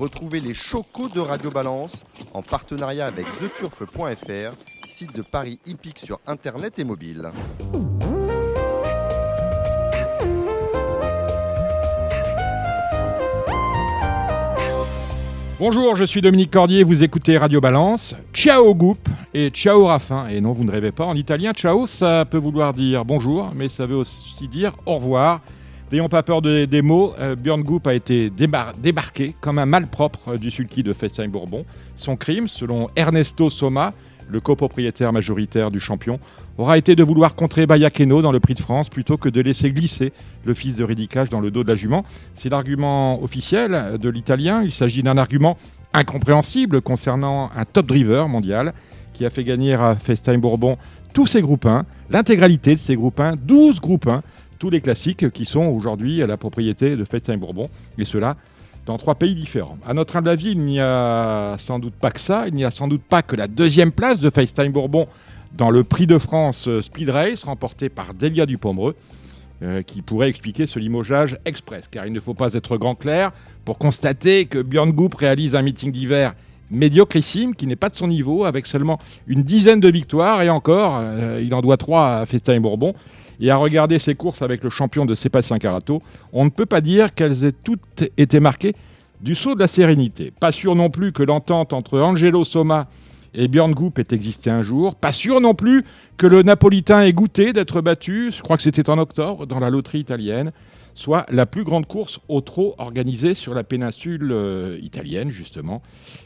Retrouvez les chocos de Radio Balance en partenariat avec theturf.fr, site de Paris hippique sur internet et mobile. Bonjour, je suis Dominique Cordier, vous écoutez Radio Balance. Ciao Goup et ciao Raffin. Et non, vous ne rêvez pas, en italien, ciao, ça peut vouloir dire bonjour, mais ça veut aussi dire au revoir. N'ayons pas peur des mots, euh, Björn Goop a été débarqué comme un malpropre du sulky de Festheim-Bourbon. Son crime, selon Ernesto Soma, le copropriétaire majoritaire du champion, aura été de vouloir contrer Bayakeno dans le prix de France plutôt que de laisser glisser le fils de Ridicage dans le dos de la jument. C'est l'argument officiel de l'italien. Il s'agit d'un argument incompréhensible concernant un top driver mondial qui a fait gagner à FaceTime Bourbon tous ses groupes 1, l'intégralité de ses groupes 1, 12 groupes 1, tous les classiques qui sont aujourd'hui à la propriété de FaceTime Bourbon, et cela dans trois pays différents. À notre humble avis, il n'y a sans doute pas que ça, il n'y a sans doute pas que la deuxième place de FaceTime Bourbon dans le Prix de France euh, Speed Race remporté par Delia Dupomereux, euh, qui pourrait expliquer ce limogeage express. Car il ne faut pas être grand clair pour constater que Björn Goop réalise un meeting d'hiver médiocrissime, qui n'est pas de son niveau, avec seulement une dizaine de victoires, et encore, euh, il en doit trois à Festin Bourbon. Et à regarder ses courses avec le champion de Sébastien Carato, on ne peut pas dire qu'elles aient toutes été marquées du saut de la sérénité. Pas sûr non plus que l'entente entre Angelo Soma et Björn Goop ait existé un jour. Pas sûr non plus que le Napolitain ait goûté d'être battu, je crois que c'était en octobre, dans la loterie italienne soit la plus grande course au trot organisée sur la péninsule euh, italienne, justement.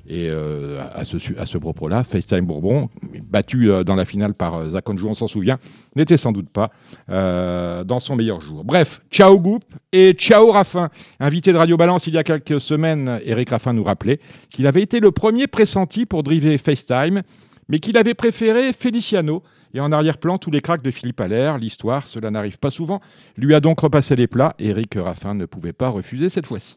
Et euh, à ce, propos-là, FaceTime Bourbon, battu euh, dans la finale par Zakonjou, on s'en souvient, n'était sans doute pas dans son meilleur jour. Bref, ciao Goop et ciao Raffin. Invité de Radio Balance il y a quelques semaines, Eric Raffin nous rappelait qu'il avait été le premier pressenti pour driver FaceTime, mais qu'il avait préféré Feliciano et en arrière-plan, tous les cracks de Philippe Allaire. L'histoire, cela n'arrive pas souvent, lui a donc repassé les plats. Eric Raffin ne pouvait pas refuser cette fois-ci.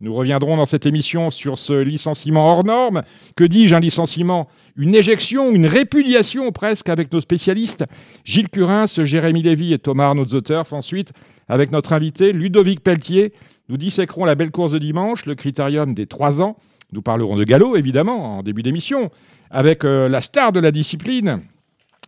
Nous reviendrons dans cette émission sur ce licenciement hors norme. Que dis-je, un licenciement? Une éjection, une répudiation presque avec nos spécialistes Gilles Curins, Jérémy Lévy et Thomas Arnaud Zotter. Ensuite, avec notre invité Ludovic Pelletier, nous disséquerons la belle course de dimanche, le critérium des trois ans. Nous parlerons de galop, évidemment, en début d'émission, avec euh, la star de la discipline,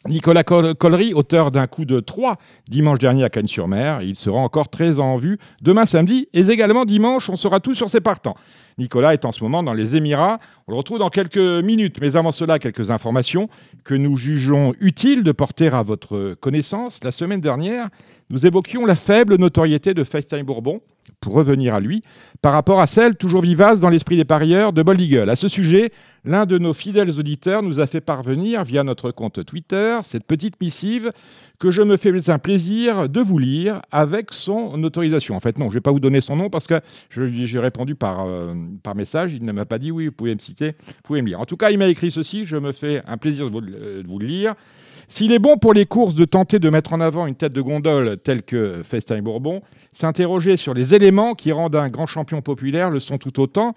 Nicolas Collery, auteur d'un coup de 3 dimanche dernier à Cannes-sur-Mer. Il sera encore très en vue demain samedi et également dimanche. On sera tous sur ses partants. Nicolas est en ce moment dans les Émirats. On le retrouve dans quelques minutes. Mais avant cela, quelques informations que nous jugeons utiles de porter à votre connaissance. La semaine dernière, nous évoquions la faible notoriété de FaceTime Bourbon pour revenir à lui, par rapport à celle toujours vivace dans l'esprit des parieurs de Bold Eagle. À ce sujet, l'un de nos fidèles auditeurs nous a fait parvenir via notre compte Twitter cette petite missive que je me fais un plaisir de vous lire avec son autorisation. En fait, non, je ne vais pas vous donner son nom parce que j'ai répondu par, euh, par message. Il ne m'a pas dit oui, vous pouvez me citer, vous pouvez me lire. En tout cas, il m'a écrit ceci. Je me fais un plaisir de vous, de vous le lire. S'il est bon pour les courses de tenter de mettre en avant une tête de gondole telle que Festin Bourbon, s'interroger sur les éléments qui rendent un grand champion populaire le sont tout autant.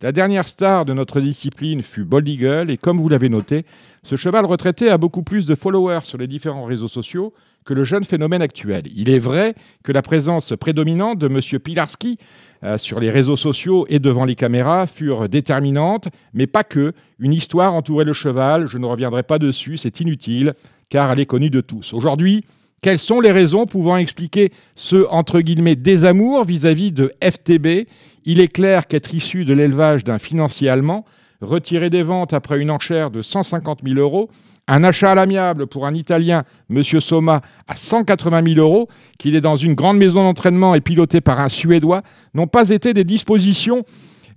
La dernière star de notre discipline fut Bold Eagle et comme vous l'avez noté, ce cheval retraité a beaucoup plus de followers sur les différents réseaux sociaux que le jeune phénomène actuel. Il est vrai que la présence prédominante de M. Pilarski euh, sur les réseaux sociaux et devant les caméras furent déterminantes, mais pas que. Une histoire entourait le cheval, je ne reviendrai pas dessus, c'est inutile, car elle est connue de tous. Aujourd'hui, quelles sont les raisons pouvant expliquer ce désamour vis-à-vis de FTB Il est clair qu'être issu de l'élevage d'un financier allemand, retiré des ventes après une enchère de 150 000 euros, un achat à l'amiable pour un Italien, M. Soma, à 180 000 euros, qu'il est dans une grande maison d'entraînement et piloté par un Suédois, n'ont pas été des dispositions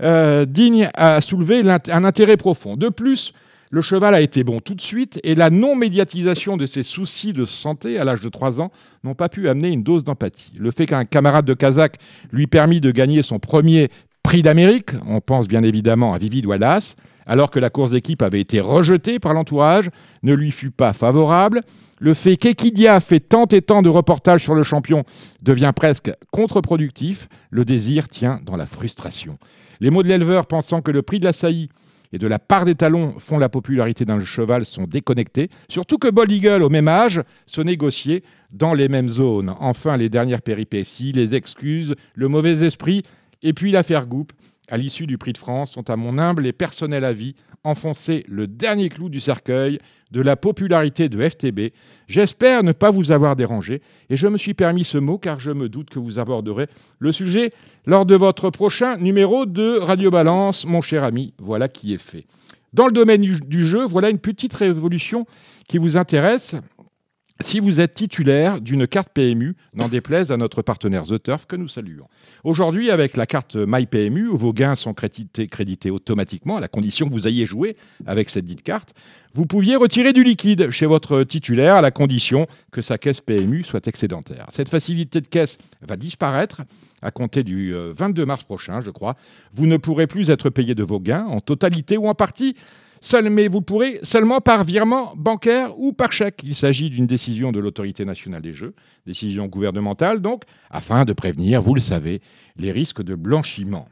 euh, dignes à soulever un intérêt profond. De plus, le cheval a été bon tout de suite et la non-médiatisation de ses soucis de santé à l'âge de 3 ans n'ont pas pu amener une dose d'empathie. Le fait qu'un camarade de Kazakh lui permit de gagner son premier prix d'Amérique, on pense bien évidemment à Vivid Wallace, alors que la course d'équipe avait été rejetée par l'entourage, ne lui fut pas favorable. Le fait qu'Equidia fait tant et tant de reportages sur le champion devient presque contre-productif. Le désir tient dans la frustration. Les mots de l'éleveur pensant que le prix de la saillie et de la part des talons font la popularité d'un cheval sont déconnectés. Surtout que Bold Eagle, au même âge, se négociait dans les mêmes zones. Enfin, les dernières péripéties, les excuses, le mauvais esprit, et puis l'affaire Goop, à l'issue du Prix de France, ont à mon humble et personnel avis enfoncé le dernier clou du cercueil de la popularité de FTB. J'espère ne pas vous avoir dérangé et je me suis permis ce mot car je me doute que vous aborderez le sujet lors de votre prochain numéro de Radio Balance, mon cher ami. Voilà qui est fait. Dans le domaine du jeu, voilà une petite révolution qui vous intéresse si vous êtes titulaire d'une carte PMU, n'en déplaise à notre partenaire The Turf que nous saluons. Aujourd'hui, avec la carte MyPMU, vos gains sont crédités, crédités, automatiquement à la condition que vous ayez joué avec cette dite carte. Vous pouviez retirer du liquide chez votre titulaire à la condition que sa caisse PMU soit excédentaire. Cette facilité de caisse va disparaître à compter du 22 euh, mars prochain, je crois. Vous ne pourrez plus être payé de vos gains en totalité ou en partie Seul, mais vous pourrez seulement par virement bancaire ou par chèque. Il s'agit d'une décision de l'autorité nationale des jeux, décision gouvernementale donc, afin de prévenir, vous le savez, les risques de blanchiment.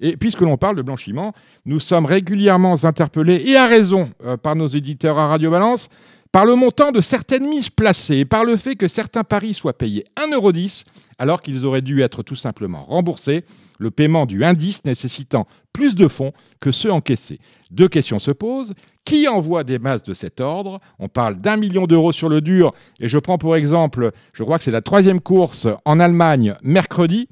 Et puisque l'on parle de blanchiment, nous sommes régulièrement interpellés, et à raison, euh, par nos éditeurs à Radio Balance, par le montant de certaines mises placées, par le fait que certains paris soient payés 1,10€ alors qu'ils auraient dû être tout simplement remboursés, le paiement du indice nécessitant plus de fonds que ceux encaissés. Deux questions se posent. Qui envoie des masses de cet ordre? On parle d'un million d'euros sur le dur, et je prends pour exemple, je crois que c'est la troisième course en Allemagne mercredi.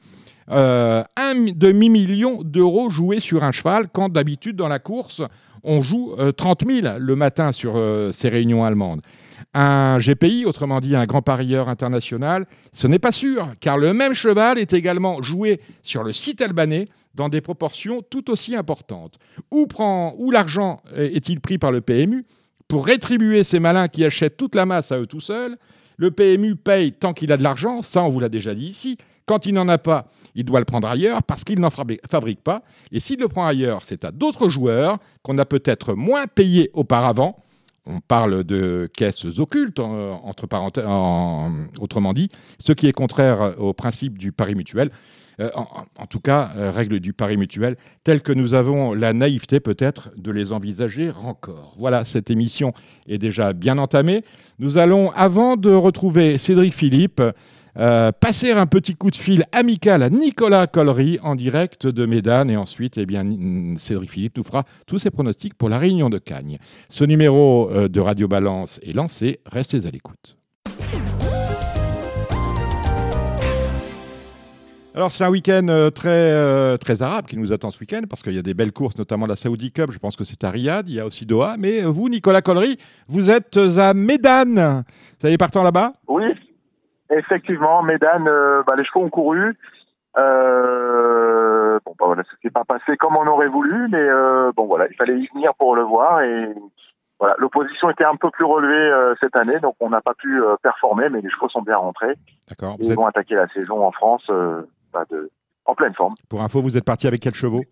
Euh, un demi-million d'euros joués sur un cheval, quand d'habitude dans la course, on joue 30 euh, 000 le matin sur euh, ces réunions allemandes. Un GPI, autrement dit un grand parieur international, ce n'est pas sûr, car le même cheval est également joué sur le site albanais dans des proportions tout aussi importantes. Où, l'argent est-il pris par le PMU pour rétribuer ces malins qui achètent toute la masse à eux tout seuls? Le PMU paye tant qu'il a de l'argent, ça on vous l'a déjà dit ici, quand il n'en a pas, il doit le prendre ailleurs parce qu'il n'en fabrique pas. Et s'il le prend ailleurs, c'est à d'autres joueurs qu'on a peut-être moins payés auparavant. On parle de caisses occultes, entre parenthèses, autrement dit, ce qui est contraire au principe du pari mutuel. Euh, en, tout cas, euh, règle du pari mutuel, telle que nous avons la naïveté peut-être de les envisager encore. Voilà, cette émission est déjà bien entamée. Nous allons, avant de retrouver Cédric Philippe, euh, passer un petit coup de fil amical à Nicolas Collery en direct de Médane et ensuite, eh bien, Cédric Philippe nous fera tous ses pronostics pour la réunion de Cagnes. Ce numéro euh, de Radio Balance est lancé, restez à l'écoute. Alors c'est un week-end euh, très, très arabe qui nous attend ce week-end parce qu'il y a des belles courses, notamment la Saudi Cup, je pense que c'est à Riyad, il y a aussi Doha. Mais vous, Nicolas Collery, vous êtes à Médane. Vous allez partant là-bas? Oui, Effectivement, Médane, euh, bah, les chevaux ont couru. Euh, bon, bah voilà, ça s'est pas passé comme on aurait voulu, mais euh, bon voilà, il fallait y venir pour le voir et voilà, l'opposition était un peu plus relevée euh, cette année, donc on n'a pas pu euh, performer, mais les chevaux sont bien rentrés. D'accord. Ils vont attaquer la saison en France bah, de, en pleine forme. Pour info, vous êtes parti avec quels chevaux?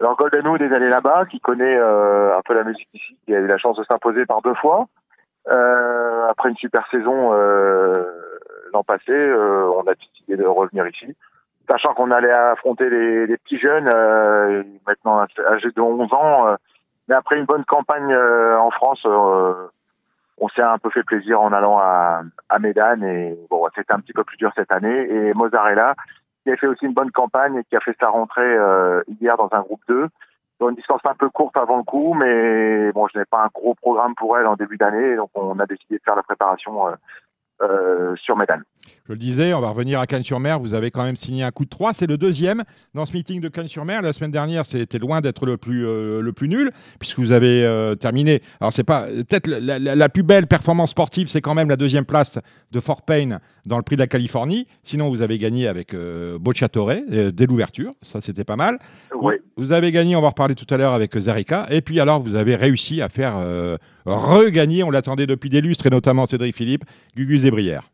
Alors Golden Hood est allé là-bas, qui connaît un peu la musique ici, qui a eu la chance de s'imposer par deux fois. Euh, après une super saison euh, l'an passé, euh, on a décidé de revenir ici, sachant qu'on allait affronter les, les petits jeunes, maintenant âgés de 11 ans. mais après une bonne campagne en France, on s'est un peu fait plaisir en allant à, à Médane et bon, c'était un petit peu plus dur cette année. Et Mozarella, qui a fait aussi une bonne campagne et qui a fait sa rentrée hier dans un groupe 2, une distance un peu courte avant le coup, mais bon, je n'ai pas un gros programme pour elle en début d'année, donc on a décidé de faire la préparation euh, euh, sur Médane. Je le disais, on va revenir à Cannes-sur-Mer. Vous avez quand même signé un coup de 3. C'est le deuxième dans ce meeting de Cannes-sur-Mer. La semaine dernière, c'était loin d'être le plus, euh, le plus nul, puisque vous avez euh, terminé. Alors, c'est pas. Peut-être la, plus belle performance sportive, c'est quand même la deuxième place de Fort Payne dans le prix de la Californie. Sinon, vous avez gagné avec euh, Bocciatore dès l'ouverture. Ça, c'était pas mal. Oui. Vous, avez gagné, on va reparler tout à l'heure avec Zarika. Et puis, alors, vous avez réussi à faire regagner, on l'attendait depuis des lustres, et notamment Cédric Philippe, Gugus et Brière.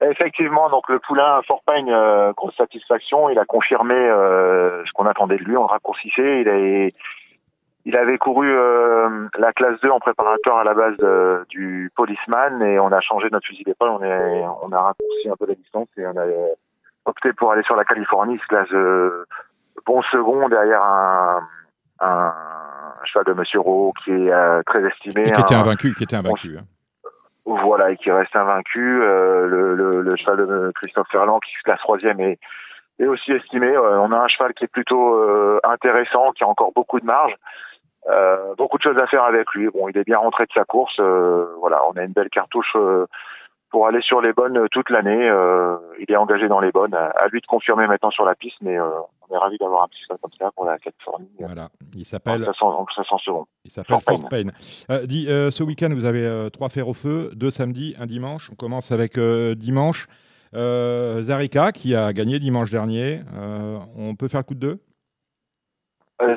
Effectivement, donc le poulain Fort Payne, euh, grosse satisfaction. Il a confirmé euh, ce qu'on attendait de lui. On le raccourcissait. Il, il avait couru euh, la classe 2 en préparateur à la base du policeman et on a changé notre fusil d'épaule. On, est, on a raccourci un peu la distance et on a opté pour aller sur la Californie. Ce classe bon second derrière un, un, cheval de Monsieur Rowe qui est très estimé. Et qui était invaincu, qui était invaincu. Hein voilà, et qui reste invaincu. Euh, le, le, cheval de Christophe Ferland qui se classe troisième et est aussi estimé. on a un cheval qui est plutôt intéressant, qui a encore beaucoup de marge. beaucoup de choses à faire avec lui. Bon, il est bien rentré de sa course. voilà, on a une belle cartouche pour aller sur les bonnes euh, toute l'année. Euh, il est engagé dans les bonnes. À lui de confirmer maintenant sur la piste, mais euh, on est ravi d'avoir un petit comme ça pour la Californie. Voilà, il s'appelle. Ça sent second. Il s'appelle Fort Pain. dit, ce week-end, vous avez trois fers au feu, deux samedis, un dimanche. On commence avec dimanche. Zarika qui a gagné dimanche dernier. on peut faire le coup de deux?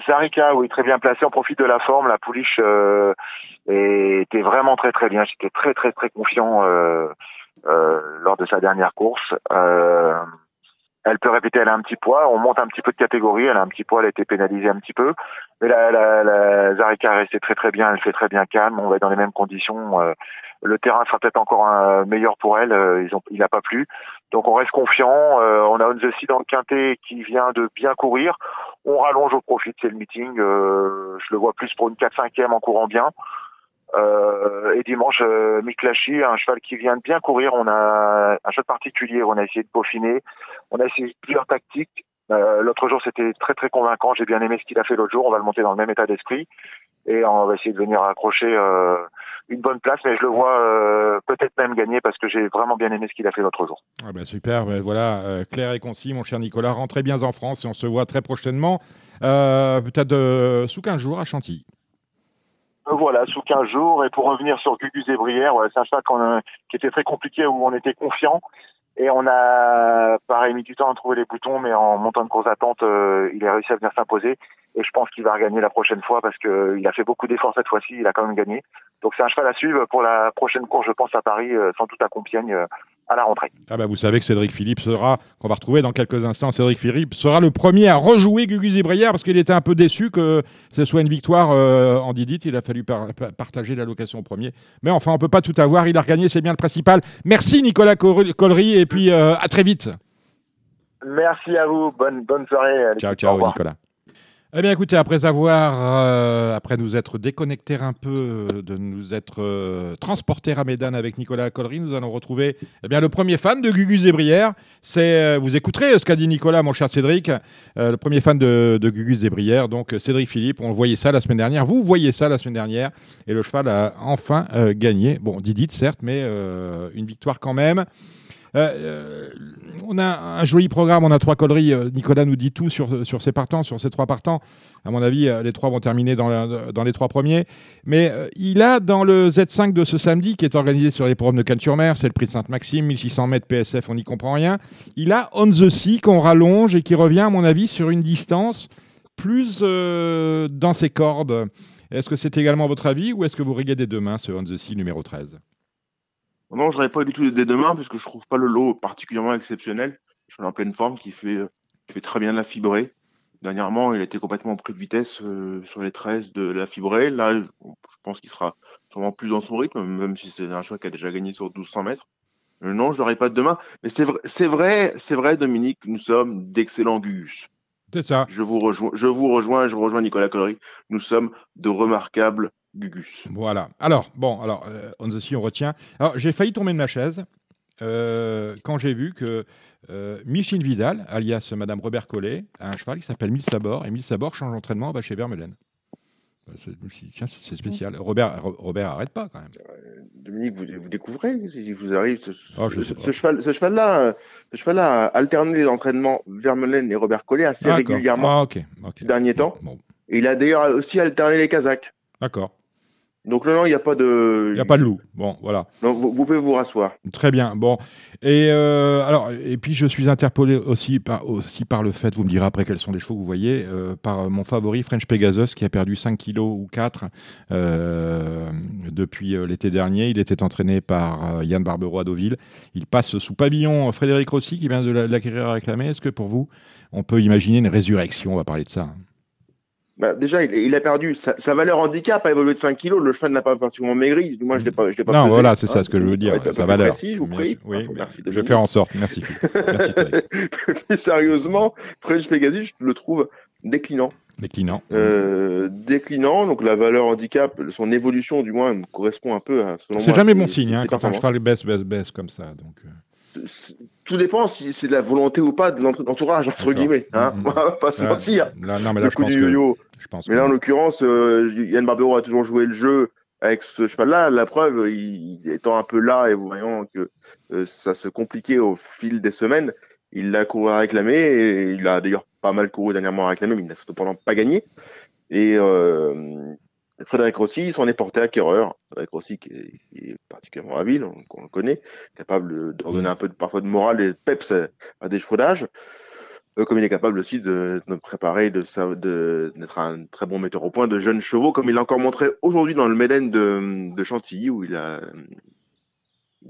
Zarika, oui, très bien placé. On profite de la forme. La pouliche euh, était vraiment très très bien. J'étais très très très confiant euh, euh, lors de sa dernière course. Euh, elle peut répéter, elle a un petit poids. On monte un petit peu de catégorie. Elle a un petit poids. Elle a été pénalisée un petit peu. Mais la, la, la Zarika est restée très très bien. Elle fait très bien calme. On va être dans les mêmes conditions. Euh, le terrain sera peut-être encore meilleur pour elle. Il n'a pas plu. Donc on reste confiant. on a On the dans le quintet qui vient de bien courir on rallonge au profit, c'est le meeting. Euh, je le vois plus pour une 4-5e en courant bien. Euh, et dimanche, euh, Miklashi, un cheval qui vient de bien courir. On a un cheval particulier. On a essayé de peaufiner. On a essayé plusieurs tactiques. Euh, l'autre jour, c'était très très convaincant. J'ai bien aimé ce qu'il a fait l'autre jour. On va le monter dans le même état d'esprit et on va essayer de venir accrocher euh, une bonne place, mais je le vois euh, peut-être même gagner parce que j'ai vraiment bien aimé ce qu'il a fait l'autre jour. Ah ben super, ben voilà, euh, clair et concis, mon cher Nicolas. Rentrez bien en France et on se voit très prochainement, peut-être sous 15 jours à Chantilly. Voilà, sous 15 jours. Et pour revenir sur Gugus et Brière, c'est un chat qui était très compliqué où on était confiant. Et on a, pareil, mis du temps à trouver les boutons, mais en montant de course attente, il a réussi à venir s'imposer et je pense qu'il va regagner la prochaine fois parce qu'il a fait beaucoup d'efforts cette fois-ci, il a quand même gagné. Donc c'est un cheval à suivre pour la prochaine course, je pense, à Paris, euh, sans doute à Compiègne, euh, à la rentrée. Ah bah vous savez que Cédric Philippe sera, qu'on va retrouver dans quelques instants, Cédric Philippe sera le premier à rejouer Gugus Brière parce qu'il était un peu déçu que ce soit une victoire euh, en Didit. Il a fallu partager l'allocation au premier. Mais enfin, on peut pas tout avoir. Il a regagné, c'est bien le principal. Merci Nicolas Collery et puis à très vite. Merci à vous. Bonne, bonne soirée. Ciao, ciao Nicolas. Eh bien, écoutez, après avoir, euh, après nous être déconnectés un peu, euh, de nous être euh, transportés à Médane avec Nicolas Collery, nous allons retrouver eh bien, le premier fan de Gugus des Brières. C'est, vous écouterez ce qu'a dit Nicolas, mon cher Cédric, le premier fan de, de Gugus des Brières, donc Cédric Philippe. On voyait ça la semaine dernière, vous voyez ça la semaine dernière, et le cheval a enfin gagné. Bon, Didit, certes, mais une victoire quand même. Euh, euh, on a un joli programme, on a trois colleries. Euh, Nicolas nous dit tout sur, sur ces partants, sur ces trois partants. À mon avis, les trois vont terminer dans, dans les trois premiers. Mais il a dans le Z5 de ce samedi, qui est organisé sur les programmes de Cannes-sur-Mer, c'est le prix de Sainte-Maxime, 1600 mètres PSF, on n'y comprend rien. Il a On the Sea qu'on rallonge et qui revient, à mon avis, sur une distance plus dans ses cordes. Est-ce que c'est également votre avis ou est-ce que vous regardez demain ce On the Sea numéro 13 non, je n'aurais pas du tout dès demain parce que je trouve pas le lot particulièrement exceptionnel. Je suis en pleine forme qui fait, qui fait très bien la fibrée. Dernièrement, il était complètement pris de vitesse euh, sur les 13 de la fibrée. Là, je pense qu'il sera sûrement plus dans son rythme, même si c'est un choix qui a déjà gagné sur 1200 mètres. Euh, non, je n'aurais pas de demain. Mais c'est vrai, c'est vrai, c'est vrai, Dominique, nous sommes d'excellents gus. C'est ça. Je vous rejoins, je vous rejoins, je rejoins Nicolas Collery. Nous sommes de remarquables Gugus. Voilà. Alors, bon, alors, euh, on the sea, on retient. Alors, j'ai failli tomber de ma chaise euh, quand j'ai vu que euh, Micheline Vidal, alias Madame Robert Collet, a un cheval qui s'appelle Mille Sabor, et Mille Sabor change d'entraînement va chez Vermeulen. Bah, tiens, c'est spécial. Robert, Robert, arrête pas quand même. Dominique, vous, vous découvrez si vous arrive ce, oh, ce, cheval, ce cheval-là, ce cheval-là a alterné l'entraînement Vermeulen et Robert Collet assez régulièrement ah, ces derniers temps. Et il a d'ailleurs aussi alterné les Kazakhs. D'accord. Donc non, il n'y a pas de. Il n'y a pas de loup. Bon, voilà. Donc vous, pouvez vous rasseoir. Très bien. Bon. Et euh, alors, et puis je suis interpellé aussi par, aussi par le fait, vous me direz après quels sont les chevaux que vous voyez, euh, par mon favori French Pegasus qui a perdu 5 kilos ou 4 euh, depuis l'été dernier. Il était entraîné par Yann Barbero à Deauville. Il passe sous pavillon Frédéric Rossi qui vient de l'acquérir à réclamer. Est-ce que pour vous, on peut imaginer une résurrection? On va parler de ça. Bah, déjà, il, a perdu. Sa, valeur handicap a évolué de 5 kilos. Le cheval n'a pas particulièrement maigri. Moi, je l'ai pas, je l'ai pas. Non, voilà, c'est ça ce que je veux dire. sa valeur. Précis, je vous prie. Oui, merci je vais faire en sorte. Merci. merci sérieusement, French Pegasus, je le trouve déclinant. Déclinant. Euh, déclinant. Donc la valeur handicap, son évolution, du moins, correspond un peu à. C'est jamais bon signe hein, quand un cheval baisse, baisse, baisse comme ça. Donc. Tout dépend si c'est de la volonté ou pas de l'entourage, entre guillemets. Hein Mhm. On va pas se mentir. Là, non, mais là, Le je coup pense du que. yo-yo. Je pense Mais là, en l'occurrence, euh, Yann Barbero a toujours joué le jeu avec ce cheval-là. La preuve, il, étant un peu là et voyant que euh, ça se compliquait au fil des semaines, il l'a couru à réclamer et il a d'ailleurs pas mal couru dernièrement à réclamer, mais il n'a cependant pas gagné. Et euh, Frédéric Rossi s'en est porté acquéreur. Frédéric Rossi qui est, qui est particulièrement habile, on, on le connaît, capable de redonner un peu de, parfois de morale et de peps à, à des chevaudages. Euh, comme il est capable aussi de, de préparer, de sa- de- d'être un très bon metteur au point de jeunes chevaux, comme il l'a encore montré aujourd'hui dans le Mélène de, de Chantilly, où il a euh,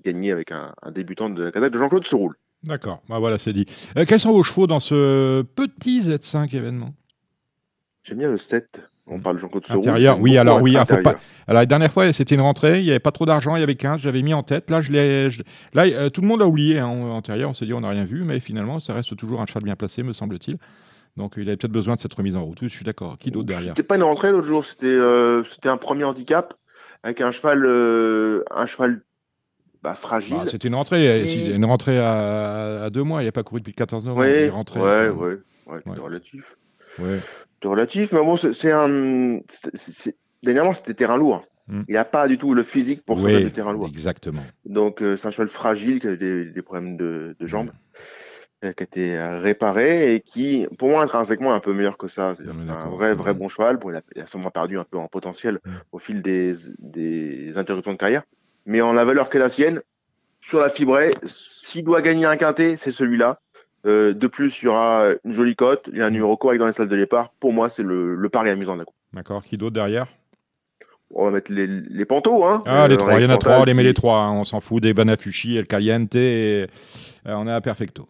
gagné avec un, un débutant de la cadette de Jean-Claude Seroul. D'accord, bah voilà, c'est dit. Euh, quels sont vos chevaux dans ce petit Z5 événement? J'aime bien le 7. On parle de Jean-Claude. Intérieur, oui, alors oui, ah, faut pas- intérieur. Alors la dernière fois, c'était une rentrée, il n'y avait pas trop d'argent, il y avait 15, j'avais mis en tête. Là, je l'ai, je- là euh, tout le monde l'a oublié hein, antérieur, on s'est dit on n'a rien vu, mais finalement, ça reste toujours un cheval bien placé, me semble-t-il. Donc il avait peut-être besoin de cette remise en route. Oui, Je suis d'accord. Qui d'autre derrière C'était pas une rentrée l'autre jour, c'était euh, c'était un premier handicap avec un cheval, euh, un cheval bah, fragile. Bah, C'était une rentrée, une rentrée à, à deux mois, il n'a pas couru depuis le 14 novembre. il ouais, est rentré. ouais, ouais, ouais, Ouais. c'est relatif. ouais. C'est relatif, mais bon, c'est un. Dernièrement, c'était terrain lourd. Mm. Il n'a pas du tout le physique pour Oui, faire du terrain lourd. exactement. Donc, euh, c'est un cheval fragile qui a des, des problèmes de, de jambes, euh, qui a été euh, réparé et qui, pour moi, intrinsèquement, est un peu meilleur que ça. C'est un vrai, vrai Mm. bon cheval. Bon, il, a, il a sûrement perdu un peu en potentiel Mm. au fil des, des interruptions de carrière. Mais en la valeur qu'est la sienne, sur la fibrée, s'il doit gagner un quintet, c'est celui-là. Euh, de plus, il y aura une jolie cote, il y a un numéro correct dans les salles de départ. Pour moi, c'est le, le pari amusant d'un coup. D'accord. Qui d'autre derrière? On va mettre les, les pantos, hein. Ah, Euh, les on trois, il y en a trois, on les met les trois, hein, on s'en fout des Banafushi, El Caliente, et, euh, on est à Perfecto.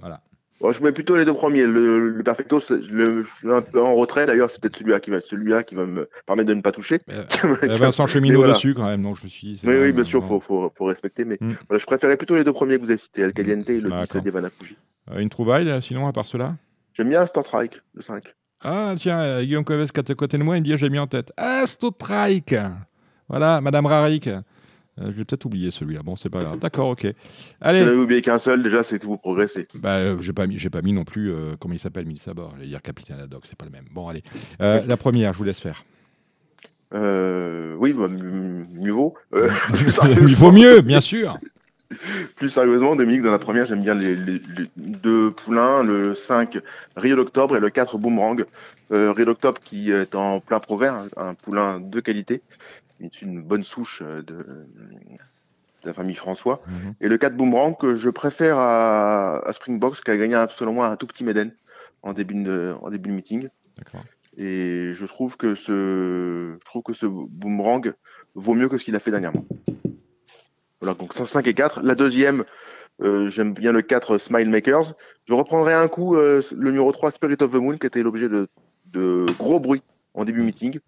Voilà. Bon, je mets plutôt les deux premiers. Le, le Perfecto, le, je un peu en retrait. D'ailleurs, c'est peut-être celui-là qui va, celui-là qui va me permettre de ne pas toucher. Euh, euh, Vincent Cheminot voilà. dessus quand même, donc je me suis Oui, oui, bien sûr, bon. faut, faut, faut respecter. Mais Mm. voilà, je préférais plutôt les deux premiers que vous avez cités, El Caliente et le D'accord. 17 d'Evan Fuji. Euh, une trouvaille, là, sinon, à part cela? J'aime bien Star Trek, le 5. Ah, tiens, euh, Guillaume Coves qui est à côté de moi, il me dit, j'ai mis en tête. Ah, Voilà, Madame Rarik. Euh, je l'ai peut-être oublié celui-là. Bon, c'est pas grave. D'accord, ok. Si Allez. vous avez oublié qu'un seul, déjà, c'est que vous progressez. Bah, euh, j'ai pas mis, j'ai pas mis non plus. euh, comment il s'appelle, Mille Sabor J'allais dire Capitaine Haddock, c'est pas le même. Bon, allez. Euh, la première, je vous laisse faire. Euh, oui, bah, mieux vaut. Euh, il faut mieux, bien sûr. Plus sérieusement, Dominique, dans la première, j'aime bien les, les- les deux poulains, le 5 Rio d'Octobre et le 4 Boomerang. Euh, Rio d'Octobre qui est en plein provers, un poulain de qualité, une bonne souche euh, de, de la famille François. Mhm. Et le 4 Boomerang que je préfère à, à Springbox qui a gagné absolument un tout petit Méden en début de, en début de meeting. Et je trouve que ce, je trouve que ce boomerang vaut mieux que ce qu'il a fait dernièrement. Voilà, donc 5 et 4. La deuxième, euh, j'aime bien le 4 Smile Makers. Je reprendrai un coup euh, le numéro 3 Spirit of the Moon qui était l'objet de, gros bruit en début meeting.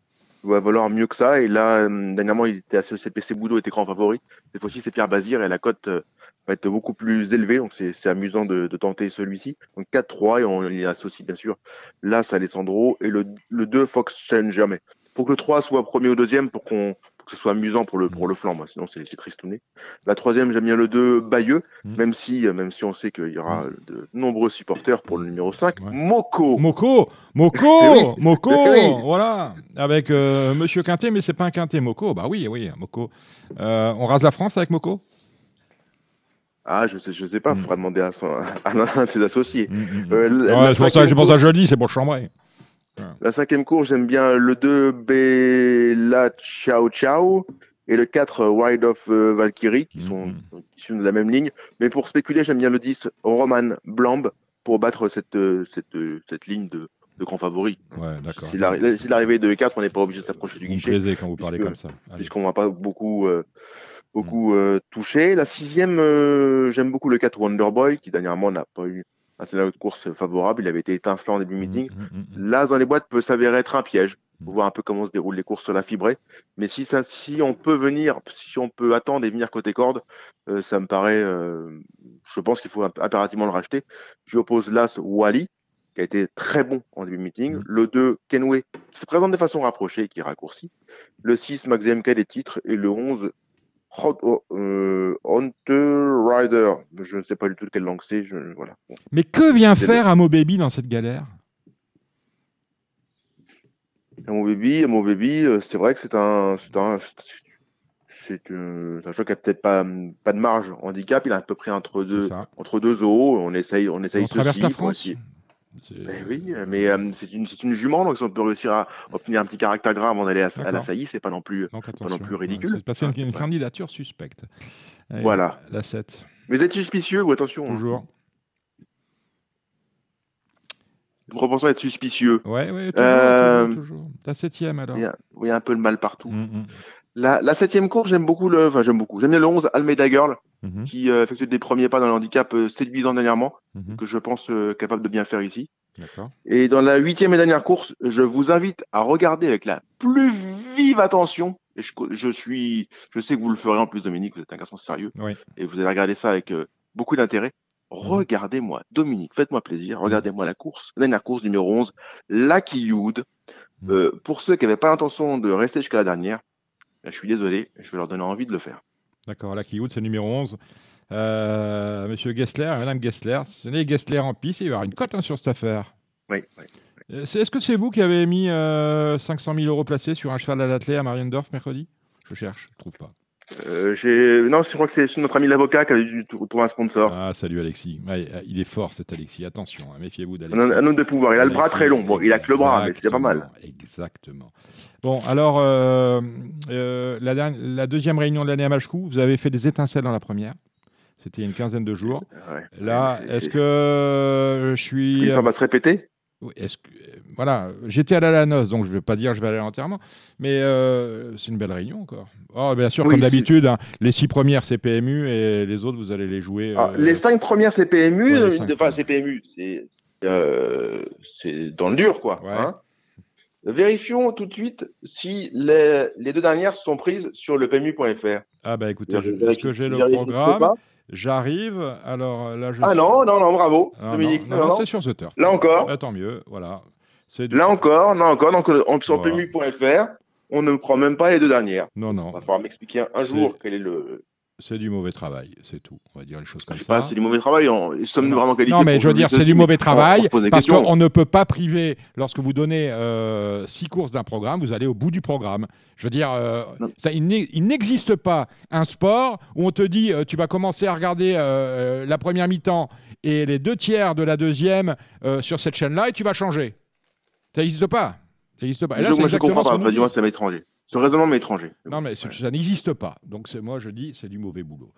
Il va valoir mieux que ça. Et là, euh, dernièrement, il était associé PC Boudot, était grand favori. Cette fois-ci, c'est Pierre Bazir et la cote va être beaucoup plus élevée. Donc, c'est amusant de, tenter celui-ci. Donc, 4-3 et on y associe bien sûr l'As Alessandro et le, le 2 Fox Challenge jamais. Faut que le 3 soit premier ou deuxième pour, qu'on pour que ce soit amusant pour le, pour le flanc. Moi. Sinon, c'est c'est tristouné. La troisième, j'aime bien le 2 Bayeux, Mm. même, si, euh, même si on sait qu'il y aura de nombreux supporters pour le numéro 5. Ouais. Moko Moko Moko Eh oui. Moko Eh oui. Voilà Avec euh, Monsieur Quintet, mais c'est pas un Quintet. Moko, bah oui, oui, Moko. Euh, on rase la France avec Moko? Ah, je sais, je sais pas, Mm. faudra demander à, son, à l'un de ses associés. Mm, mm, mm. Euh, Ouais, c'est pour ça, que je le dis, c'est pour chambrer. La cinquième course, j'aime bien le 2 Bella Ciao Ciao et le 4 Wild of euh, Valkyrie, qui sont Mhm. issus de la même ligne. Mais pour spéculer, j'aime bien le 10 Roman Blamb pour battre cette, euh, cette, euh, cette ligne de, de grand favori. Ouais, d'accord. Si l'arri- si l'arrivée de 4, on n'est pas obligé de s'approcher du Vous guichet, plaisez quand vous parlez puisque- comme ça. Puisqu'on ne va pas beaucoup, euh, beaucoup euh, toucher. La sixième, euh, j'aime beaucoup le 4 Wonderboy, qui dernièrement n'a pas eu un scénario de course favorable. Il avait été étincelant en début de meeting. Mm, mm, mm. Là, dans les boîtes, peut s'avérer être un piège. Mm. Faut voir un peu comment se déroulent les courses sur la fibrée. Mais si, ça, si on peut venir, si on peut attendre et venir côté corde, euh, ça me paraît. euh, je pense qu'il faut imp- impérativement le racheter. Je oppose l'As Wally, qui a été très bon en début de meeting. Mm. Le 2, Kenway, qui se présente de façon rapprochée et qui raccourcit. Le 6, Max MK des titres. Et le 11, Hot- oh, euh, Hunter Rider. Je ne sais pas du tout de quelle langue c'est. Je, voilà. Bon. Mais que vient faire Amo Baby dans cette galère? Mon baby, mon baby, euh, c'est vrai que c'est un, c'est un, c'est euh, un choix qui a peut-être pas, pas de marge handicap. Il est à peu près entre deux, entre deux zoos. On essaye, on essaye On traverse ceci la France. essayer- C'est- Ben oui, mais euh, c'est une, jument, donc si on peut réussir à obtenir un petit caractère avant d'aller à, à la saillie, c'est pas non plus. Donc non plus ridicule. C'est passé une, candidature suspecte. Allez, Voilà. La 7. Mais vous êtes suspicieux, ou attention. hein. Toujours. Une propension à être suspicieux. Ouais, ouais, toujours, Euh, toujours, toujours. La septième alors. Il y a, il y a un peu de mal partout. Mm, mm, La, la septième course, j'aime beaucoup le, enfin j'aime beaucoup. J'aime bien le 11 Almeida Girl mhm, qui euh, effectue des premiers pas dans le handicap euh, séduisant dernièrement, mhm. que je pense euh, capable de bien faire ici. D'accord. Et dans la huitième et dernière course, je vous invite à regarder avec la plus vive attention. Et je, je suis, je sais que vous le ferez en plus, Dominique. Vous êtes un garçon sérieux Oui. et vous allez regarder ça avec euh, beaucoup d'intérêt. Regardez-moi, Dominique, faites-moi plaisir. Regardez-moi la course, la dernière course numéro 11, Lucky. Mhm. Euh, pour ceux qui n'avaient pas l'intention de rester jusqu'à la dernière, je suis désolé, je vais leur donner envie de le faire. D'accord. La Kioud, c'est numéro 11. Euh, Monsieur Gessler et Madame Gessler. Ce n'est Gessler en piste. Il va y avoir une cote hein, sur cette affaire. Oui, oui. Euh, Est-ce que c'est vous qui avez mis euh, 500 000 euros placés sur un cheval à l'attelé à Mariendorf mercredi? Je cherche, je trouve pas. Euh, j'ai- non, je crois que c'est notre ami l'avocat qui a dû trouver un sponsor. Ah, salut Alexis. Ouais, euh, il est fort cet Alexis. Attention, hein, méfiez-vous d'Alexis. un homme de pouvoir. Il a le bras très long. Bon, il a que le bras, mais c'est déjà pas mal. Exactement. Bon, alors, euh, euh, la, deuxième réunion de l'année à Machecou, vous avez fait des étincelles dans la première. C'était il y a une quinzaine de jours. Ouais. Là, est-ce que je suis. est-ce que l'histoire va se répéter? Oui, est-ce que- euh, voilà, j'étais à la noce, donc je ne vais pas dire que je vais aller à l'enterrement, mais euh, c'est une belle réunion encore. Oh, bien sûr, Oui, comme d'habitude, hein, les six premières c'est PMU et les autres vous allez les jouer. Alors, euh, Les cinq premières, c'est PMU. ouais, les cinq enfin, c'est PMU. C'est euh, c'est dans le dur, quoi. Ouais. hein. Vérifions tout de suite si les, les deux dernières sont prises sur le PMU.fr. Ah bah écoutez, Je est-ce que j'ai le programme? J'arrive. Alors là, je. Ah suis- non, non, non, bravo, non, Dominique. non, non, non, c'est sur The Turf. Là encore, Ah, tant mieux, voilà. Du- là encore, là encore. Donc, euh, on- sur Voilà. PMU.fr, on ne prend même pas les deux dernières. Non, non, Il va falloir m'expliquer un jour quel est le. C'est du mauvais travail, c'est tout. On va dire les choses Je comme sais ça. c'est du mauvais travail. on- Sommes-nous vraiment qualifiés Non, mais je veux dire, c'est du mauvais on- on travail des parce qu'on ne peut pas priver, lorsque vous donnez euh, six courses d'un programme, vous allez au bout du programme. Je veux dire, euh, ça, il n'e- il n'existe pas un sport où on te dit euh, tu vas commencer à regarder la première mi-temps et les deux tiers de la deuxième sur cette chaîne-là et tu vas changer. Ça n'existe pas. Ça n'existe pas. Et là, Je- c'est moi, je comprends pas. Enfin, du moins, dit. ça m'est étranger. Ce raisonnement m'est étranger. Non, mais ça n'existe pas. Donc, c'est- moi, je dis, c'est du mauvais boulot.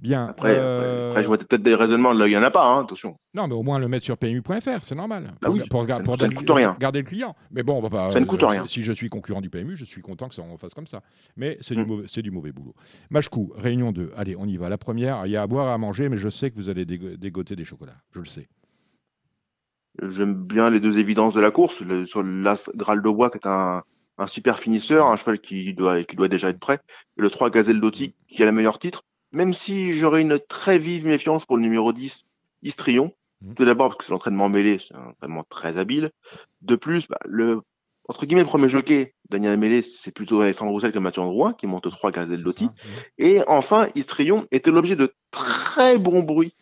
Bien. Après, euh, après, je vois peut-être des raisonnements, là, il n'y en a pas, hein, attention. Non, mais au moins le mettre sur PMU.fr, c'est normal. Bah oui, pour, ça ne- pour ça ne gar- coûte rien. garder le client. Mais bon, on va pas. Ça ne coûte euh, rien. Si je suis concurrent du PMU, je suis content que ça on fasse comme ça. Mais c'est du, Mm. mauvais, c'est du mauvais boulot. Machkou, réunion 2. Allez, on y va. La première, il y a à boire à manger, mais je sais que vous allez dégo- dégoter des chocolats. Je le sais. J'aime bien les deux évidences de la course. Le- sur l'As Graal de Bois, qui est un, un super finisseur, un cheval qui doit, qui doit déjà être prêt. Et le 3 Gazelle Dotti, qui a le meilleur titre. Même si j'aurais une très vive méfiance pour le numéro 10, Istrion. Mhm. Tout d'abord, parce que c'est l'entraînement mêlé, c'est un entraînement très habile. De plus, bah, le, entre guillemets, le premier jockey, Daniel Mêlé, c'est plutôt Alexandre Roussel que Mathieu Androuin, qui monte 3 Gazelle Dotti. Ça, mm. Et enfin, Istrion était l'objet de très bons bruits,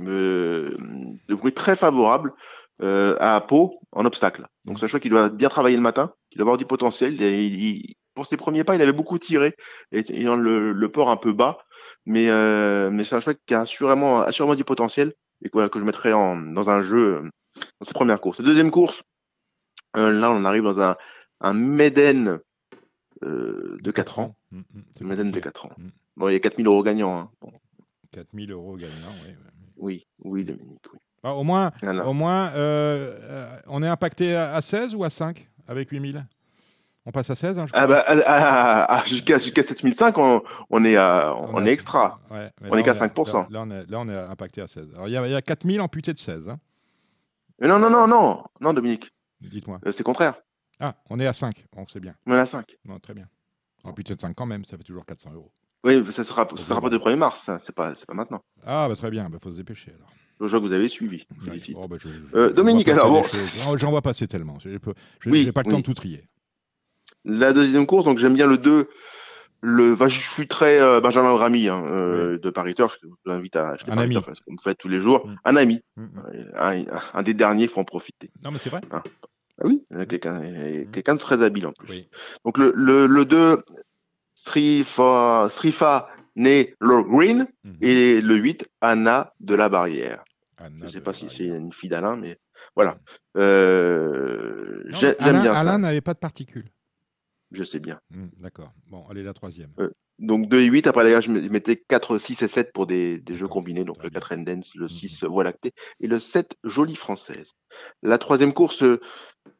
euh, de bruits très favorables euh, à Pau en obstacle. Donc, c'est un choix qui doit bien travailler le matin, doit avoir du potentiel. Il- il- il- pour ses premiers pas, il avait beaucoup tiré, ayant le, le port un peu bas. Mais, euh, mais c'est un choix qui a assurément, assurément du potentiel et que, voilà, que je mettrai en, dans un jeu dans sa première course. La deuxième course, euh, là, on arrive dans un, un Méden euh, de 4 ans. Mm, mm, c'est Un Méden de compliqué. 4 ans. Mm. Bon, il y a 4000 euros gagnants. hein. Bon, 4000 euros gagnants, oui. oui. oui, Dominique. Oui. Ah, au moins, au moins euh, euh, on est impacté à, à 16 ou à 5 avec 8000 On passe à 16 hein, je Ah bah, ah, ah, jusqu'à jusqu'à 7005, on, on est à, on, a- est extra. Ouais, On est qu'à Là, 5%. là, on est, là, on est impacté à 16. Alors, il y, a- a 4000 amputés de 16. hein. Mais non, non, non, non, non, Dominique, Dites-moi. euh, c'est contraire. Ah, on est à 5. Bon, c'est bien. On est à 5. Non, très bien. Amputé de 5 quand même, ça fait toujours 400 euros. Oui, ça sera, ça sera pas du 1er mars, ça, c'est pas, c'est pas maintenant. Ah, bah, très bien, il faut se dépêcher alors. Je vois que vous avez suivi. Félicite. Oh, bah, je- je- Euh, Dominique, alors, choses. Oh, J'en vois passer tellement. Je n'ai Oui, pas le oui. temps de tout trier. La deuxième course, donc j'aime bien le 2, Le, enfin, je suis très euh, Benjamin Rami hein, euh, de Paris Turf. Je vous invite à acheter Un ami. Parce vous me faites tous les jours. Mm. Un ami, Mm, mm. Euh, un, un des derniers, il faut en profiter. Non, mais c'est vrai. Ah oui, quelqu'un de très habile en plus. Oui. Donc le, le, le 2, Srifa, Srifa né Green Mhm. et le 8, Anna de la Barrière. Anna Je ne sais pas si c'est une fille d'Alain, mais voilà. Euh, J'aime Alain, bien Alain n'avait pas de particules. Je sais bien. Hmm, D'accord. Bon, allez, la troisième. Donc 2 et 8, après gars, je me- je mettais 4, 6 et 7 pour des, des jeux combinés. Donc le bien. 4 Endens, le Mhm. 6 Voie lactée et le 7 Jolie Française. La troisième course, euh,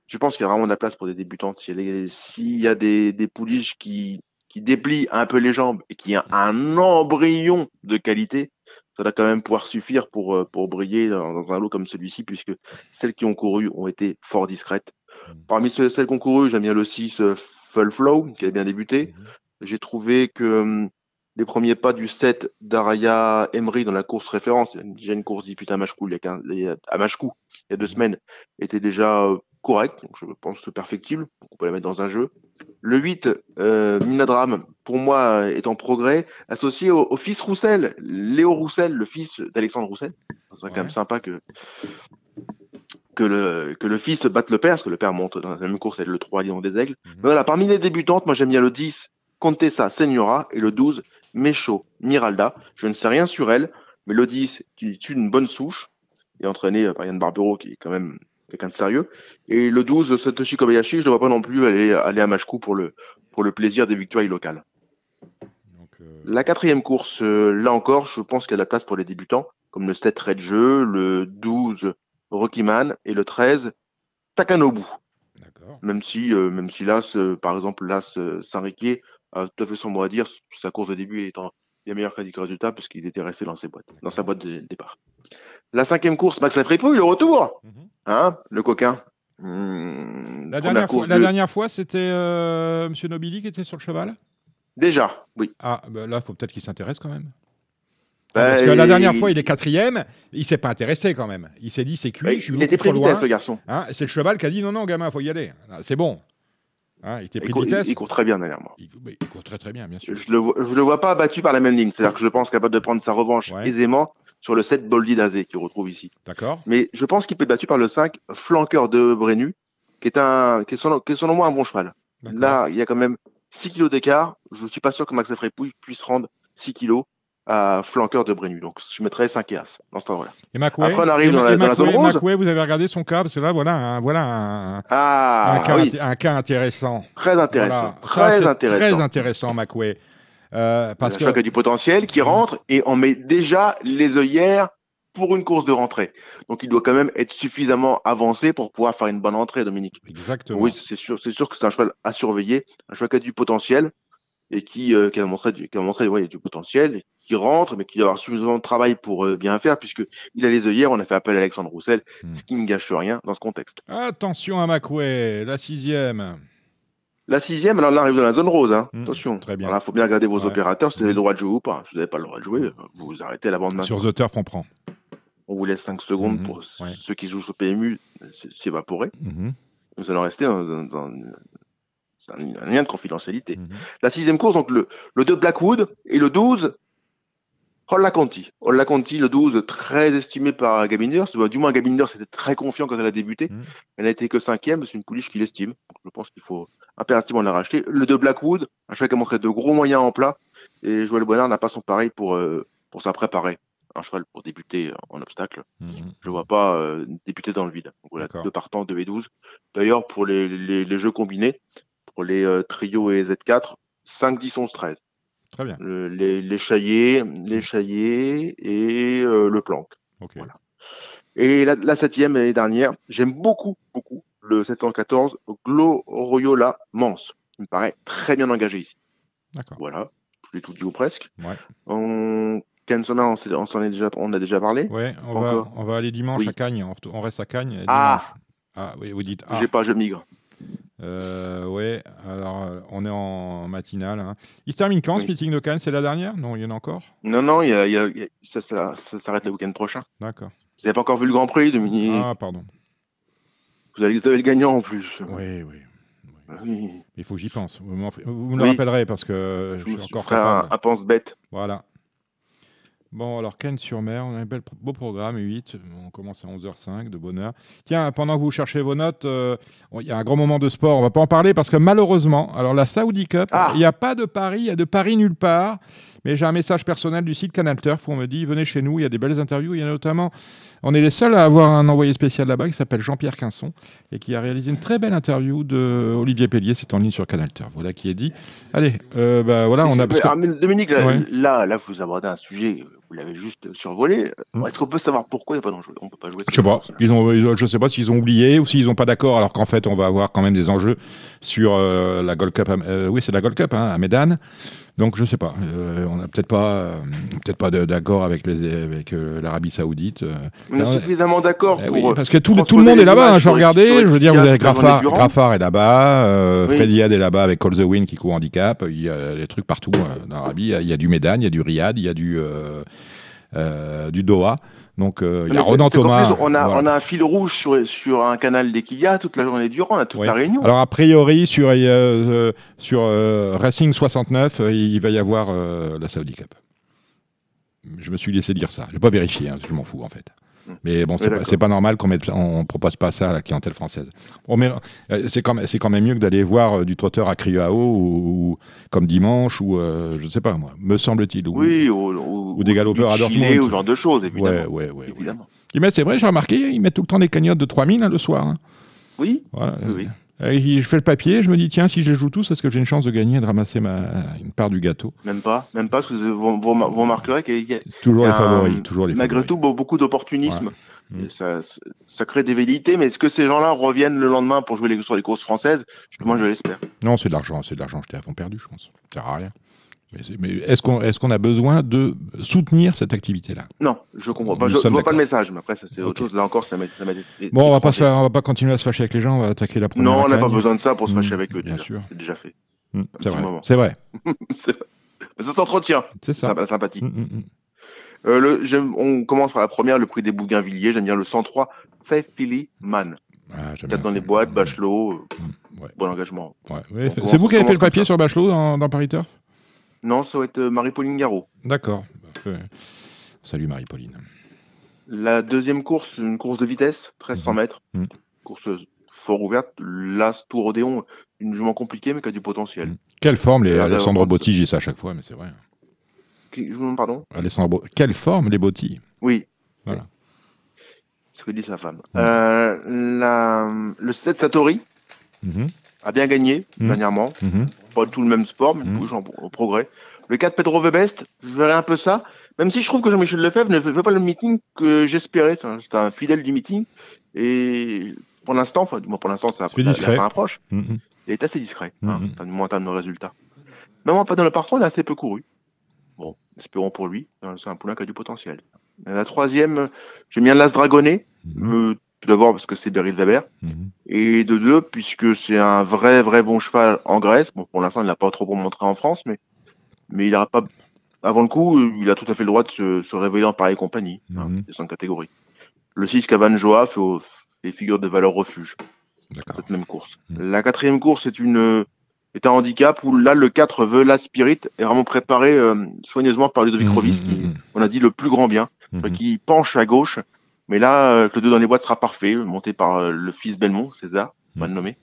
je pense qu'il y a vraiment de la place pour des débutantes. S'il y a des- S'il y a des, des pouliches qui, qui déplient un peu les jambes et qui ont un embryon de qualité, ça doit quand même pouvoir suffire pour, euh, pour briller dans, dans un lot comme celui-ci, puisque celles qui ont couru ont été fort discrètes. Mhm. Parmi celles qui ont couru, j'aime bien le 6 euh, Full Flow, qui a bien débuté. Mhm. J'ai trouvé que hum, les premiers pas du 7 d'Araya Emery dans la course référence, a déjà une course disputée à Machkou il y a, 15 il y a- à Machkou, il y a deux Mhm. semaines, était déjà euh, correcte, donc je pense perfectible, donc on peut la mettre dans un jeu. Le 8, euh, Minadram, pour moi, euh, est en progrès, associé au, au fils Roussel, Léo Roussel, le fils d'Alexandre Roussel. Ce serait quand Ouais. même sympa que, que, le, que le fils batte le père, parce que le père monte dans la même course avec le 3 Lion des Aigles. Mhm. Mais voilà, parmi les débutantes, moi j'aime bien le 10, Contessa Senora, et le 12, Mecho Miralda. Je ne sais rien sur elle, mais le 10 est une bonne souche, et entraîné par Yann Barbero, qui est quand même quelqu'un de sérieux. Et le 12, Satoshi Kobayashi, je ne vois pas non plus aller, aller à Machkou pour le, pour le plaisir des victoires locales. Donc, euh, La quatrième course, euh, là encore, je pense qu'il y a de la place pour les débutants, comme le 7 Red Jeu, le 12 Rockyman et le 13 Takanobu. Même si, euh, même si l'As, euh, par exemple, l'As Saint-Riquier a tout à fait son mot à dire, sa course de début étant bien meilleure le résultat, parce qu'il était resté dans, ses boîtes, dans sa boîte de départ. La cinquième course, Max Lafripouille, le retour Mhm. Hein, le coquin. Hmm, La dernière, fois, la de- dernière fois, c'était euh, Monsieur Nobili qui était sur le cheval? Déjà, oui. Ah, bah là, faut peut-être qu'il s'intéresse quand même. Bah, Parce que la dernière il- fois, il est quatrième, il s'est pas intéressé quand même. Il s'est dit, c'est cuit, bah, je suis il était trop pris loin. vitesse, ce garçon. Hein, c'est le cheval qui a dit, non, non, gamin, faut y aller. Ah, C'est bon. Hein, il était Il pris de court, il- vitesse. il court très bien dernièrement. Il, mais il court très très bien, bien sûr. Je le, vois, je le vois pas battu par la même ligne. C'est-à-dire que je pense capable de prendre sa revanche Ouais. aisément sur le 7 Boldy d'Azé qu'il retrouve ici. D'accord Mais je pense qu'il peut être battu par le 5 Flanqueur de Brenu, qui est, un, qui est, selon, qui est selon moi un bon cheval. Là, il y a quand même 6 kilos d'écart. Je ne suis pas sûr que Max Frépouille puisse rendre 6 kilos à Flanqueur de Brenu. Donc je mettrais 5 et As dans ce temps-là. Et Macoué Après, on arrive dans la- dans la zone Macoué- rose. Macoué, vous avez regardé son cas Parce que là, voilà un, voilà un, Ah, un, cas, oui, inté- un cas intéressant. très intéressant. Voilà. Très intéressant. Très intéressant, Macoué. Euh, parce un que a du potentiel qui rentre et on met déjà les œillères pour une course de rentrée. Donc il doit quand même être suffisamment avancé pour pouvoir faire une bonne entrée, Dominique. Exactement. Oui, c'est sûr, c'est sûr que c'est un cheval à surveiller, un cheval qui a du potentiel et qui, euh, qui a montré, du, qui a montré ouais, du potentiel, qui rentre, mais qui doit avoir suffisamment de travail pour euh, bien faire, puisque il a les œillères. On a fait appel à Alexandre Roussel, Hmm. ce qui ne gâche rien dans ce contexte. Attention à Macoué, la sixième. La sixième, alors là, on arrive dans la zone rose. Hein. Hmm, Attention. très bien. Il faut bien regarder vos Ouais. opérateurs, si vous avez le droit de jouer ou pas. Si vous n'avez pas le droit de jouer, vous vous arrêtez à la bande main. Sur The Turf, on prend. On vous laisse 5 secondes Mhm, pour ouais. ceux qui jouent sur PMU s- s'évaporer. Mhm, Nous allons rester dans, dans- dans- c'est un, un lien de confidentialité. mhm. La sixième course, donc le, le 2 Blackwood et le 12 Holla Conti. Holla Conti, le 12, très estimé par Gabiner. Du moins, Gabiner était très confiant quand elle a débuté. Mhm. Elle n'a été que cinquième, c'est une pouliche qu'il estime. Je pense qu'il faut impérativement la racheter. Le 2 Blackwood, un cheval qui a montré de gros moyens en plat. Et Joël Bonnard n'a pas son pareil pour, euh, pour s'en préparer. Un cheval pour débuter en obstacle. Mhm. Je ne vois pas euh, débuter dans le vide. Donc voilà, deux partants, 2 et 12. D'ailleurs, pour les, les, les jeux combinés, pour les euh, trios et Z4, 5, 10, 11, 13. Très bien. Le- les, les chaillés, les chaillés et euh, le planque. Ok. Voilà. Et la, la septième et dernière, j'aime beaucoup, beaucoup le 714 Gloriola Mans. Il me paraît très bien engagé ici. D'accord. Voilà, je l'ai tout dit ou presque. Ouais. On... On, on s'en est déjà, on a déjà parlé. Ouais, on va, on va aller dimanche Oui. à Cagnes. On, reste à Cagnes. Ah. Ah oui, vous dites. Ah. J'ai pas, je migre. Euh, ouais, alors euh, on est en matinale. hein. Il se termine quand ce Oui. meeting de Cannes? C'est la dernière? Non, il y en a encore? Non, non, il y a- il y ça, ça- ça s'arrête le week-end prochain. D'accord. Vous n'avez pas encore vu le Grand Prix, Dominique? Ah, pardon. Vous, avez, vous avez le gagnant en plus. Oui, oui. Oui. Il faut que j'y pense. Vous, vous me le Oui. rappellerez parce que je, Je, suis encore ferai un, un pense-bête. Voilà. Bon, alors Cannes-sur-Mer, on a un bel, beau programme, 8. On commence à 11h05, de bonne heure. Tiens, pendant que vous cherchez vos notes, euh, il y a un grand moment de sport, on va pas en parler parce que malheureusement, alors la Saudi Cup, Ah. il n'y a pas de Paris, il y a de Paris nulle part. Mais j'ai un message personnel du site Canal Turf où on me dit venez chez nous, il y a des belles interviews. Il y a notamment, on est les seuls à avoir un envoyé spécial là-bas qui s'appelle Jean-Pierre Quinson et qui a réalisé une très belle interview de Olivier Pellier. C'est en ligne sur Canal Turf. Voilà qui est dit. Allez, euh, bah, voilà, on a. Que- ah, Dominique, là, Ouais. là, là, vous abordez un sujet, vous l'avez juste survolé. Mm. Est-ce qu'on peut savoir pourquoi il n'y a pas d'enjeu? On peut pas jouer. Je sais pas. Ils ont, ils ont- je sais pas s'ils ont oublié ou s'ils n'ont pas d'accord, alors qu'en fait, on va avoir quand même des enjeux sur euh, la Gold Cup. euh, oui, c'est la Gold Cup hein, à Médane. Donc, je sais pas. Euh, on n'a peut-être pas, euh, peut-être pas d'accord avec les, avec euh, l'Arabie Saoudite. euh. On est suffisamment d'accord Eh pour. oui, euh, parce que tout, le- tout le monde est là-bas. Hein, regardais. sur Je veux dire, vous avez Graffard. Graffard est là. euh, Oui. Freddy Had est là-bas avec Call the Wind qui court handicap. Il y a des trucs partout euh, en Arabie. Il y a- il y, a du Médane, il y a du Riyad, il y a du, euh, du Doha. Donc, euh, il y a Ronan Thomas. plus, on, a, voilà. on a un fil rouge sur, sur un canal d'Equilia toute la journée durant, toute Oui. la réunion. Alors a priori sur, euh, sur Racing 69, euh, il va y avoir la Saudi Cup. Je me suis laissé dire ça. Je vais pas vérifier, hein, je m'en fous en fait. Mm. Mais bon, c'est Oui, pas, normal qu'on on propose pas ça à la clientèle française. Euh, c'est quand, quand même mieux que d'aller voir euh, du trotteur à Criao ou, ou comme dimanche ou euh, je sais pas moi, me semble-t-il. ou- Oui, ou, ou, ou des galopeurs à Dortmund. ou genre de choses, évidemment. Ouais, ouais, ouais, évidemment. Ils mettent, c'est vrai, j'ai remarqué, ils mettent tout le temps des cagnottes de 3000 hein, le soir. hein. Oui, Voilà. oui, je fais le papier, je me dis, tiens, si je les joue tous, est-ce que j'ai une chance de gagner et de ramasser ma, une part du gâteau? Même pas, même pas, parce que vous, vous, vous remarquerez qu'il y a, Toujours les favoris, un- toujours les malgré favoris. tout be- beaucoup d'opportunisme. Voilà. Ça, ça crée des velléités, mais est-ce que ces gens-là reviennent le lendemain pour jouer les, sur les courses françaises? Moi, je l'espère. Non, c'est de l'argent, c'est de l'argent jeté à fond perdu, je pense. Ça sert à rien. Mais, est-ce qu'on est a besoin de soutenir cette activité-là? Non, je comprends pas. Nous Je, sommes vois pas le message, mais après, ça, c'est autre chose. Là encore, ça m'a Bon, on va pas se étranger. faire, on va pas continuer à se fâcher avec les gens, on va attaquer la première. Non, on n'a pas besoin de ça pour se fâcher avec eux. bien Déjà. sûr. C'est déjà fait. Mm, C'est vrai. C'est vrai. Ça s'entretient, C'est ça. la sympathie. Mm, mm, mm. Euh, le, on commence par la première, le prix des Bougainvilliers. J'aime bien le 103, Fait Philly Man. Ah, bien dans les boîtes, Bachelot, euh, ouais. bon engagement. Ouais, ouais, On c'est- vous qui avez fait le papier sur Bachelot dans, dans Paris Turf? Non, ça va être euh, Marie-Pauline Garot. D'accord. Euh, Salut Marie-Pauline. La deuxième course, une course de vitesse, 1300 Mhm. mètres. Mhm. Course fort ouverte. L'As Tour Odéon, une jument compliquée, mais qui a du potentiel. Mhm. Quelle forme les Alessandro Botti, j'ai ça à chaque fois, mais c'est vrai. Qui- je- Pardon? Alessandro Quelle forme les Botti? Oui. Voilà. C'est ce que dit sa femme. Euh, la- le 7 Satori a bien gagné Mhm. dernièrement. mhm. Pas tout le même sport, mais Mhm. toujours en, en progrès. Le 4 Pedro Vebest, je verrai un peu ça. Même si je trouve que Jean-Michel Lefebvre ne fait pas le meeting que j'espérais. C'est un- un fidèle du meeting. Et pour l'instant, enfin, du pour l'instant, C'est la- fin approche. Il est assez discret, hein, du en termes de résultats. Même en pas dans le parcours, il a assez peu couru. Bon, espérons pour lui. C'est un poulain qui a du potentiel. La troisième, j'aime bien l'As Dragonnet. Mhm. Tout d'abord parce que c'est Beryl Weber. Mhm. Et de deux, puisque c'est un vrai, vrai bon cheval en Grèce. Bon, pour l'instant, il n'a pas trop montrer en France, mais, mais il n'aura pas. Avant le coup, il a tout à fait le droit de se, se révéler en pareille compagnie. hein, Mhm. c'est son catégorie. Le 6, Cavan Joa, fait, au- fait figure de valeur refuge cette même course. Mhm. La quatrième course est une est un handicap où là le 4 veut la Spirit est vraiment préparé euh, soigneusement par Ludovic Rovis, qui Mhm. on a dit le plus grand bien, Mhm. qui penche à gauche. Mais là, euh, que le 2 dans les boîtes sera parfait, monté par euh, le fils Belmont, César, mal Mhm. nommé.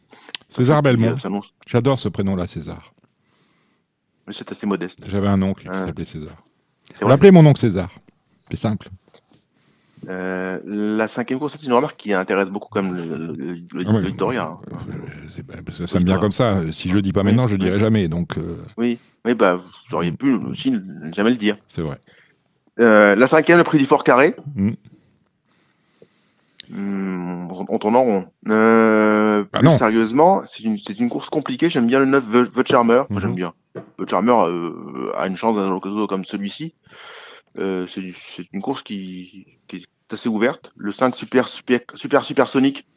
César Belmont. J'adore ce prénom-là, César. mais c'est assez modeste. J'avais un oncle qui Ah. s'appelait César. On l'appelait mon oncle César. C'est simple. Euh, la cinquième course, c'est une remarque qui intéresse beaucoup comme le, le, ça me vient comme ça. Si je le dis pas Oui, maintenant, je le oui. dirai jamais. Donc, euh, Oui, oui, bah, vous auriez pu aussi ne jamais le dire. c'est vrai. Euh, la cinquième, le prix du Fort Carré. Mhm. Hmm, on tourne en rond. Euh, Bah plus non. sérieusement, c'est une, course compliquée. J'aime bien le 9 The, Charmer. Moi, Mhm. J'aime bien. The Charmer euh, a une chance dans un occasion comme celui-ci. Euh, c'est une course qui, qui est assez ouverte. Le 5 Super Super Super Supersonic.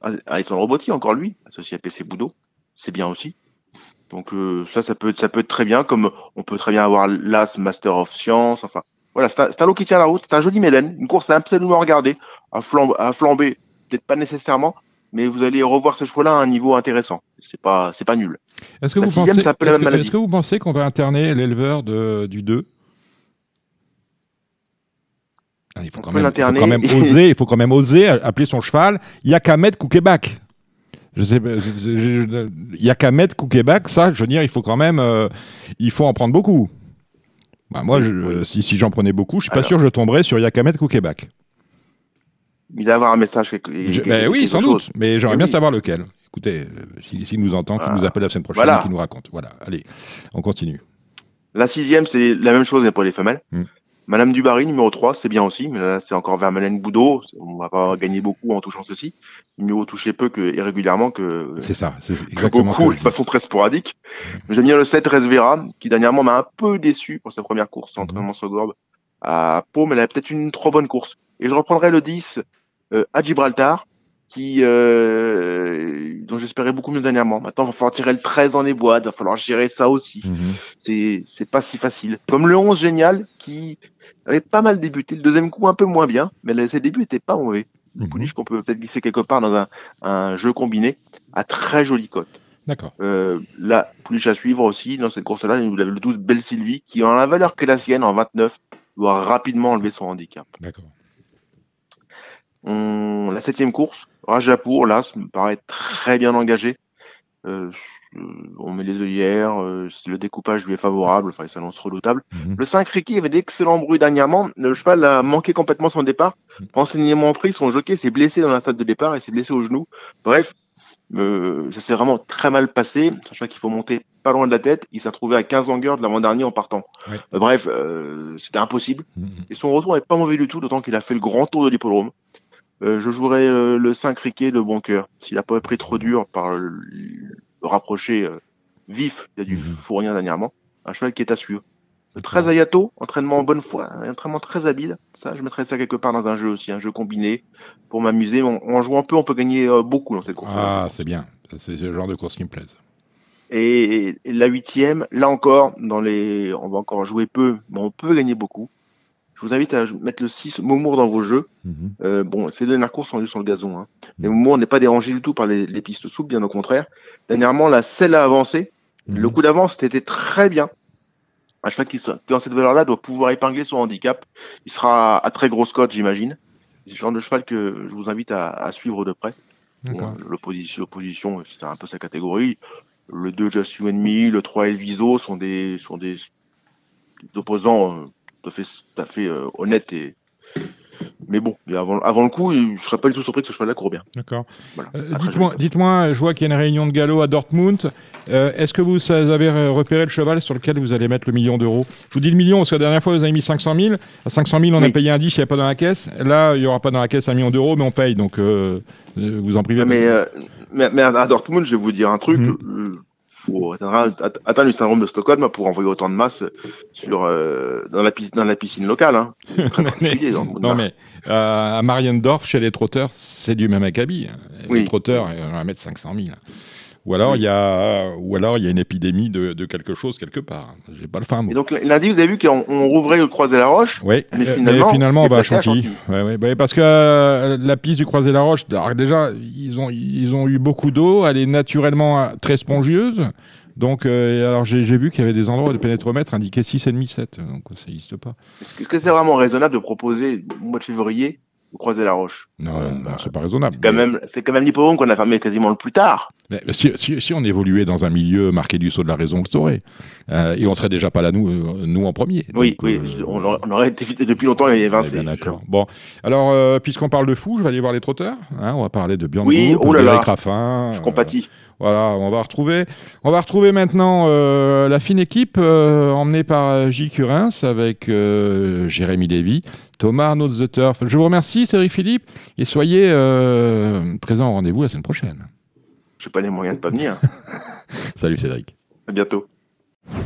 Ah, Alessandro Botti, encore lui, associé à PC Boudot. C'est bien aussi. Donc euh, ça, ça peut, être- ça peut être très bien. Comme on peut très bien avoir l'As Master of Science. Enfin, voilà, c'est un, lot qui tient la route. C'est un joli Méden. Une course à absolument regarder. À, flambe, à flamber, peut-être pas nécessairement, mais vous allez revoir ce choix-là à un niveau intéressant. c'est pas, c'est pas nul. Est-ce que, La vous sixième, pensez, est-ce même que- maladie. est-ce que vous pensez qu'on va interner l'éleveur de- du 2 Ah, il faut quand, même, il faut l'interner. quand même oser, il faut quand même oser appeler son cheval Yakamet Koukebak. Je sais, pas, je- je- je- Yakamet Koukebak, ça, je veux dire, il faut quand même, euh, il faut en prendre beaucoup. Bah, moi, Oui, je- oui. si, si j'en prenais beaucoup, je suis pas sûr que je tomberais sur Yakamet Koukebak. Il doit avoir un message quelque, Je- quelque- ben oui, quelque sans chose. doute, mais j'aimerais bien oui. savoir lequel. Écoutez, euh, s'il nous entend, qu'il Ah. nous appelle la semaine prochaine Voilà. et qu'il nous raconte. Voilà, allez, on continue. La sixième, c'est la même chose mais pour les femelles. Hmm. Madame Dubarry, numéro 3, c'est bien aussi, mais là, c'est encore Vermelaine Boudot. On va pas gagner beaucoup en touchant ceci. Mieux toucher peu que, et régulièrement que, C'est ça, c'est exactement beaucoup, de façon très sporadique. J'aime bien le 7 Resvera, qui dernièrement m'a un peu déçu pour sa première course, Mhm. entraînement sur Gorbe à Pau, mais elle a peut-être une trop bonne course. Et je reprendrai le 10 euh, à Gibraltar, qui, euh, dont j'espérais beaucoup mieux dernièrement. Maintenant, il va falloir tirer le 13 dans les boîtes, il va falloir gérer ça aussi. Mhm. C'est, pas si facile. Comme le 11 génial, qui avait pas mal débuté. Le deuxième coup, un peu moins bien, mais ses débuts étaient pas mauvais. Mhm. Pouliche qu'on peut peut-être glisser quelque part dans un, un jeu combiné à très jolie cote. D'accord. Euh, là, Pouliche à suivre aussi dans cette course-là. Vous avez le 12 Belle Sylvie, qui en la valeur que la sienne en 29, doit rapidement enlever son handicap. D'accord. On- La septième course, Rajapour, là, ça me paraît très bien engagé. Euh, euh, on met les œillères, euh, le découpage lui est favorable, enfin, il s'annonce redoutable. Mhm. Le 5 Ricky avait d'excellents bruits dernièrement. Le cheval a manqué complètement son départ. Renseignement pris, son jockey s'est blessé dans la salle de départ et s'est blessé au genou. Bref, euh, ça s'est vraiment très mal passé, sachant qu'il faut monter pas loin de la tête. Il s'est retrouvé à 15 longueurs de l'avant-dernier en partant. Ouais. Euh, bref, euh, c'était impossible. Mhm. Et son retour n'est pas mauvais du tout, d'autant qu'il a fait le grand tour de l'hippodrome. Euh, je jouerai euh, le 5 Riquet de bon cœur. S'il n'a pas pris trop dur par le, le rapproché euh, vif, il a dû Mhm. fournir dernièrement. Un cheval qui est à suivre. Le 13 Ayato, entraînement en bonne foi, un entraînement très habile. Ça, je mettrais ça quelque part dans un jeu aussi, un jeu combiné pour m'amuser. En, en jouant peu, on peut gagner beaucoup dans cette course. Ah, c'est bien. C'est le genre de course qui me plaise. Et, et la huitième, là encore, dans les, on va encore jouer peu, mais on peut gagner beaucoup. Je vous invite à mettre le 6 Momour dans vos jeux. Mhm. Euh, bon, ces dernières courses sont lieu sur le gazon. Hein. Mais Momour n'est pas dérangé du tout par les, les pistes souples, bien au contraire. Dernièrement, la selle a avancé. Le Mhm. coup d'avance était très bien. Un cheval qui, dans cette valeur-là, doit pouvoir épingler son handicap. Il sera à très grosse cote, j'imagine. C'est le genre de cheval que je vous invite à, à suivre de près. Bon, L'opposition, c'est un peu sa catégorie. Le 2 Just You and Me, le 3 Elviso sont des, sont des, des opposants euh, tout à fait, tout à fait euh, honnêtes. Et... Mais bon, avant, avant le coup, je ne serais pas du tout surpris que ce cheval-là court bien. D'accord. Voilà. Euh, dites-moi, dites-moi, je vois qu'il y a une réunion de galop à Dortmund. Euh, Est-ce que vous avez repéré le cheval sur lequel vous allez mettre le million d'euros? Je vous dis le million parce que la dernière fois vous avez mis 500 000. À 500 000, on a payé un 10, il n'y a pas dans la caisse. Là, il n'y aura pas dans la caisse un million d'euros, mais on paye. Donc, vous en privez. Mais, euh, mais, mais à Dortmund, je vais vous dire un truc. Mhm. Euh, faut atteindre, att- atteindre le syndrome de Stockholm pour envoyer autant de masse sur, euh, dans, la, piscine, dans la piscine locale. Hein. Très non, mais euh, à Mariendorf, chez les trotteurs, c'est du même acabit. Les Oui. trotteurs, on va mettre 500 000. Ou alors, il y a, ou alors il y a une épidémie de, de quelque chose quelque part. J'ai pas le fin mot. Et donc lundi, vous avez vu qu'on on rouvrait le Croisé la Roche. Oui, Mais euh, finalement, on va à Chantilly. Chantilly. Ouais, ouais, bah, parce que euh, la piste du Croisé-la-Roche, déjà, ils ont, ils ont eu beaucoup d'eau, elle est naturellement euh, très spongieuse. Donc, euh, alors j'ai vu qu'il y avait des endroits de pénétromètre indiqués 6,5, 7. Donc, ça n'existe pas. Est-ce que c'est vraiment raisonnable de proposer au mois de février le Croisé la Roche Non, Euh, non, c'est pas raisonnable. C'est quand Mais- même, quand même l'hippodrome qu'on a fermé quasiment le plus tard. mais si, si- si on évoluait dans un milieu marqué du saut de la raison, on le saurait. Euh, et on serait déjà pas là, nous, euh, nous en premier. Oui, Donc, oui, euh, on, aurait, on aurait été évité depuis longtemps. Il y avait on est Vincent. bien d'accord. Bon, alors, puisqu'on parle de fou, je vais aller voir les trotteurs. hein, on va parler de Björn Oui, Goop, oh là là. d'Eric Raffin. Je compatis. Voilà, on va retrouver, on va retrouver maintenant euh, la fine équipe euh, emmenée par Gilles Curins avec euh, Jérémy Lévy, Thomas Arnaud de The Turf. Je vous remercie, Cédric Philippe, et soyez euh, présents au rendez-vous la semaine prochaine. Je n'ai pas les moyens de pas venir. Salut Cédric. à bientôt.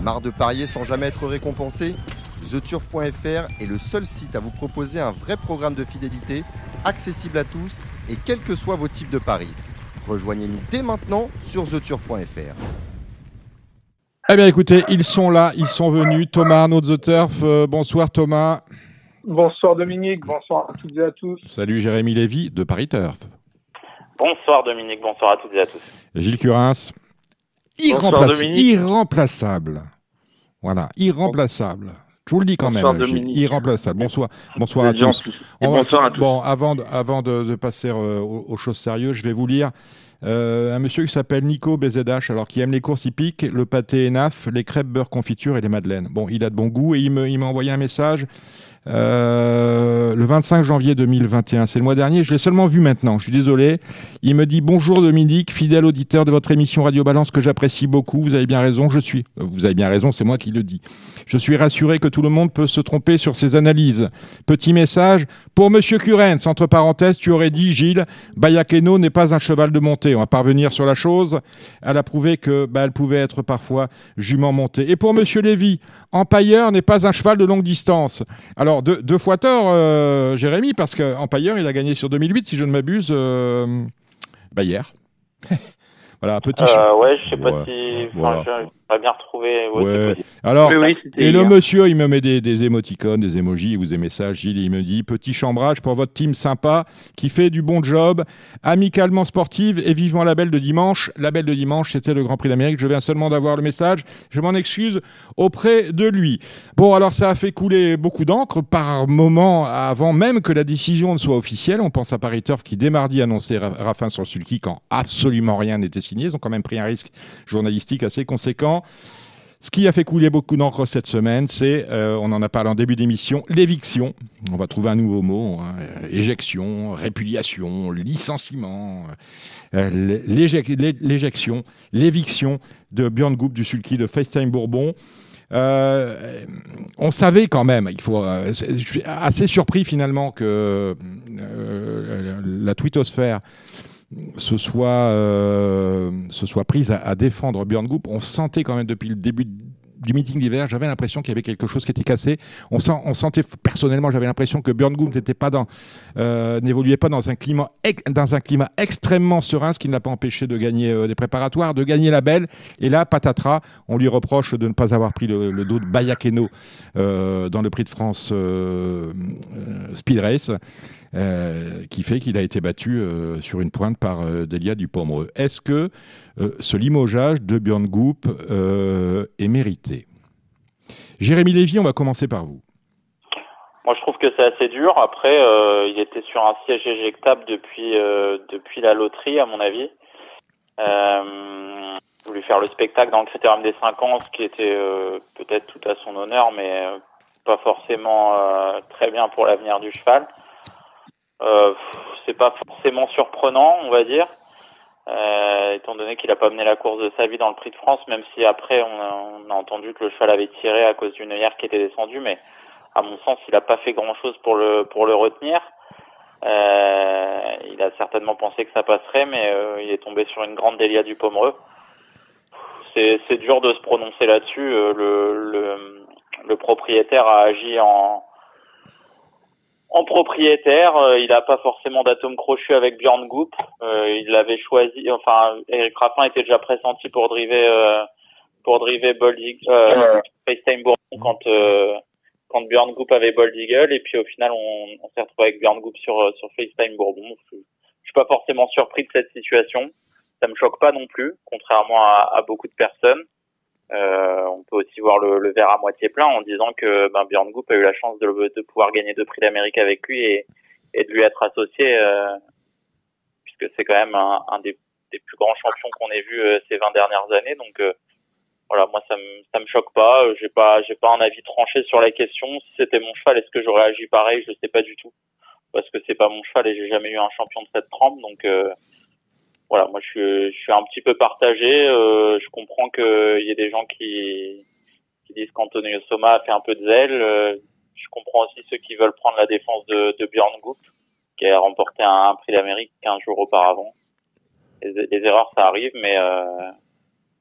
Marre de parier sans jamais être récompensé? TheTurf.fr est le seul site à vous proposer un vrai programme de fidélité, accessible à tous et quels que soient vos types de paris. Rejoignez-nous dès maintenant sur TheTurf.fr. Eh bien écoutez, ils sont là, ils sont venus. Thomas Arnaud de The Turf, euh, bonsoir Thomas. Bonsoir Dominique, bonsoir à toutes et à tous. Salut Jérémy Lévy de Paris Turf. Bonsoir Dominique, bonsoir à toutes et à tous. Gilles Curins. irremplaçable. Voilà, irremplaçable. Je vous le dis quand même, irremplaçable. Bonsoir, bonsoir à tous. bonsoir à tous. Bon, avant, avant de, passer euh, aux, choses sérieuses, je vais vous lire euh, un monsieur qui s'appelle Nico BZH, alors qui aime les courses hippiques, le pâté ENAF, les crêpes beurre confiture et les madeleines. Bon, il a de bon goût et il m'a envoyé un message euh, le 25 janvier 2021. C'est le mois dernier. Je l'ai seulement vu maintenant. Je suis désolé. Il me dit bonjour Dominique, fidèle auditeur de votre émission Radio Balance que j'apprécie beaucoup. Vous avez bien raison. Je suis. Euh, vous avez bien raison. C'est moi qui le dis. Je suis rassuré que tout le monde peut se tromper sur ses analyses. Petit message pour Monsieur Curens. Entre parenthèses, tu aurais dit Gilles, Bayakeno n'est pas un cheval de montée. On va parvenir sur la chose. Elle a prouvé que bah, elle pouvait être parfois jument montée. Et pour Monsieur Lévy, Empailleur n'est pas un cheval de longue distance. Alors, deux, fois tort, euh, Jérémy, parce qu'Empailleur, il a gagné sur 2008, si je ne m'abuse, euh, bah hier. voilà, petit. Euh, ouais, je sais pas si pas bien retrouvé. Alors, et le monsieur, il me met des, des émoticônes, des émojis, il vous aimez ça, Gilles, il me dit petit chambrage pour votre team sympa qui fait du bon job, amicalement sportive et vivement la belle de dimanche. La belle de dimanche, c'était le Grand Prix d'Amérique. Je viens seulement d'avoir le message. Je m'en excuse auprès de lui. Bon, alors ça a fait couler beaucoup d'encre par moment avant même que la décision ne soit officielle. On pense à Paris Turf qui dès mardi annonçait Raffin sur sulky quand absolument rien n'était signé. Ils ont quand même pris un risque journalistique assez conséquent. Ce qui a fait couler beaucoup d'encre cette semaine, c'est, euh, on en a parlé en début d'émission, l'éviction. On va trouver un nouveau mot, hein, éjection, répudiation, licenciement, euh, l'éjection, l'éviction de Björn Goup du Sulky de FaceTime Bourbon. Euh, on savait quand même, il faut, je suis assez surpris finalement que la twittosphère se soit, euh, soit prise à, défendre Björn Goop. On sentait quand même depuis le début du meeting d'hiver, j'avais l'impression qu'il y avait quelque chose qui était cassé. On, sent, on sentait personnellement, j'avais l'impression que Björn n'était pas dans, euh, n'évoluait pas dans un climat, extrêmement serein, ce qui ne l'a pas empêché de gagner euh, des préparatoires, de gagner la belle. Et là, patatras, on lui reproche de ne pas avoir pris le, dos de Bayakeno dans le Prix de France Speed Race. Euh, qui fait qu'il a été battu euh, sur une pointe par euh, Delia Dupomereux. Est-ce que ce limogeage de Björn est mérité? Jérémy Lévy, on va commencer par vous. Moi, je trouve que c'est assez dur. Après, il était sur un siège éjectable depuis, depuis la loterie, à mon avis. Euh, voulu faire le spectacle dans le critérium des 5 ans, ce qui était peut-être tout à son honneur, mais pas forcément très bien pour l'avenir du cheval. Euh, c'est pas forcément surprenant, on va dire, euh, étant donné qu'il a pas mené la course de sa vie dans le Prix de France, même si après on a, on a entendu que le cheval avait tiré à cause d'une œillère qui était descendue, mais à mon sens, il a pas fait grand-chose pour le pour le retenir. Euh, il a certainement pensé que ça passerait, mais euh, il est tombé sur une grande délia du Pomereux. C'est, c'est dur de se prononcer là-dessus. Euh, le, le, le propriétaire a agi en, en propriétaire, euh, il n'a pas forcément d'atome crochu avec Bjorn Goop. Euh, il l'avait choisi. Enfin, Eric Raffin était déjà pressenti pour driver euh, pour driver Bold Eagle, FaceTime Bourbon quand quand Bjorn Goop avait Bold Eagle et puis au final on, on s'est retrouvé avec Bjorn Goop sur sur FaceTime Bourbon. Je, suis pas forcément surpris de cette situation. Ça me choque pas non plus, contrairement à, à beaucoup de personnes. Euh, on peut aussi voir le, le, verre à moitié plein en disant que ben, Björn Goop a eu la chance de, pouvoir gagner deux prix d'Amérique avec lui et, de lui être associé, euh, puisque c'est quand même un, des, plus grands champions qu'on ait vu euh, ces 20 dernières années. Donc euh, voilà, moi ça me ça me choque pas. J'ai pas j'ai pas un avis tranché sur la question. Si c'était mon cheval, est-ce que j'aurais agi pareil? Je sais pas du tout, parce que c'est pas mon cheval et j'ai jamais eu un champion de cette trempe. Donc voilà, moi je suis, je suis un petit peu partagé. Euh, je comprends qu'il y ait des gens qui, qui disent qu'Antonio Soma a fait un peu de zèle. Euh, je comprends aussi ceux qui veulent prendre la défense de, de Björn Goop, qui a remporté un, prix d'Amérique 15 jours auparavant. Les, erreurs, ça arrive, mais euh,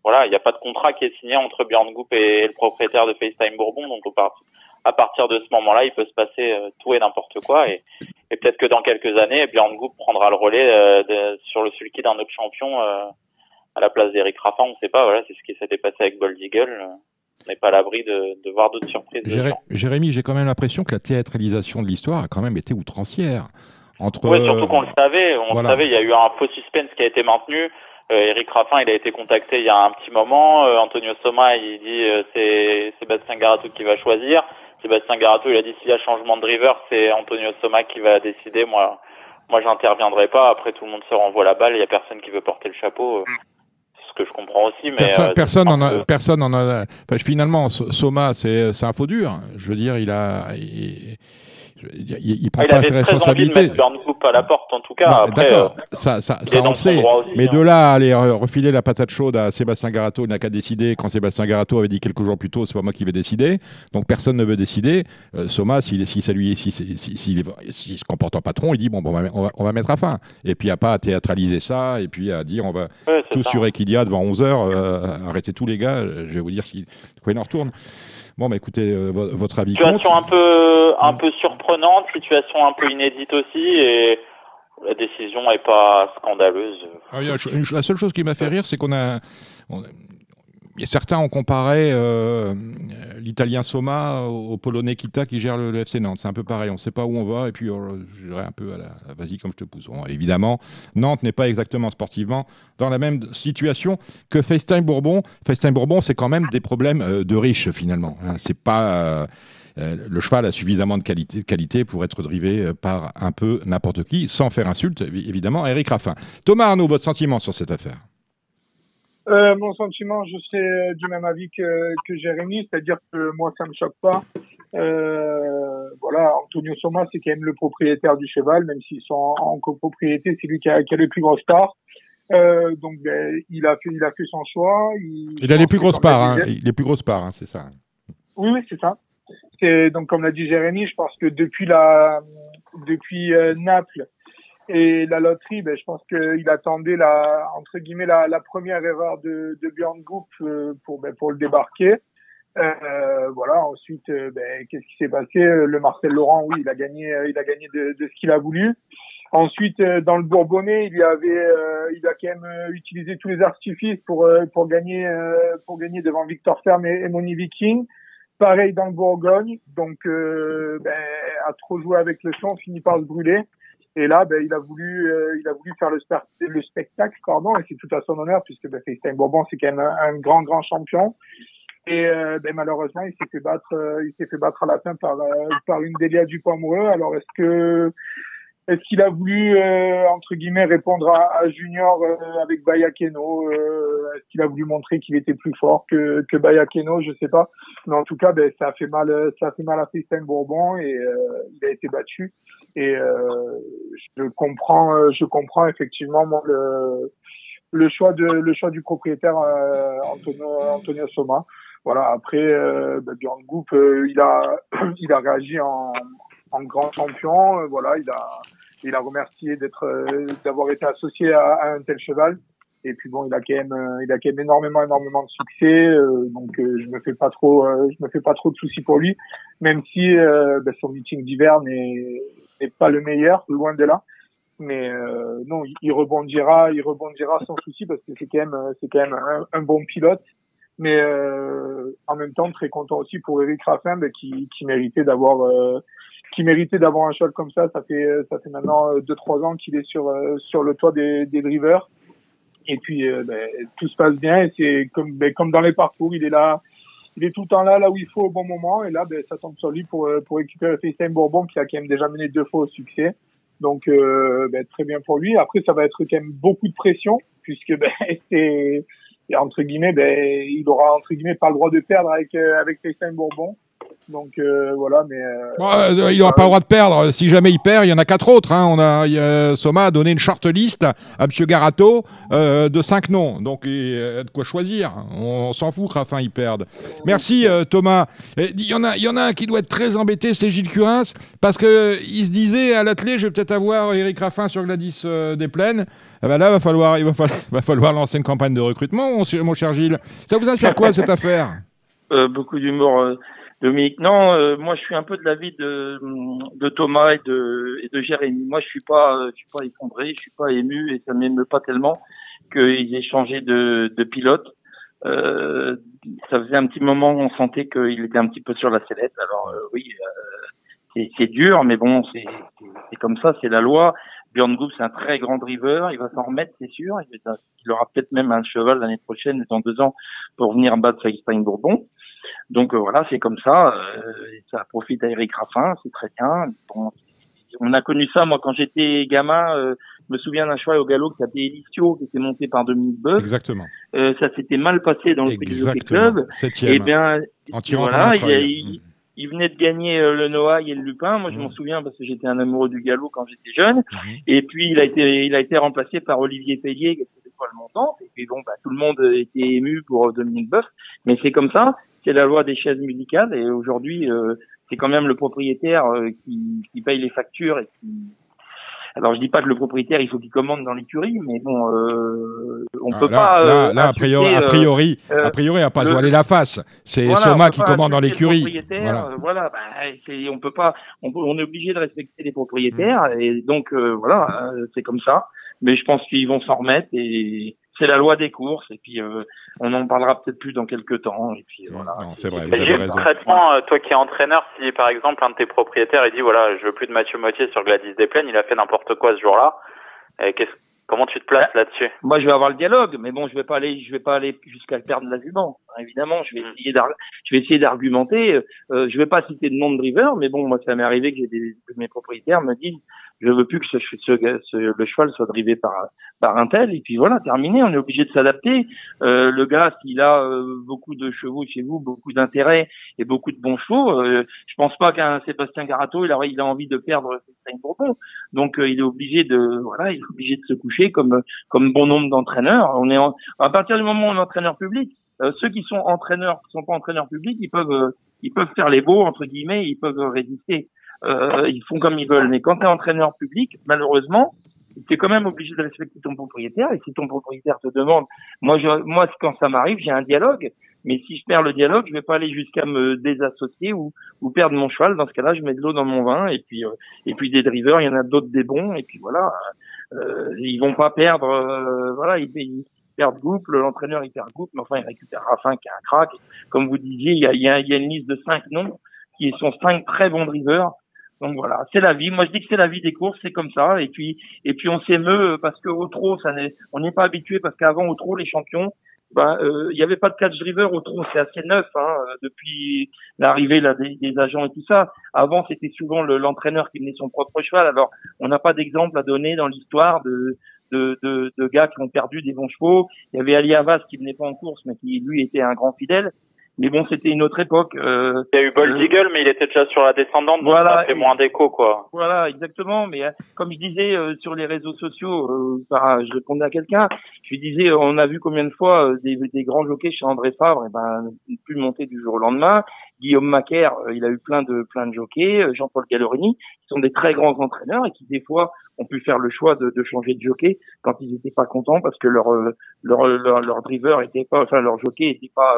voilà, il n'y a pas de contrat qui est signé entre Björn Goop et le propriétaire de FaceTime Bourbon, donc à partir de ce moment-là, il peut se passer euh, tout et n'importe quoi. Et, et peut-être que dans quelques années, Björn Goop prendra le relais euh, de, sur le sulky d'un autre champion euh, à la place d'Eric Raffin. On ne sait pas. Voilà, c'est ce qui s'était passé avec Bold Eagle. On n'est pas à l'abri de, de, voir d'autres surprises. Jérémy, j'ai quand même l'impression que la théâtralisation de l'histoire a quand même été outrancière. Entre... Oui, surtout qu'on le savait. On le savait. Il y a eu un faux suspense qui a été maintenu. Eric Raffin, il a été contacté il y a un petit moment. Antonio Soma, il dit c'est Sébastien Garato qui va choisir. Sébastien Garato, il a dit s'il y a changement de driver, c'est Antonio Soma qui va décider. Moi, moi, j'interviendrai pas. Après, tout le monde se renvoie la balle. Il y a personne qui veut porter le chapeau. C'est ce que je comprends aussi. Mais personne, personne en a, personne en a. Enfin, finalement, Soma, c'est un faux dur. Je veux dire, il a. Il, il, prend ah, pas ses responsabilités. Il à la porte en tout cas. D'accord, euh, ça, ça, ça on sait. mais de hein. là à aller refiler la patate chaude à Sébastien Garato, il n'a qu'à décider. Quand Sébastien Garato avait dit quelques jours plus tôt, c'est pas moi qui vais décider. Donc personne ne veut décider. Euh, Soma, si, si ça lui, si, si, si, se comporte en patron, il dit bon, bon on, va, on, va, mettre à fin. Et puis à pas à théâtraliser ça et puis à dire on va tout sur Equidia devant 11 h euh, arrêtez tous les gars. Je vais vous dire si quoi il en retourne. Bon, bah écoutez, euh, votre avis. Situation un peu, un peu surprenante, situation un peu inédite aussi, et la décision n'est pas scandaleuse. Ah, la seule chose qui m'a fait rire, c'est qu'on a, certains ont comparé euh, l'italien Soma au, polonais Kita qui gère le, FC Nantes. C'est un peu pareil, on ne sait pas où on va et puis euh, je dirais un peu à la vas-y comme je te pousse. évidemment, Nantes n'est pas exactement sportivement dans la même situation que FaceTime-Bourbon. FaceTime-Bourbon, c'est quand même des problèmes euh, de riches finalement. Hein. C'est pas le cheval a suffisamment de qualité, pour être drivé par un peu n'importe qui, sans faire insulte, évidemment, Eric Raffin. Thomas Arnaud, votre sentiment sur cette affaire? Euh, mon sentiment, je serais du même avis que, que Jérémy, c'est-à-dire que moi, ça me choque pas. Euh, voilà, Antonio Soma, c'est quand même le propriétaire du cheval, même s'ils sont en, copropriété, c'est lui qui a, qui a les plus grosses parts. Euh, donc, ben, il a fait, il a fait son choix. Il, il a les plus grosses parts, hein, les plus grosses parts, hein, c'est ça. Oui, oui, c'est ça. Donc, comme l'a dit Jérémy, je pense que depuis la, depuis euh, Naples, et la loterie, ben, je pense qu'il attendait la, entre guillemets, la, la première erreur de, de Björn Group euh, pour, ben, pour le débarquer. Euh, voilà. Ensuite, euh, ben, qu'est-ce qui s'est passé? Le Marcel Laurent, oui, il a gagné, il a gagné de, de ce qu'il a voulu. Ensuite, dans le Bourbonnais, il y avait, il a quand même utilisé tous les artifices pour pour gagner pour gagner devant Victor Ferme et, et Moni Viking. Pareil dans le Bourgogne. Donc, ben, à trop jouer avec le son, finit par se brûler. Et là, ben, il a voulu, euh, il a voulu faire le, le spectacle, pardon, et c'est tout à son honneur puisque ben, FaceTime Bourbon, c'est quand même un, grand, grand champion. Et euh, ben, malheureusement, il s'est fait battre, euh, il s'est fait battre à la fin par, par une Delia Dupomereux. Alors, est-ce que est-ce qu'il a voulu, euh, entre guillemets, répondre à, à Junior euh, avec Bayakeno euh, Est-ce qu'il a voulu montrer qu'il était plus fort que, que Bayakeno? Je sais pas. Mais en tout cas, ben, ça a fait mal, ça a fait mal à Festin Bourbon et il a été battu. Et je comprends, je comprends effectivement moi, le, le choix de le choix du propriétaire Antonio, Antonio Soma. Voilà. Après, ben, Bjorn Goop, il a il a réagi en en grand champion. Euh, voilà, il a, il a remercié d'être, euh, d'avoir été associé à, un tel cheval. Et puis bon, il a quand même, euh, il a quand même énormément, énormément de succès. donc je me fais pas trop, je me fais pas trop de soucis pour lui, même si ben, son meeting d'hiver n'est, n'est pas le meilleur, loin de là. Mais non, il rebondira, il rebondira sans souci parce que c'est quand même, c'est quand même un, bon pilote mais en même temps très content aussi pour Eric Raffin ben, qui, qui méritait d'avoir qui méritait d'avoir un cheval comme ça. Ça fait ça fait maintenant euh, deux trois ans qu'il est sur euh, sur le toit des, des drivers. Et puis euh, ben, tout se passe bien. C'est comme ben, comme dans les parcours, il est là, il est tout le temps là là où il faut au bon moment. Et là, ben, ça tombe sur lui pour pour récupérer FaceTime Bourbon qui a quand même déjà mené deux fois au succès. Donc ben, très bien pour lui. Après, ça va être quand même beaucoup de pression puisque ben, c'est entre guillemets, ben, il aura entre guillemets pas le droit de perdre avec avec FaceTime Bourbon. Donc euh, voilà, mais. Euh, euh, il n'aura pas le droit de perdre. Si jamais il perd, il y en a quatre autres. Hein. On a, Soma a donné une short list à M. Garato de cinq noms. Donc il y a de quoi choisir. On, s'en fout que Raffin il perde. Merci Thomas. Il y, en a, il y en a un qui doit être très embêté, c'est Gilles Curins, parce qu'il se disait à l'atelier, je vais peut-être avoir Eric Raffin sur Gladys des Plaines. Eh ben là, va falloir, il va falloir, va falloir lancer une campagne de recrutement, mon, mon cher Gilles. Ça vous inspire quoi cette affaire? Beaucoup d'humour. Dominique, non, euh, moi je suis un peu de l'avis de, de Thomas et de, et de Jérémy. Moi je suis pas, euh, je suis pas effondré, je suis pas ému et ça m'émeut pas tellement qu'ils aient changé de, de pilote. Euh, ça faisait un petit moment où on sentait qu'il était un petit peu sur la sellette. Alors euh, oui, c'est dur, mais bon, c'est comme ça, c'est la loi. Björn Goop, c'est un très grand driver. Il va s'en remettre, c'est sûr. Il, aura peut-être même un cheval l'année prochaine, dans deux ans, pour venir battre Feinstein Bourbon. Donc euh, voilà, c'est comme ça. Euh, ça profite à Eric Raffin, c'est très bien. Bon, on a connu ça, moi, quand j'étais gamin. Euh, je me souviens d'un cheval au galop qui s'appelait Elicio, qui était monté par Dominique Boeuf. Exactement. Euh, ça s'était mal passé dans le Petit Club. Septième. Et eh bien, en tirant voilà, il, il venait de gagner euh, le Noailles et le Lupin. Moi, je m'en mmh. souviens parce que j'étais un amoureux du galop quand j'étais jeune. Mmh. Et puis, il a été, il a été remplacé par Olivier Pellier, qui était le montant. Et puis, bon, bah, tout le monde était ému pour Dominique Boeuf. Mais c'est comme ça. C'est la loi des chaises musicales. Et aujourd'hui, euh, c'est quand même le propriétaire euh, qui, qui paye les factures et qui, alors je dis pas que le propriétaire il faut qu'il commande dans l'écurie, mais bon, euh, on ah, peut pas. Là, là a priori, a priori, a priori, a pas le, voilé la face. C'est Soma qui commande dans l'écurie. Voilà, voilà bah, on peut pas, on, on, est obligé de respecter les propriétaires mmh. et donc voilà, c'est comme ça. Mais je pense qu'ils vont s'en remettre et c'est la loi des courses et puis euh, on en parlera peut-être plus dans quelques temps et puis voilà. C'est vrai. Concrètement, euh, toi qui es entraîneur, si par exemple un de tes propriétaires il dit voilà je veux plus de Mathieu Motier sur Gladys Desplaines, il a fait n'importe quoi ce jour-là, qu'est-ce Comment tu te places bah, là-dessus? Moi, je vais avoir le dialogue, mais bon, je vais pas aller, je vais pas aller jusqu'à perdre l'argument. Évidemment, je vais mm. essayer je vais essayer d'argumenter. Euh, je vais pas citer de nom de driver, mais bon, moi, ça m'est arrivé que, des, mes propriétaires me disent, je veux plus que ce, ce, le cheval soit drivé par par un tel. Et puis voilà, terminé. On est obligé de s'adapter. Euh, le gars, s'il a euh, beaucoup de chevaux chez vous, beaucoup d'intérêt et beaucoup de bons chevaux, euh, je pense pas qu'un Sébastien Garato, il a, il a envie de perdre Sébastien Bourbon. Donc, euh, il est obligé de, voilà, il est obligé de se coucher comme comme bon nombre d'entraîneurs. On est à partir du moment où on est entraîneur public, ceux qui sont entraîneurs, qui sont pas entraîneurs publics, ils peuvent ils peuvent faire les beaux entre guillemets, ils peuvent résister. Euh, ils font comme ils veulent. Mais quand tu es entraîneur public, malheureusement, tu es quand même obligé de respecter ton propriétaire. Et si ton propriétaire te demande, moi, je, moi, quand ça m'arrive, j'ai un dialogue. Mais si je perds le dialogue, je vais pas aller jusqu'à me désassocier ou, ou perdre mon cheval. Dans ce cas-là, je mets de l'eau dans mon vin. Et puis, euh, et puis des drivers, il y en a d'autres des bons. Et puis voilà, euh, ils vont pas perdre. Euh, voilà, ils, perdent groupe, l'entraîneur il perd groupe, mais enfin il récupère Raffin qui a un crack. Comme vous disiez, il y a, il y a une liste de cinq noms qui sont cinq très bons drivers donc voilà, c'est la vie. Moi je dis que c'est la vie des courses, c'est comme ça. Et puis et puis on s'émeut parce que au trot, ça n'est, on n'est pas habitué parce qu'avant au trot les champions, ben euh, il n'y avait pas de catch driver au trot, c'est assez neuf hein, depuis l'arrivée là des, des, agents et tout ça. Avant c'était souvent l'entraîneur qui menait son propre cheval. Alors on n'a pas d'exemple à donner dans l'histoire de de, de, de, gars qui ont perdu des bons chevaux. Il y avait Ali Havas qui venait pas en course, mais qui lui était un grand fidèle. Mais bon, c'était une autre époque. Euh, il y a eu Bold Eagle, mais il était déjà sur la descendante, donc voilà, ça fait moins d'écho, quoi. Voilà, exactement. Mais euh, comme je disais euh, sur les réseaux sociaux, euh, je répondais à quelqu'un, je lui disais, on a vu combien de fois des, des, grands jockeys chez André Fabre, et ben, plus monter du jour au lendemain. Guillaume Macaire, il a eu plein de plein de jockeys. Jean-Paul Gallerini, qui sont des très grands entraîneurs et qui des fois ont pu faire le choix de, de changer de jockey quand ils n'étaient pas contents parce que leur leur leur, leur driver était pas, enfin leur jockey était pas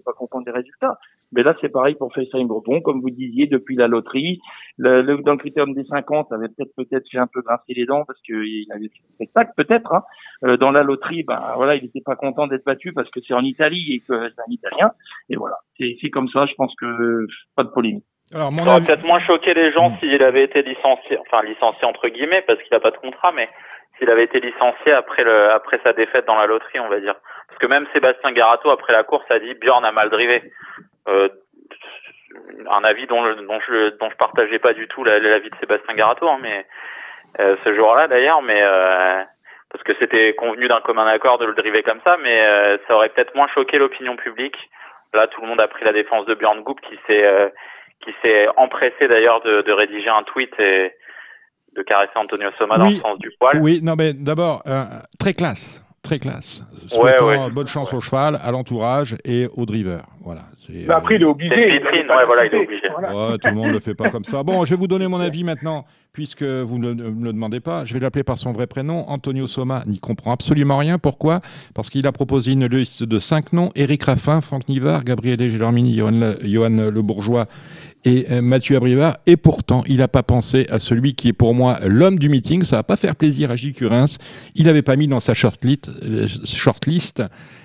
pas content des résultats. Mais là, c'est pareil pour FaceTime Breton, comme vous disiez, depuis la loterie. Le, le, dans le critérium des 50, ça avait peut-être peut-être fait un peu grincer les dents parce qu'il avait fait un spectacle, peut-être. Hein. Euh, dans la loterie, ben voilà, il n'était pas content d'être battu parce que c'est en Italie et que c'est un Italien. Et voilà, c'est comme ça. Je pense que pas de polémique. Alors, mon ça aurait peut-être moins choqué les gens s'il avait été licencié, enfin licencié entre guillemets parce qu'il n'a pas de contrat, mais s'il avait été licencié après le après sa défaite dans la loterie, on va dire. Parce que même Sébastien Garato, après la course, a dit Bjorn a mal drivé. Euh, un avis dont, dont je dont je partageais pas du tout l'avis de Sébastien Garato, hein, mais euh, ce jour-là d'ailleurs, mais euh, parce que c'était convenu d'un commun accord de le driver comme ça, mais euh, ça aurait peut-être moins choqué l'opinion publique. Là, tout le monde a pris la défense de Bjorn Goop, qui s'est euh, qui s'est empressé d'ailleurs de, de rédiger un tweet et de caresser Antonio Soma dans le sens du poil. Oui, non, mais d'abord, très classe très classe. bonne chance au cheval, à l'entourage et au driver. Voilà. Bah, après, il est obligé. voilà, il est obligé. tout le monde ne le fait pas comme ça. Bon, je vais vous donner mon avis maintenant, puisque vous ne me le demandez pas. Je vais l'appeler par son vrai prénom. Antonio Soma n'y comprend absolument rien. Pourquoi? Parce qu'il a proposé une liste de cinq noms Éric Raffin, Franck Nivard, Gabriel Gélormini, Johan Le Bourgeois et euh, Mathieu Abrivard. Et pourtant, il n'a pas pensé à celui qui est pour moi l'homme du meeting. Ça va pas faire plaisir à Gilles Curins. Il n'avait pas mis dans sa shortlist, euh, shortlist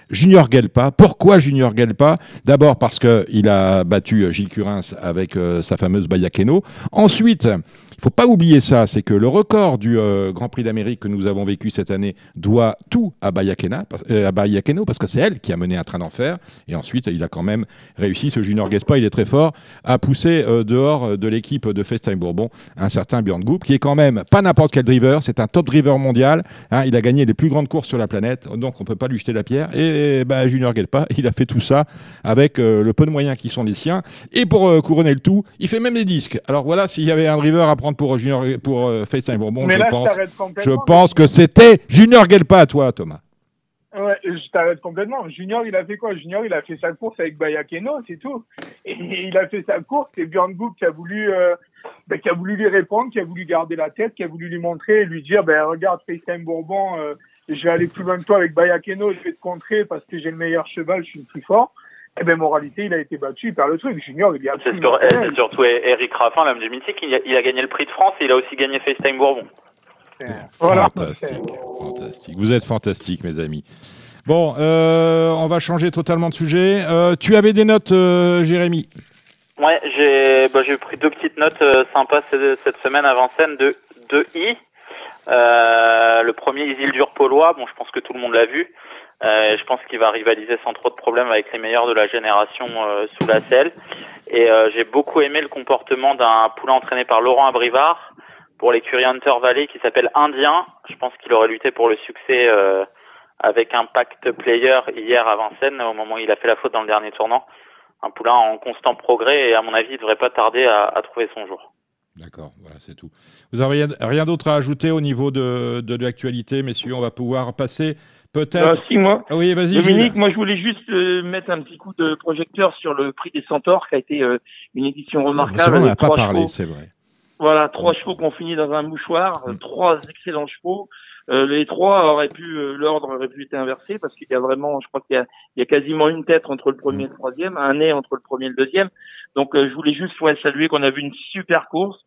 Junior Gelpa. Pourquoi Junior Gelpa D'abord parce qu'il a battu euh, Gilles Curins avec sa fameuse Bayakeno. Ensuite, Il faut pas oublier ça, c'est que le record du euh, Grand Prix d'Amérique que nous avons vécu cette année doit tout euh, à Bayakeno, parce que c'est elle qui a mené un train d'enfer. Et ensuite, il a quand même réussi, ce Junior Gespa, il est très fort, à pousser euh, dehors de l'équipe de FaceTime Bourbon un certain Björn Goop, qui est quand même pas n'importe quel driver, c'est un top driver mondial. hein. il a gagné les plus grandes courses sur la planète, donc on peut pas lui jeter la pierre. Et, bah, Junior Gelpa, il a fait tout ça avec le peu de moyens qui sont les siens. Et pour couronner le tout, il fait même des disques. Alors voilà, s'il y avait un driver à prendre pour Junior, pour euh, FaceTime Bourbon, Mais je là, pense, je pense que c'était Junior Gelpa à toi, Thomas. Ouais, je t'arrête complètement. Junior, il a fait quoi? Junior, il a fait sa course avec Bayakeno, c'est tout. Et il a fait sa course, c'est Björn Goop qui a voulu, euh, ben, qui a voulu lui répondre, qui a voulu garder la tête, qui a voulu lui montrer et lui dire, ben regarde, FaceTime Bourbon, euh, je vais aller plus loin que toi avec Bayakeno, je vais te contrer parce que j'ai le meilleur cheval, je suis le plus fort. Et ben moralité, il a été battu, il perd le truc. Junior, il est C'est absolument sur- eh, c'est surtout Eric Raffin, l'homme du mythique, il a, il a gagné le prix de France et il a aussi gagné FaceTime Bourbon. Voilà. Fantastique, fantastique. Vous êtes fantastiques, mes amis. Bon, euh, on va changer totalement de sujet. Euh, tu avais des notes, euh, Jérémy? Ouais, j'ai bah, j'ai pris deux petites notes euh, sympas cette, cette semaine avant scène de, de I. Euh, le premier, Isildur Polois, bon, je pense que tout le monde l'a vu. Euh, je pense qu'il va rivaliser sans trop de problèmes avec les meilleurs de la génération euh, sous la selle. Et euh, j'ai beaucoup aimé le comportement d'un poulain entraîné par Laurent Abrivard pour l'écurie Hunter Valley qui s'appelle Indien. Je pense qu'il aurait lutté pour le succès avec Impact Player hier à Vincennes au moment où il a fait la faute dans le dernier tournant. Un poulain en constant progrès et à mon avis il devrait pas tarder à, trouver son jour. D'accord, voilà, c'est tout. Vous n'avez rien, rien d'autre à ajouter au niveau de, de, l'actualité, messieurs? On va pouvoir passer Euh, peut-être. si, moi, Ah oui, vas-y. Dominique, moi je voulais juste euh, mettre un petit coup de projecteur sur le prix des Centaures, qui a été euh, une édition C'est remarquable. vrai, on n'a pas parlé, c'est vrai. Voilà, trois chevaux qu'on finit dans un mouchoir, euh, trois excellents chevaux. Euh, les trois auraient pu, l'ordre aurait pu être inversé parce qu'il y a vraiment, je crois qu'il y a, il y a quasiment une tête entre le premier et le troisième, un nez entre le premier et le deuxième. Donc je voulais juste ouais, saluer qu'on a vu une super course,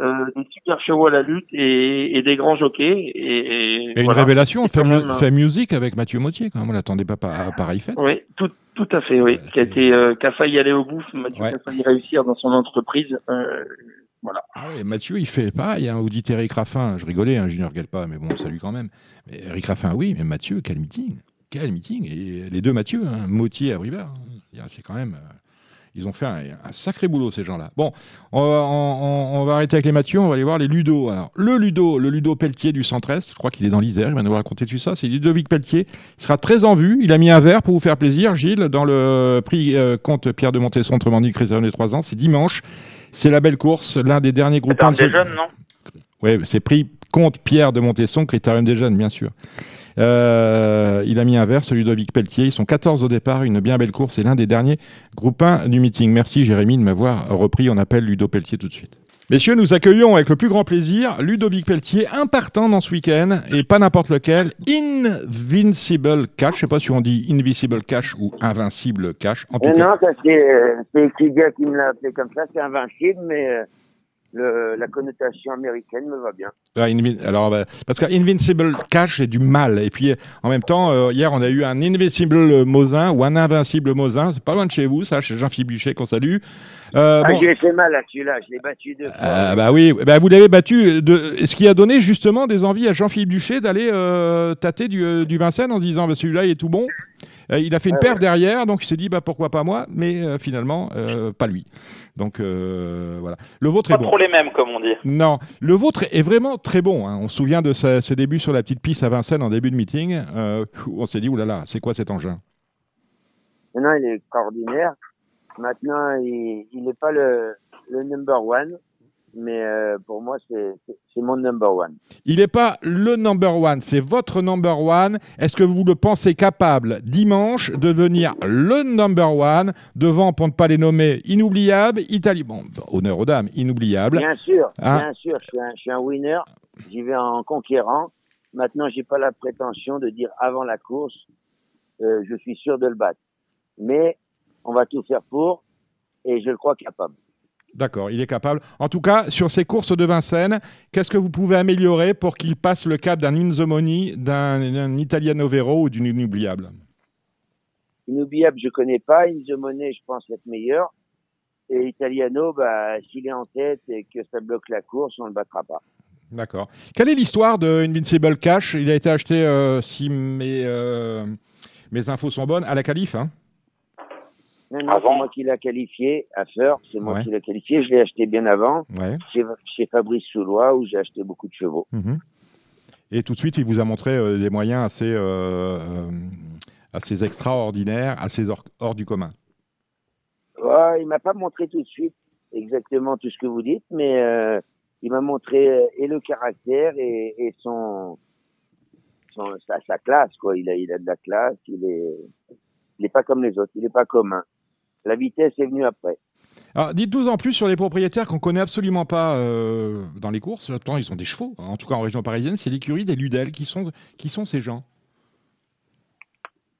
euh, des super chevaux à la lutte et, et des grands jockeys. Et, et, Et une révélation, fait, même, euh, fait musique avec Mathieu Mautier, quand même. On l'attendait pas à pareil fait. Oui, tout, tout à fait, oui. Ouais, qui a c'est- été, euh, qui a failli aller au bout, Mathieu Ouais. qui a failli réussir dans son entreprise. Euh, voilà. Ah oui, Mathieu, il fait pareil. Hein, vous dites Eric Raffin, je rigolais, hein, Junior Galpa, mais bon, salut quand même. Mais Eric Raffin, oui, mais Mathieu, quel meeting Quel meeting Et les deux Mathieu, hein, Mautier et Abrivard, hein, c'est quand même. Ils ont fait un, un sacré boulot, ces gens-là. Bon, on va, on- on- on va arrêter avec les Mathieu, on va aller voir les Ludo. Alors, le Ludo, le Ludo Pelletier du 113, je crois qu'il est dans l'Isère, il va nous raconter tout ça. C'est Ludovic Pelletier. Il sera très en vue. Il a mis un verre pour vous faire plaisir, Gilles, dans le prix euh, compte Pierre de Montesson, autrement dit des 3 ans. C'est dimanche. C'est la belle course, l'un des derniers groupes C'est des jeunes, non? Oui, c'est pris compte Pierre de Montesson, Critérium des jeunes, bien sûr. Euh, il a mis un celui de Ludovic Pelletier. Ils sont 14 au départ, une bien belle course et l'un des derniers groupes 1 du meeting. Merci Jérémy de m'avoir repris. On appelle Ludo Pelletier tout de suite. Messieurs, nous accueillons avec le plus grand plaisir Ludovic Pelletier, un partant dans ce week-end, et pas n'importe lequel, Invincible Cash. Je ne sais pas si on dit Invisible Cash ou Invincible Cash. En tout cas, non, c'est euh, c'est Equidia qui me l'a appelé comme ça, c'est invincible, mais euh, le, la connotation américaine me va bien. Ah, alors, bah, parce qu'Invincible Cash, j'ai du mal. Et puis, en même temps, euh, hier, on a eu un Invincible Mosin ou un Invincible Mosin. C'est pas loin de chez vous, ça, chez Jean-Philippe Buchet qu'on salue. Euh, ah, bon, j'ai fait mal à celui-là, je l'ai battu deux fois. euh, bah oui, bah vous l'avez battu. De, ce qui a donné justement des envies à Jean-Philippe Duché d'aller euh, tâter du, euh, du Vincennes en se disant bah, celui-là il est tout bon. Euh, il a fait une Ah perf derrière, donc il s'est dit bah pourquoi pas moi, mais euh, finalement euh, pas lui. Donc euh, voilà. Le vôtre Pas est bon. trop les mêmes, comme on dit. Non, le vôtre est vraiment très bon. hein. On se souvient de sa- ses débuts sur la petite piste à Vincennes en début de meeting. Euh, on s'est dit oulala, c'est quoi cet engin? Maintenant, il est extraordinaire. Maintenant, il n'est pas le, le number one, mais euh, pour moi, c'est mon number one. Il n'est pas le number one, c'est votre number one. Est-ce que vous le pensez capable dimanche de devenir le number one devant, pour ne pas les nommer, inoubliable, italien, bon, honneur aux dames, inoubliable. Bien sûr, Hein bien sûr, je suis un, je suis un winner. J'y vais en conquérant. Maintenant, j'ai pas la prétention de dire avant la course, euh, je suis sûr de le battre. Mais on va tout faire pour, et je le crois capable. D'accord, il est capable. En tout cas, sur ces courses de Vincennes, qu'est-ce que vous pouvez améliorer pour qu'il passe le cap d'un Inzomoni, d'un d'un Italiano Vero ou d'une inoubliable? Inoubliable, je connais pas. Inzomone, je pense être meilleur. Et Italiano, bah, s'il est en tête et que ça bloque la course, on ne le battra pas. D'accord. Quelle est l'histoire de Invincible Cash? Il a été acheté, euh, si mes, euh, mes infos sont bonnes, à la Calife. Hein? Non, c'est moi qui l'ai qualifié à Feur, c'est moi Ouais. qui l'ai qualifié. Je l'ai acheté bien avant ouais. chez, chez Fabrice Soulois où j'ai acheté beaucoup de chevaux. Mhm. Et tout de suite, il vous a montré euh, des moyens assez, euh, euh, assez extraordinaires, assez hors, hors du commun. Ouais, il m'a pas montré tout de suite exactement tout ce que vous dites, mais euh, il m'a montré et le caractère et, et son, son sa, sa classe quoi. Il a il a de la classe. Il est il est pas comme les autres. Il est pas commun. La vitesse est venue après. Alors, dites-nous en plus sur les propriétaires qu'on connaît absolument pas euh, dans les courses. Pourtant, ils ont des chevaux. En tout cas, en région parisienne, c'est l'écurie des Ludel. Qui sont, qui sont ces gens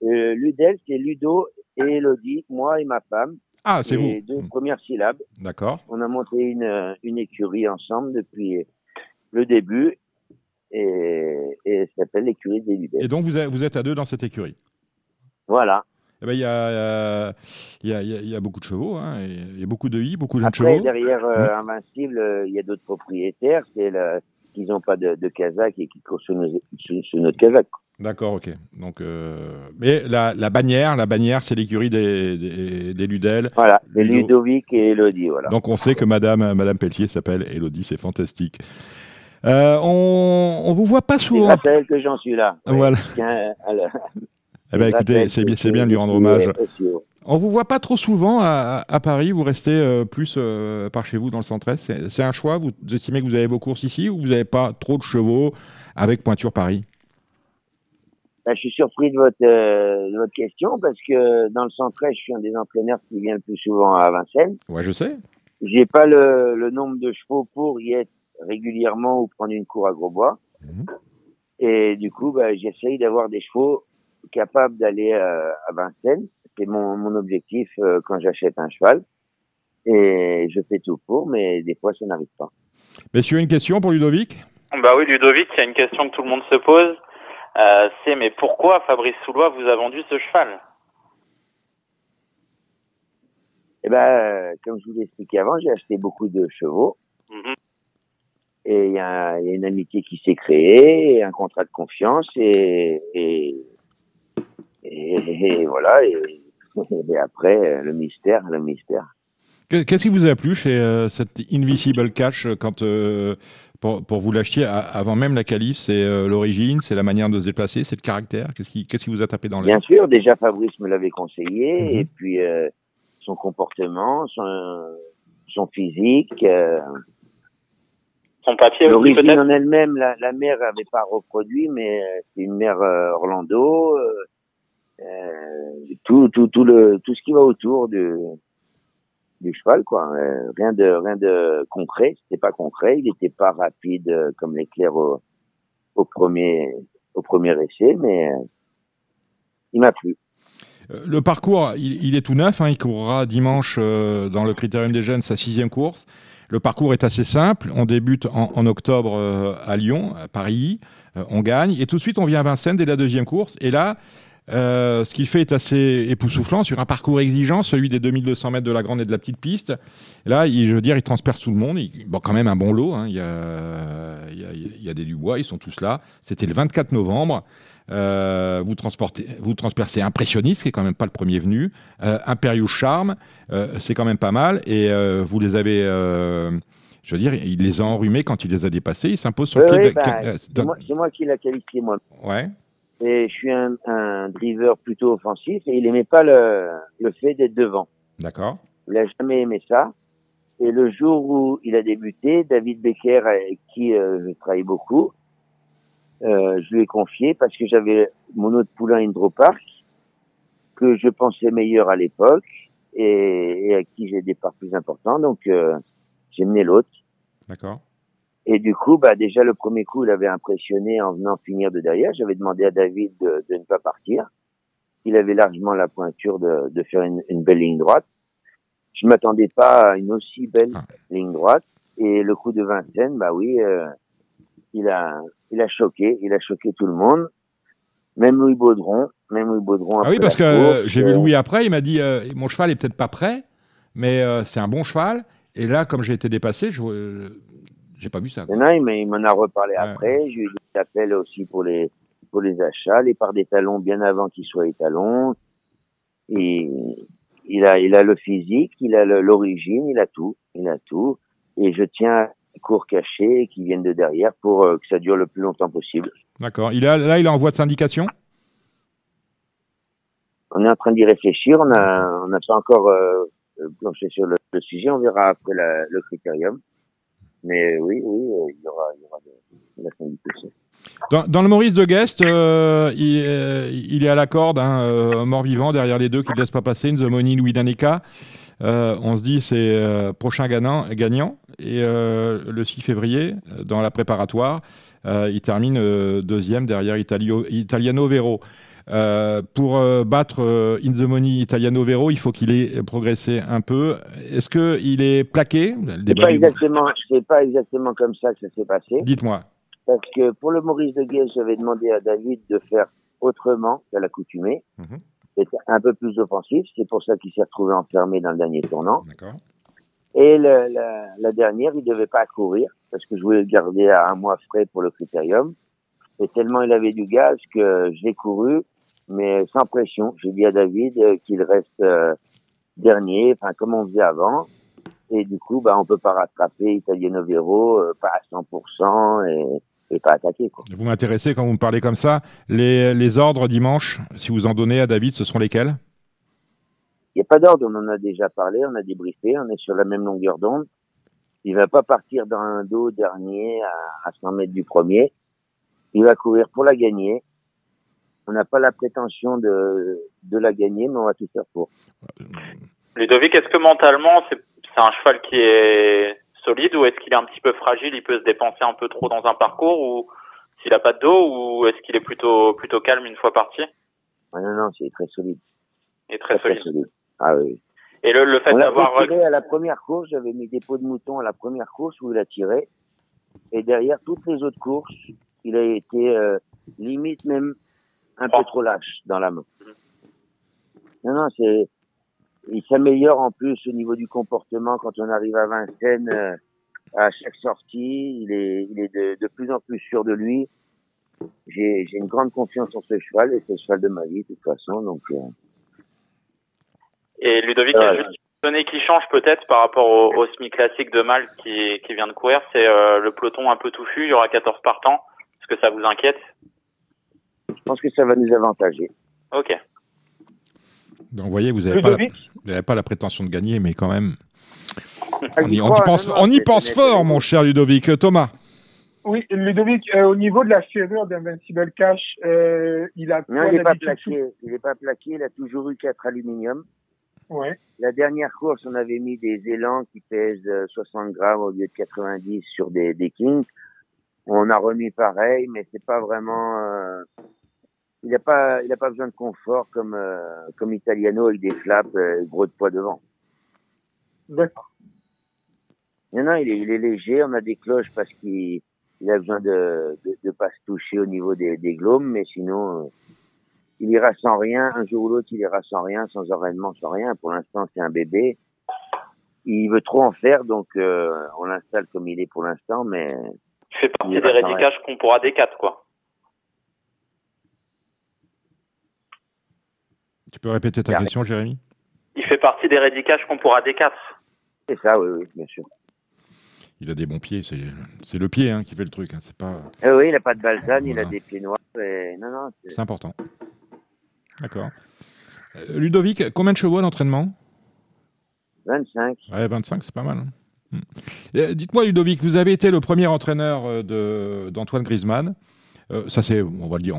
Euh, Ludel, c'est Ludo et Elodie, moi et ma femme. Ah, c'est Les vous. deux premières syllabes. D'accord. On a monté une, une écurie ensemble depuis le début et, et ça s'appelle l'écurie des Ludel. Et donc, vous êtes à deux dans cette écurie. Voilà. Eh ben, Il y, a, il y, a, il y a- il y a beaucoup de chevaux, hein, et il y a beaucoup de i, beaucoup de Après, chevaux. derrière euh. Invincible, euh, il y a d'autres propriétaires, c'est qu'ils n'ont pas de, de Kazakh et qui courent nos- sous notre Kazakh. D'accord, ok. Donc, euh, mais la, la bannière, la bannière, c'est l'écurie des, des, des Ludel. Voilà, Ludo. Ludovic et Elodie, voilà. Donc on sait que Madame, Madame Pelletier s'appelle Elodie, c'est fantastique. Euh, on, on vous voit pas souvent. grâce à elle que j'en suis là. Ouais, Voilà. tiens, à la- Eh ben, écoutez, c'est bien, de lui rendre hommage. On vous voit pas trop souvent à, à Paris. Vous restez euh, plus euh, par chez vous dans le centre-est. C'est un choix. Vous estimez que vous avez vos courses ici ou vous n'avez pas trop de chevaux avec pointure Paris? Bah, je suis surpris de votre, euh, de votre question parce que dans le centre je suis un des entraîneurs qui vient le plus souvent à Vincennes. Ouais, je sais. J'ai pas le, le nombre de chevaux pour y être régulièrement ou prendre une cour à Grosbois. Mhm. Et du coup, bah, j'essaye d'avoir des chevaux capables d'aller euh, à Vincennes. C'est mon, mon objectif euh, quand j'achète un cheval. Et je fais tout pour, mais des fois, ça n'arrive pas. Messieurs, une question pour Ludovic? Bah oui, Ludovic, il y a une question que tout le monde se pose. Euh, c'est mais pourquoi Fabrice Soulois vous a vendu ce cheval? Et ben, euh, comme je vous l'ai expliqué avant, j'ai acheté beaucoup de chevaux. Mhm. Et il y, a il y a une amitié qui s'est créée, un contrat de confiance, et, et, et, et voilà. Et, et après, le mystère, le mystère. Que- Qu'est-ce qui vous a plu chez euh, cette Invisible Cash euh, quand euh, pour, pour vous l'achetiez avant même la qualif C'est euh, l'origine, c'est la manière de se déplacer, c'est le caractère? Qu'est-ce qui, qu'est-ce qui vous a tapé dans l'œil? Bien sûr, déjà Fabrice me l'avait conseillé, Mhm. et puis euh, son comportement, son, son physique, euh, Son papier l'origine en elle-même, la, la mère avait pas reproduit, mais c'est une mère euh, Orlando, tout, tout, tout le, tout ce qui va autour du, du cheval, quoi. Euh, rien de, rien de concret. C'était pas concret. Il était pas rapide euh, comme l'éclair au, premier, au premier essai, mais euh, il m'a plu. Euh, Le parcours, il, est tout neuf. hein, il courra dimanche euh, dans le Critérium des Jeunes sa sixième course. Le parcours est assez simple. On débute en, octobre euh, à Lyon, à Paris. Euh, on gagne. Et tout de suite, on vient à Vincennes dès la deuxième course. Et là, euh, ce qu'il fait est assez époustouflant sur un parcours exigeant, celui des 2200 mètres de la grande et de la petite piste. Là, il, je veux dire, il transperce tout le monde. Il, bon, quand même un bon lot. hein. Il, y a, il, y a, il y a des Dubois, ils sont tous là. C'était le 24 novembre. Euh, vous, transportez, vous transpercez Impressionniste, qui est quand même pas le premier venu. Euh, Imperious Charme, euh, c'est quand même pas mal. Et vous les avez, je veux dire, il les a enrhumés quand il les a dépassés. Il s'impose sur Oui, le pied oui, de- bah, c'est dans- moi, c'est moi qui l'a qualifié moi. Ouais. Et je suis un, un driver plutôt offensif et il aimait pas le, le fait d'être devant. D'accord. Il a jamais aimé ça. Et le jour où il a débuté, David Becker, avec qui euh, je travaille beaucoup, euh, je lui ai confié parce que j'avais mon autre poulain Hydropark que je pensais meilleur à l'époque et, et à qui j'ai des parts plus importants. Donc euh, j'ai mené l'autre. D'accord. Et du coup, bah déjà le premier coup, il avait impressionné en venant finir de derrière. J'avais demandé à David de, de ne pas partir. Il avait largement la pointure de, de faire une, une belle ligne droite. Je m'attendais pas à une aussi belle Ah. ligne droite. Et le coup de Vincennes, bah oui, euh, il a, il a choqué, il a choqué tout le monde. Même Louis Baudron, même Louis Baudron. Ah oui, parce que euh, j'ai vu euh, Louis après, il m'a dit euh, Mon cheval est peut-être pas prêt. mais euh, c'est un bon cheval. Et là, comme j'ai été dépassé, je j'ai pas vu ça. Non, il m'en a reparlé après. J'ai eu des appels aussi pour les pour les achats, les parts des talons bien avant qu'ils soient étalons. Et il a il a le physique, il a l'origine, il a tout, il a tout. Et je tiens cours cachés qui viennent de derrière pour euh, que ça dure le plus longtemps possible. D'accord. Il a là, il est en voie de syndication? On est en train d'y réfléchir. On a, on n'a pas encore euh, planché sur le, sujet. On verra après le critérium. Mais oui, oui, euh, il y aura, il de, la. Dans, dans, le Maurice de Guest, euh, il, euh, il, est à la corde, hein, mort-vivant, derrière les deux qui ne laissent pas passer, Nzomoni, Louis Daneka. on se dit c'est prochain gagnant, gagnant. Et le 6 février, dans la préparatoire, il termine deuxième derrière Italio, Italiano Vero. Euh, pour euh, battre euh, In the Money Italiano Vero, il faut qu'il ait progressé un peu. Est-ce qu'il est plaqué C'est pas, exactement, pas exactement comme ça que ça s'est passé. Dites-moi. Parce que pour le Maurice de Guest, j'avais demandé à David de faire autrement qu'à l'accoutumée. C'était un peu plus offensif. C'est pour ça qu'il s'est retrouvé enfermé dans le dernier tournant. D'accord. Et la, la, dernière, il devait pas courir parce que je voulais le garder à un mois frais pour le critérium. Et tellement il avait du gaz que j'ai couru mais sans pression. J'ai dit à David euh, qu'il reste euh, dernier, enfin comme on faisait avant. Et du coup, bah, on peut pas rattraper Italiano Vero, euh, pas à 100% et, et pas attaquer. Quoi. Vous m'intéressez quand vous me parlez comme ça. Les, les ordres dimanche, si vous en donnez à David, ce sont lesquels? Il n'y a pas d'ordre, on en a déjà parlé, on a débriefé, on est sur la même longueur d'onde. Il va pas partir dans un dos dernier à, à 100 mètres du premier. Il va courir pour la gagner on n'a pas la prétention de, de la gagner, mais on va tout faire pour. Ludovic, est-ce que mentalement, c'est un cheval qui est solide ou est-ce qu'il est un petit peu fragile Il peut se dépenser un peu trop dans un parcours ou s'il n'a pas de dos ou est-ce qu'il est plutôt plutôt calme une fois parti? Ah Non, non, c'est très solide. Et très, solide. Ah oui. Et le, le fait d'avoir à la première course, j'avais mis des pots de mouton à la première course où il a tiré, et derrière toutes les autres courses, il a été euh, limite même un peu trop lâche dans la main. Non, non, c'est, il s'améliore en plus au niveau du comportement quand on arrive à Vincennes. Euh, à chaque sortie, il est, il est de, de plus en plus sûr de lui. J'ai, j'ai une grande confiance en ce cheval et c'est le cheval de ma vie de toute façon. Donc. Euh... Et Ludovic, il y a juste une donnée qui change peut-être par rapport au, au semi classique de Mal qui, qui vient de courir, c'est euh, le peloton un peu touffu. Il y aura 14 partants. Est-ce que ça vous inquiète? Je pense que ça va nous avantager. Ok. Donc, vous voyez, vous n'avez pas, pas, la prétention de gagner, mais quand même. On y, pense, on y pense fort, mon cher Ludovic. Thomas Oui, Ludovic, euh, au niveau de la serrure d'Invincible Cash, euh, il a. Non, il n'est pas plaqué. Il n'est pas plaqué. Il a toujours eu 4 aluminium. Ouais. La dernière course, on avait mis des élans qui pèsent 60 euh, grammes au lieu de 90 sur des, des Kings. On a remis pareil, mais c'est pas vraiment. Euh, il n'a pas, il a pas besoin de confort comme euh, comme Italiano avec des flaps euh, gros de poids devant. D'accord. Non, non, il est, il est léger. On a des cloches parce qu'il il a besoin de, de, de pas se toucher au niveau des, des glômes, mais sinon, euh, il ira sans rien. Un jour ou l'autre, il ira sans rien, sans enraînement, sans rien. Pour l'instant, c'est un bébé. Il veut trop en faire, donc euh, on l'installe comme il est pour l'instant, mais. Il fait partie des rédicages qu'on pourra des quatre, quoi. Tu peux répéter ta question, Jérémy? Il fait partie des rédicages qu'on pourra D4. C'est ça, oui, oui, bien sûr. Il a des bons pieds, c'est le pied hein, qui fait le truc. Hein. C'est pas... Eh oui, il n'a pas de balsane, il a des pieds noirs. Non, non, c'est important. D'accord. Euh, Ludovic, combien de chevaux d'entraînement 25. Ouais, 25, c'est pas mal. Hein. Hmm. Euh, dites-moi, Ludovic, vous avez été le premier entraîneur euh, d'Antoine Griezmann. Euh, ça c'est, on va le dire,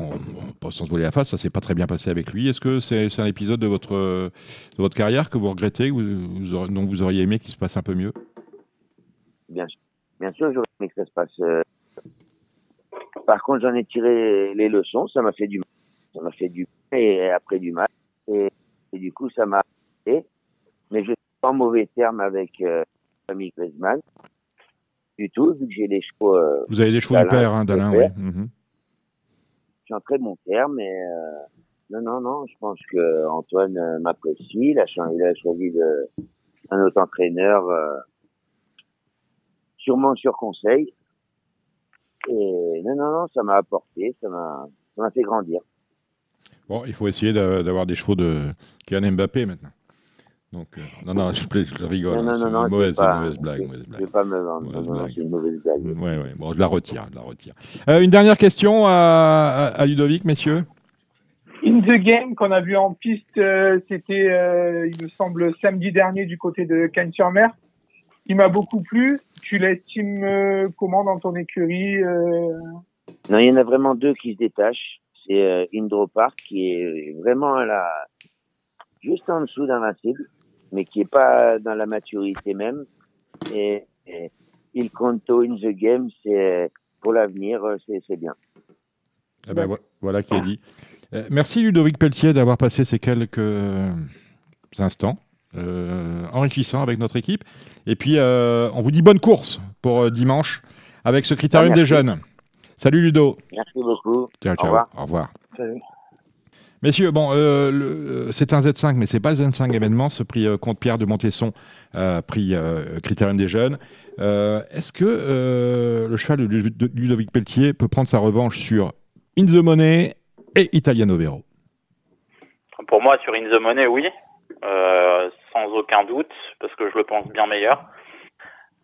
sans se voler la face, ça s'est pas très bien passé avec lui. Est-ce que c'est un épisode de votre, de votre carrière que vous regrettez, vous dont vous auriez aimé qu'il se passe un peu mieux? Bien sûr, bien sûr, j'aurais aimé que ça se passe. Euh, par contre, j'en ai tiré les leçons, ça m'a fait du mal, ça m'a fait du et après du mal, et, du coup ça m'a. Mais je suis pas en mauvais terme avec euh, famille Griezmann du tout, vu que j'ai les chevaux. Euh, vous avez les chevaux du père, hein, d'Alain, oui. Mhm suis en très bon terme, mais euh, non, non, non, je pense que Antoine euh, m'apprécie. Il a, il choisi de, à notre entraîneur, euh, sûrement sur conseil. Et non, non, non, ça m'a apporté, ça m'a, fait grandir. Bon, il faut essayer d'a- d'avoir des chevaux de Kylian Mbappé maintenant. Donc, euh, non, non, je, plais- je rigole. Non, non, hein, c'est non, non, une mauvaise, pas- une mauvaise blague. je- mauvaise Je blague. vais pas me vendre. Mauvaise blague. c'est une mauvaise blague. Ouais, ouais. Bon, je la retire, je la retire. Euh, une dernière question à, à- à Ludovic, messieurs. In the Game qu'on a vu en piste, euh, c'était, euh, il me semble, samedi dernier du côté de Cannes-sur-Mer. Il m'a beaucoup plu. Tu l'estimes euh, comment dans ton écurie euh, Non, il y en a vraiment deux qui se détachent. C'est euh, Indro Park qui est vraiment à la, juste en dessous d'Invincible, mais qui est pas dans la maturité même. Et, et Il Conto in the Game, c'est pour l'avenir, c'est bien. Eh ben, vo- voilà qui est dit. Euh, merci Ludovic Pelletier d'avoir passé ces quelques euh, instants euh, enrichissants avec notre équipe. Et puis, euh, on vous dit bonne course pour dimanche avec ce critérium Ah, des jeunes. Salut Ludo. Merci beaucoup. Ciao, Au revoir. Au revoir. Salut. Messieurs, bon, euh, le- c'est un Z5, mais c'est pas le Z5 événement, ce prix euh, Comte Pierre de Montesson, euh, prix euh, Critérium des jeunes. Euh, Est-ce que euh, le cheval de Lu- de Ludovic Pelletier peut prendre sa revanche sur In the Money et Italiano Vero? Pour moi, sur In the Money, oui, Euh, sans aucun doute, parce que je le pense bien meilleur.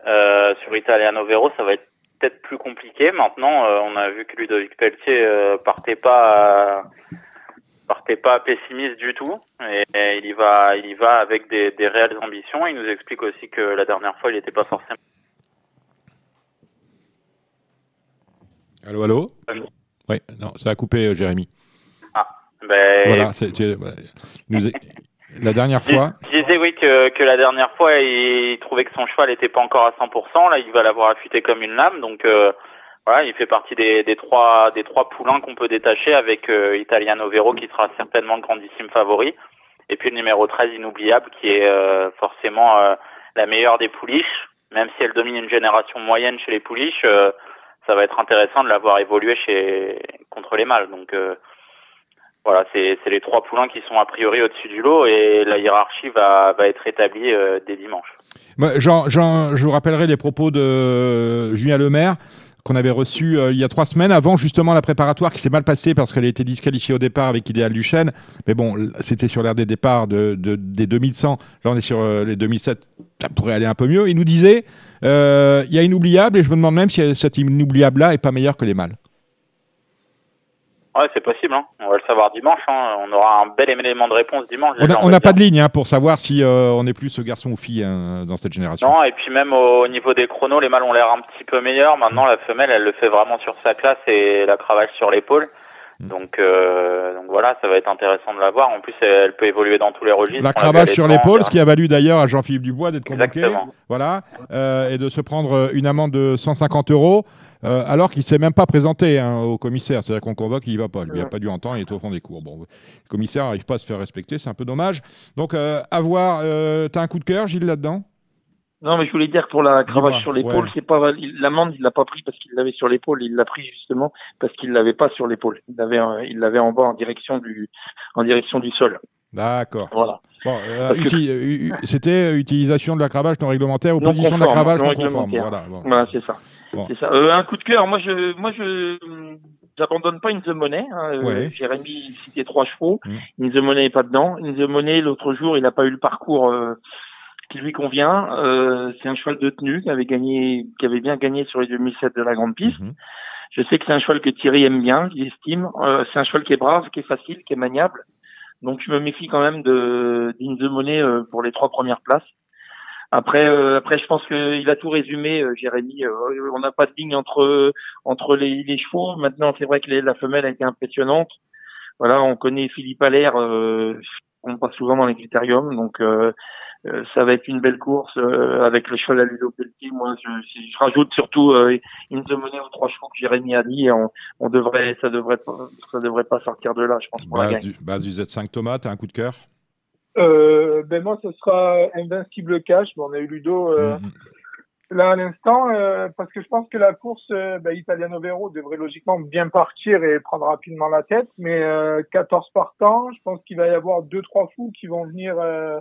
Euh, sur Italiano Vero, ça va être peut-être plus compliqué. Maintenant, euh, on a vu que Ludovic Pelletier euh, partait pas, partait pas pessimiste du tout, et, et il y va, il y va avec des, des réelles ambitions. Il nous explique aussi que la dernière fois, il n'était pas forcément. Allô, allô? Oui, non, ça a coupé, euh, Jérémy. Ben, Voilà, c'est- nous est- la dernière fois, je disais oui que, que la dernière fois il trouvait que son cheval n'était pas encore à 100%. Là, il va l'avoir affûté comme une lame. Donc euh, voilà, il fait partie des, trois des trois poulains qu'on peut détacher avec euh, Italiano Vero qui sera certainement le grandissime favori. Et puis le numéro 13 inoubliable qui est euh, forcément euh, la meilleure des pouliches. Même si elle domine une génération moyenne chez les pouliches, euh, ça va être intéressant de la voir évoluer chez contre les mâles. Donc voilà, c'est les trois poulains qui sont a priori au-dessus du lot et la hiérarchie va, va être établie dès dimanche. Moi, Jean- Jean- je vous rappellerai les propos de Julien Lemaire qu'on avait reçu euh, il y a trois semaines avant justement la préparatoire qui s'est mal passée parce qu'elle a été disqualifiée au départ avec Idéal Duchesne. Mais bon, c'était sur l'ère des départs de, de- des 2100. Là, on est sur euh, les 2007. Ça pourrait aller un peu mieux. Il nous disait, euh, il y a inoubliable et je me demande même si cet inoubliable-là est pas meilleur que les mâles. Ouais, c'est possible. Hein. On va le savoir dimanche. Hein. On aura un bel élément de réponse dimanche. On n'a pas de ligne hein, pour savoir si euh, on est plus garçon ou fille hein, dans cette génération. Non, et puis même au niveau des chronos, les mâles ont l'air un petit peu meilleurs. Maintenant, la femelle, elle le fait vraiment sur sa classe et la cravache sur l'épaule. Mm. Donc, euh, donc voilà, ça va être intéressant de la voir. En plus, elle, elle peut évoluer dans tous les registres. La cravache sur l'épaule, ce qui a valu d'ailleurs à Jean-Philippe Dubois d'être convoqué, Exactement. voilà, euh, et de se prendre une amende de 150 euros, euh, alors qu'il s'est même pas présenté hein, au commissaire. C'est-à-dire qu'on convoque, il y va pas. Lui, il n'a pas dû entendre, il est au fond des cours. Bon, le commissaire n'arrive pas à se faire respecter, c'est un peu dommage. Donc, euh, à voir. Euh, T'as un coup de cœur, Gilles, là-dedans? Non, mais je voulais dire pour la cravache sur l'épaule, ouais. c'est pas il- l'amende, il l'a pas pris parce qu'il l'avait sur l'épaule, il l'a pris justement parce qu'il l'avait pas sur l'épaule. Il l'avait, il l'avait en bas en direction du, en direction du sol. D'accord. Voilà. Bon, euh, que- c'était utilisation de la cravache non réglementaire ou position de la cravache non non conforme. Voilà, bon. Voilà, c'est ça. Bon. C'est ça. Euh, un coup de cœur. Moi, je, moi, je, j'abandonne pas In the Money. Hein. Euh, Ouais. Jérémy citait trois chevaux. Mm. In the Money est pas dedans. In the Money, l'autre jour, il n'a pas eu le parcours euh, qui lui convient. Euh, c'est un cheval de tenue qui avait gagné, qui avait bien gagné sur les 2007 de la grande piste. Mhm. Je sais que c'est un cheval que Thierry aime bien, qu'il estime. Euh, c'est un cheval qui est brave, qui est facile, qui est maniable. Donc je me méfie quand même de d'In the Money euh, pour les trois premières places. Après, euh, après, je pense qu'il a tout résumé, euh, Jérémy. Euh, on n'a pas de ligne entre entre les, les chevaux. Maintenant, c'est vrai que les- la femelle a été impressionnante. Voilà, on connaît Philippe Allaire, euh, on passe souvent dans les critériums, donc euh, euh, ça va être une belle course euh, avec le cheval à Ludo Pelletier. Moi, je, je rajoute surtout euh, the Money aux trois chevaux que Jérémy a dit. Et on, on devrait, ça devrait, pas, ça devrait pas sortir de là, je pense. Base du, base du Z5 Thomas, t'as un coup de cœur? Euh, Ben moi, ce sera Invincible Cash. Bon, on a eu Ludo euh, Mhm. là à l'instant, euh, parce que je pense que la course euh, ben, Italiano Vero devrait logiquement bien partir et prendre rapidement la tête. Mais euh, 14 partants, je pense qu'il va y avoir deux trois fous qui vont venir euh,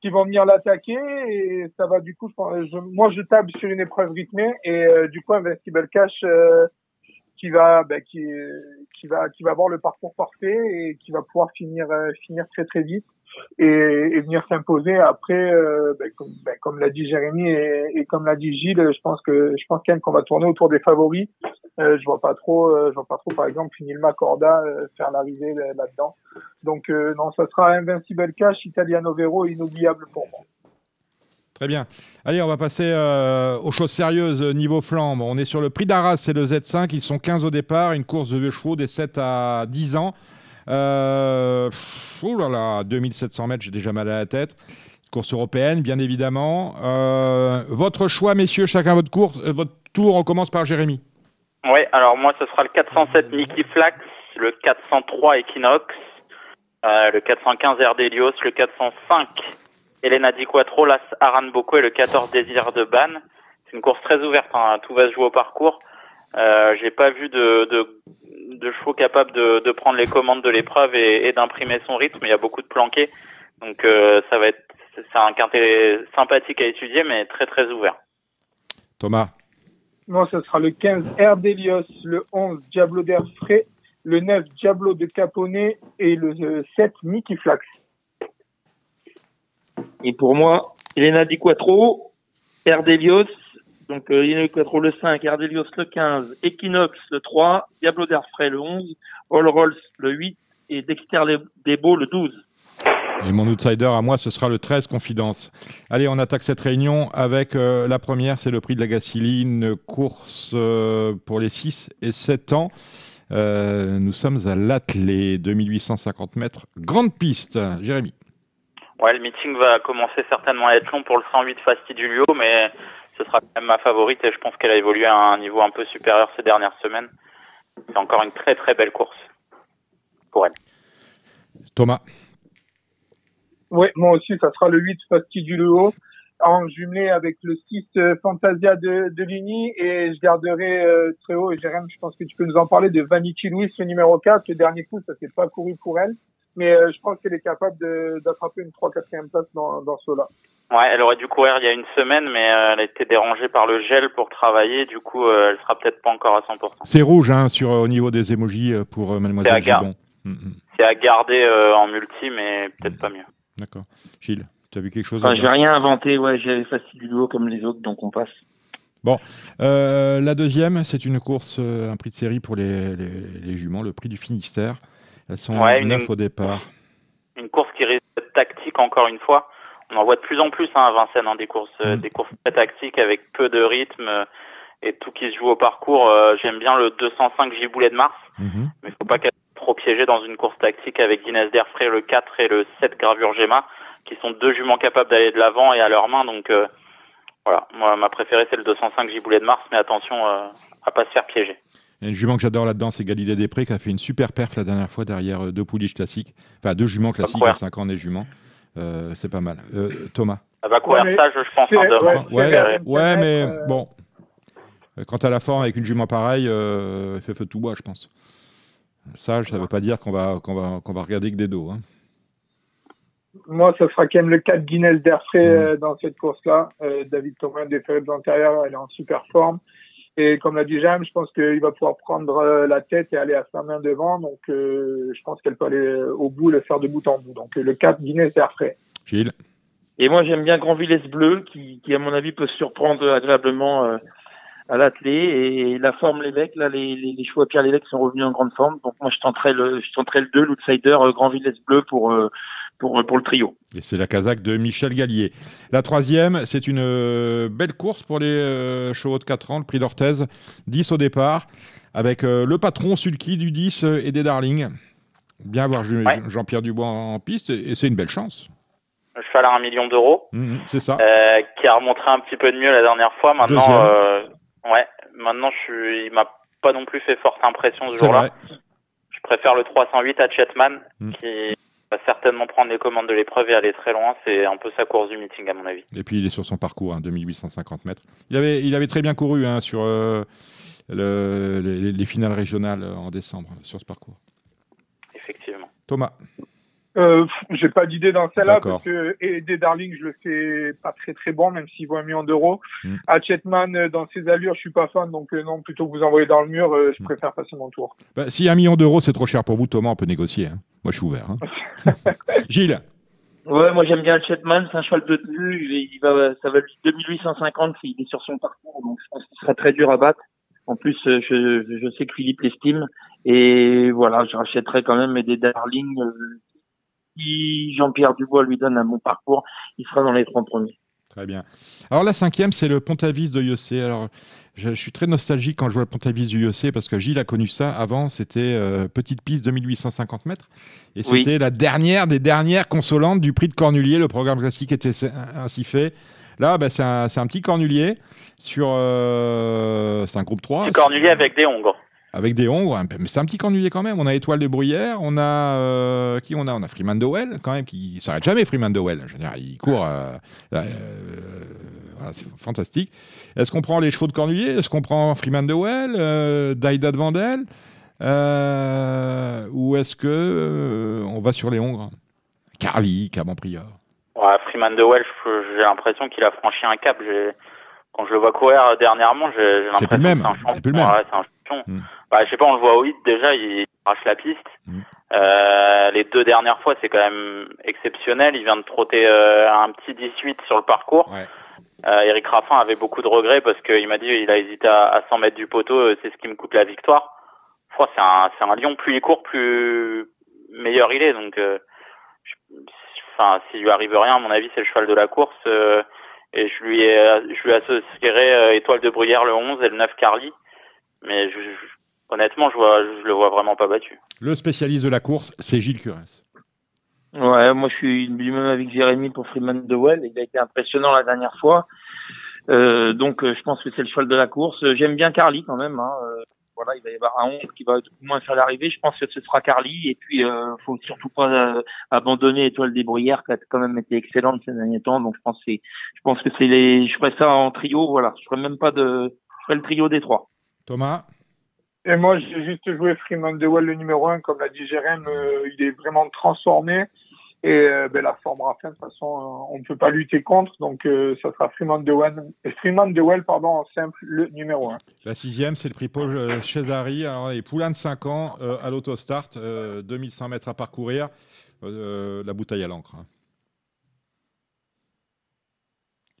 qui vont venir l'attaquer et ça va du coup, je, pense- je- moi je table sur une épreuve rythmée et euh, du coup Invincible Cash euh, qui va, bah, qui, qui va, qui va avoir le parcours parfait et qui va pouvoir finir, euh, finir très très vite et, et venir s'imposer après, euh, comme, bah, comme l'a dit Jérémy et, et comme l'a dit Gilles, je pense que je pense quand même qu'on va tourner autour des favoris. Euh, je vois pas trop, euh, je vois pas trop par exemple Nilma Corda faire l'arrivée là- là-dedans. Donc non, ça sera Invincible Cash, Italiano Vero, inoubliable pour moi. Très bien. Allez, on va passer aux choses sérieuses niveau flambe. On est sur le prix d'Arras, c'est le Z5. Ils sont 15 au départ. Une course de vieux chevaux des 7 à 10 ans. Euh, oh là là, 2700 mètres, j'ai déjà mal à la tête. Course européenne, bien évidemment. Euh, votre choix, messieurs, chacun votre course, euh, votre tour. On commence par Jérémy. Oui, alors moi ce sera le 407 Mickey Flax, le 403 Equinox, euh, le 415 Erdelios, le 405 Elena Di Quattro, l'As Aran Boko et le 14 Désir de Ban. C'est une course très ouverte, hein, tout va se jouer au parcours. Euh, J'ai pas vu de, de, de chevaux capables de, de prendre les commandes de l'épreuve et, et d'imprimer son rythme. Il y a beaucoup de planqués, donc euh, ça va être c'est un quintet sympathique à étudier, mais très très ouvert. Thomas. Moi, ce sera le 15 Erdelios, le 11 Diablo d'Air Frais, le 9 Diablo de Caponnet et le euh, 7 Mickey Flax. Et pour moi, Elena Di Quattro, Erdelios, donc euh, Di Quattro le 5, Erdelios le 15, Equinox le 3, Diablo d'Airfray le 11, All Rolls le 8 et Dexter Debo le 12. Et mon outsider à moi, ce sera le 13 Confidence. Allez, on attaque cette réunion avec euh, la première, c'est le prix de la Gacilly, une course euh, pour les 6 et 7 ans. Euh, nous sommes à l'Attelé, 2850 mètres, grande piste. Jérémy. Ouais, le meeting va commencer certainement à être long pour le 108 Fastidulio, mais ce sera quand même ma favorite et je pense qu'elle a évolué à un niveau un peu supérieur ces dernières semaines. C'est encore une très très belle course pour elle. Thomas. Oui, moi aussi, ça sera le 8 Fastidiulo en jumelé avec le 6 euh, Fantasia de, de Ligny et je garderai euh, très haut et Jérém, je pense que tu peux nous en parler de Vanity Louis, le numéro 4. Le dernier coup, ça s'est pas couru pour elle, mais euh, je pense qu'elle est capable d'attraper une 3-4e place dans, dans ce lot. Ouais, elle aurait dû courir il y a une semaine, mais euh, elle a été dérangée par le gel pour travailler. Du coup, euh, elle sera peut-être pas encore à 100%. C'est rouge hein, sur, au niveau des émojis pour euh, Mademoiselle. Gibon. Mm, mm. C'est à garder euh, en multi, mais peut-être pas mieux. D'accord. Gilles, tu as vu quelque chose Enfin, vais rien inventer, ouais, j'avais Fastidiulo comme les autres, donc on passe. Euh, La deuxième, c'est une course, euh, un prix de série pour les, les, les juments, le prix du Finistère. Elles sont Ouais, une- au départ. Une course qui risque d'être tactique encore une fois. On en voit de plus en plus hein, à Vincennes, hein, des courses, euh, Mm. des courses très tactiques avec peu de rythme euh, et tout qui se joue au parcours. Euh, J'aime bien le 205 Giboulet de Mars. Mhm. mais il faut pas qu'elle soit trop piégée dans une course tactique avec Guinness d'Airfray le 4 et le 7 Gravure Gemma, qui sont deux juments capables d'aller de l'avant et à leurs mains. Donc euh, voilà, moi ma préférée c'est le 205 Giboulet de Mars, mais attention euh, à pas se faire piéger. Il y a une jument que j'adore là-dedans, c'est Galilée Després qui a fait une super perf la dernière fois derrière euh, deux pouliches classiques. Enfin, deux juments classiques courir. à 5 ans des juments. Euh, c'est pas mal. Euh, Thomas Elle va courir Ouais, mais sage, je pense, c'est- en devant. ouais, Ouais, ouais, mais euh, bon. Quand à la forme avec une jument pareille, euh, elle fait feu de tout bois, je pense. Sage, ça veut pas dire qu'on va, qu'on va, qu'on va regarder que des dos. hein. Moi, ça sera quand même le 4 Guinness d'Airfray Mhm. euh, dans cette course-là. Euh, David Thomas, des de l'intérieur, elle est en super forme. Et comme l'a dit James, je pense qu'il va pouvoir prendre euh, la tête et aller à sa main devant. Donc, euh, je pense qu'elle peut aller euh, au bout, le faire de bout en bout. Donc, le 4 Guinness d'Airfray. Gilles? Et moi, j'aime bien Grandvillesse Bleu, qui, qui, à mon avis, peut se surprendre agréablement euh, à l'attelé. Et la forme l'évêque, là, les, les, les chevaux à Pierre l'évêque sont revenus en grande forme. Donc, moi, je tenterai le, je tenterai le 2, l'outsider euh, Grandvillesse Bleu pour, euh, pour, pour le trio. Et c'est la Kazakh de Michel Gallier. La troisième, c'est une euh, belle course pour les euh, chevaux de 4 ans, le prix d'Orthez, 10 au départ, avec euh, le patron Sulky du 10 euh, et des Darlings. Bien voir Jean- Ouais. Jean-Pierre Dubois en piste, et c'est une belle chance. Cheval à un million d'euros, Mhm, c'est ça. euh, qui a remontré un petit peu de mieux la dernière fois. Maintenant, euh, ouais, maintenant je suis, il m'a pas non plus fait forte impression ce jour-là. Je préfère le 308 à Chetman, Mm. qui va certainement prendre les commandes de l'épreuve et aller très loin. C'est un peu sa course du meeting, à mon avis. Et puis il est sur son parcours, hein, 2850 mètres. Il avait, il avait très bien couru hein, sur euh, le- les, les finales régionales en décembre, sur ce parcours. Effectivement. Thomas Euh, j'ai pas d'idée dans celle-là parce que et des Darling, je le fais pas très très bon, même s'il vaut un million d'euros. Mm. Hatchetman, euh, dans ses allures, je suis pas fan, donc euh, non, plutôt que vous envoyer dans le mur, euh, je Mm. préfère passer mon tour. Bah, si un million d'euros c'est trop cher pour vous, Thomas, on peut négocier. hein. Moi, je suis ouvert. hein. Gilles Ouais, moi j'aime bien Chetman, c'est un cheval de tenue, il va, ça va lui 2850 s'il est sur son parcours, donc je pense qu'il sera très dur à battre. En plus, euh, je, je sais que Philippe l'estime, et voilà, je rachèterai quand même des Darling. euh, si Jean-Pierre Dubois lui donne un bon parcours, il sera dans les trois premiers. Très bien. Alors la cinquième, c'est le Pontavis de IEC. Alors je, je suis très nostalgique quand je vois le Pontavis du IEC parce que Gilles a connu ça. Avant, c'était euh, petite piste de 1850 mètres. Et Oui. c'était la dernière des dernières consolantes du prix de Cornulier. Le programme classique était ainsi fait. Là, bah, c'est un, c'est un petit Cornulier sur... euh, c'est un groupe 3. C'est Cornulier avec des hongres. Avec des hongres, mais c'est un petit cornulier quand même. On a Étoile de Bruyère, on a euh, qui on a? On a Freeman Dowell quand même qui s'arrête jamais. Freeman Dowell, je veux dire, il court, euh, euh, voilà, c'est fantastique. Est-ce qu'on prend les chevaux de cornulier Est-ce qu'on prend Freeman Dowell, euh, Daida de Vandel, Euh, ou est-ce que euh, on va sur les hongres? Carly, Caban Prior. Ouais, Freeman de Welsh, j'ai l'impression qu'il a franchi un cap. J'ai- Quand je le vois courir dernièrement, j'ai j'ai C'est plus l'impression le que même, c'est un c'est champion. plus le même. Ouais, c'est un champion. Mm. Bah, je sais pas, on le voit au hit déjà, il arrache la piste. Mm. Euh, les deux dernières fois, c'est quand même exceptionnel. Il vient de trotter euh, un petit 18 sur le parcours. Ouais. Euh, Eric Raffin avait beaucoup de regrets parce qu'il m'a dit il a hésité à, à 100 mètres du poteau, euh, c'est ce qui me coûte la victoire. Je crois que c'est un, un lion, plus il court, plus meilleur il est. Donc, euh, je- enfin, s'il lui arrive rien, à mon avis, c'est le cheval de la course. euh, et je lui ai, je lui associerai euh, Étoile de Bruyère le 11 et le 9 Carly. Mais je, je- honnêtement, je vois, je le vois vraiment pas battu. Le spécialiste de la course, c'est Gilles Curès. Ouais, moi je suis du même avec Jérémy pour Freeman de Well. Il a été impressionnant la dernière fois. Euh, donc euh, je pense que c'est le cheval de la course. J'aime bien Carly quand même. Hein. Euh, voilà, il va y avoir un 11 qui va au moins faire l'arrivée. Je pense que ce sera Carly. Et puis euh, faut surtout pas euh, abandonner Étoile des Bruyères qui a quand même été excellente ces derniers temps. Donc je pense que c'est, je pense que c'est les, je ferai ça en trio. Voilà, je ferai même pas de, je ferai le trio des trois. Thomas Et moi, j'ai juste joué Freeman de Well, le numéro 1, comme l'a dit Jérém, euh, il est vraiment transformé. Et euh, ben, la forme Raffin, de toute façon, euh, on ne peut pas lutter contre. Donc, euh, ça sera Freeman de Well, euh, Freeman de Well pardon, en simple, le numéro 1. La sixième, c'est le prix Paul Cesari. Alors, les poulains de 5 ans euh, à l'autostart, euh, 2100 mètres à parcourir, euh, la bouteille à l'encre. hein.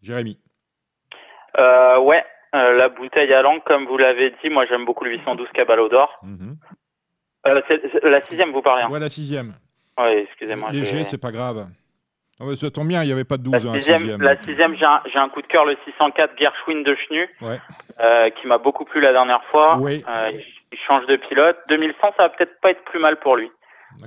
Jérémy. Euh, ouais, euh, la bouteille à l'encre, comme vous l'avez dit, moi j'aime beaucoup le 812 Caballo d'Or. Mhm. Euh, la sixième, vous parlez. Hein. Ouais, la sixième. Ouais, excusez-moi. Léger, c'est pas grave. Ça tombe bien, il n'y avait pas de La 12 hein, la sixième, sixième. la sixième j'ai un, coup de cœur, le 604 Gershwin de Chenu, Ouais. euh, qui m'a beaucoup plu la dernière fois. Oui. Euh, il, change de pilote. 2100, ça va peut-être pas être plus mal pour lui.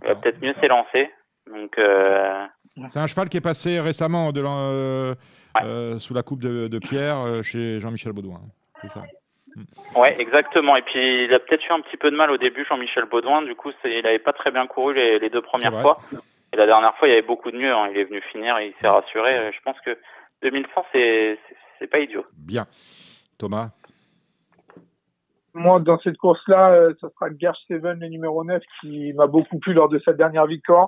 Il va peut-être mieux s'élancer. Donc, euh, C'est un cheval qui est passé récemment de l'an- Ouais. euh, sous la coupe de, de Pierre euh, chez Jean-Michel Baudouin. C'est ça. ouais, exactement. Et puis, il a peut-être eu un petit peu de mal au début, Jean-Michel Baudouin. Du coup, c'est- il avait pas très bien couru les, les deux premières fois. Et la dernière fois, il y avait beaucoup de mieux. hein. Il est venu finir et il s'est rassuré. Euh, Je pense que 2100, c'est c'est- c'est pas idiot. Bien. Thomas? Moi, dans cette course-là, euh, ça sera Gersh Seven, le numéro 9, qui m'a beaucoup plu lors de sa dernière victoire.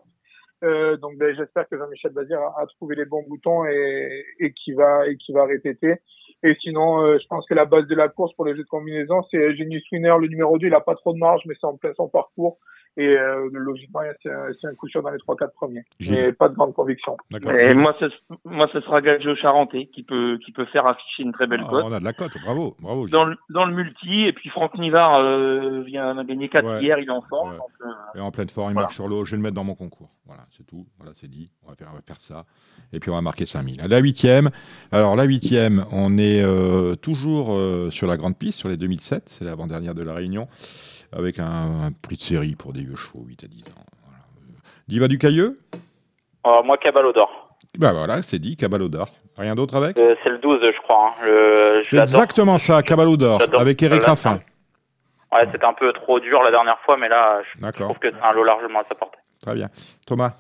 Euh, donc, ben, j'espère que Jean-Michel Bazir a, a trouvé les bons boutons et, et qui va et qui va répéter. Et sinon, euh, je pense que la base de la course pour les jeux de combinaison, c'est Genius Winner, le numéro 2. Il a pas trop de marge, mais c'est en plein son parcours. Et euh, logiquement, c'est un, coup sûr dans les 3-4 premiers. Mais pas de grande conviction. Et moi, ce, moi, ce sera Gaggio Charentais qui peut, qui peut faire afficher une très belle Ah, cote. on a de la cote, bravo. bravo dans le, dans le multi. Et puis Franck Nivard euh, vient de gagner 4 Ouais. hier, il est en forme. Ouais. donc, euh, Et en pleine forme, il Voilà. marche sur l'eau. Je vais le mettre dans mon concours. Voilà, c'est tout. Voilà, c'est dit. On va, faire, on va faire ça. Et puis on va marquer 5000. La huitième. Alors la huitième, on est euh, toujours euh, sur la grande piste, sur les 2007. C'est l'avant-dernière de la Réunion. Avec un, un prix de série pour des vieux chevaux, 8 à 10 ans. Voilà. Diva du Cailleux Alors, moi, Caballo d'Or. Ben voilà, c'est dit, Caballo d'Or. Rien d'autre avec Euh, c'est le 12, je crois. hein. Le, je exactement ça, Caballo d'Or, avec Eric Raffin. Ouais, c'était un peu trop dur la dernière fois, mais là, je trouve que c'est un lot largement à sa portée. très bien. Thomas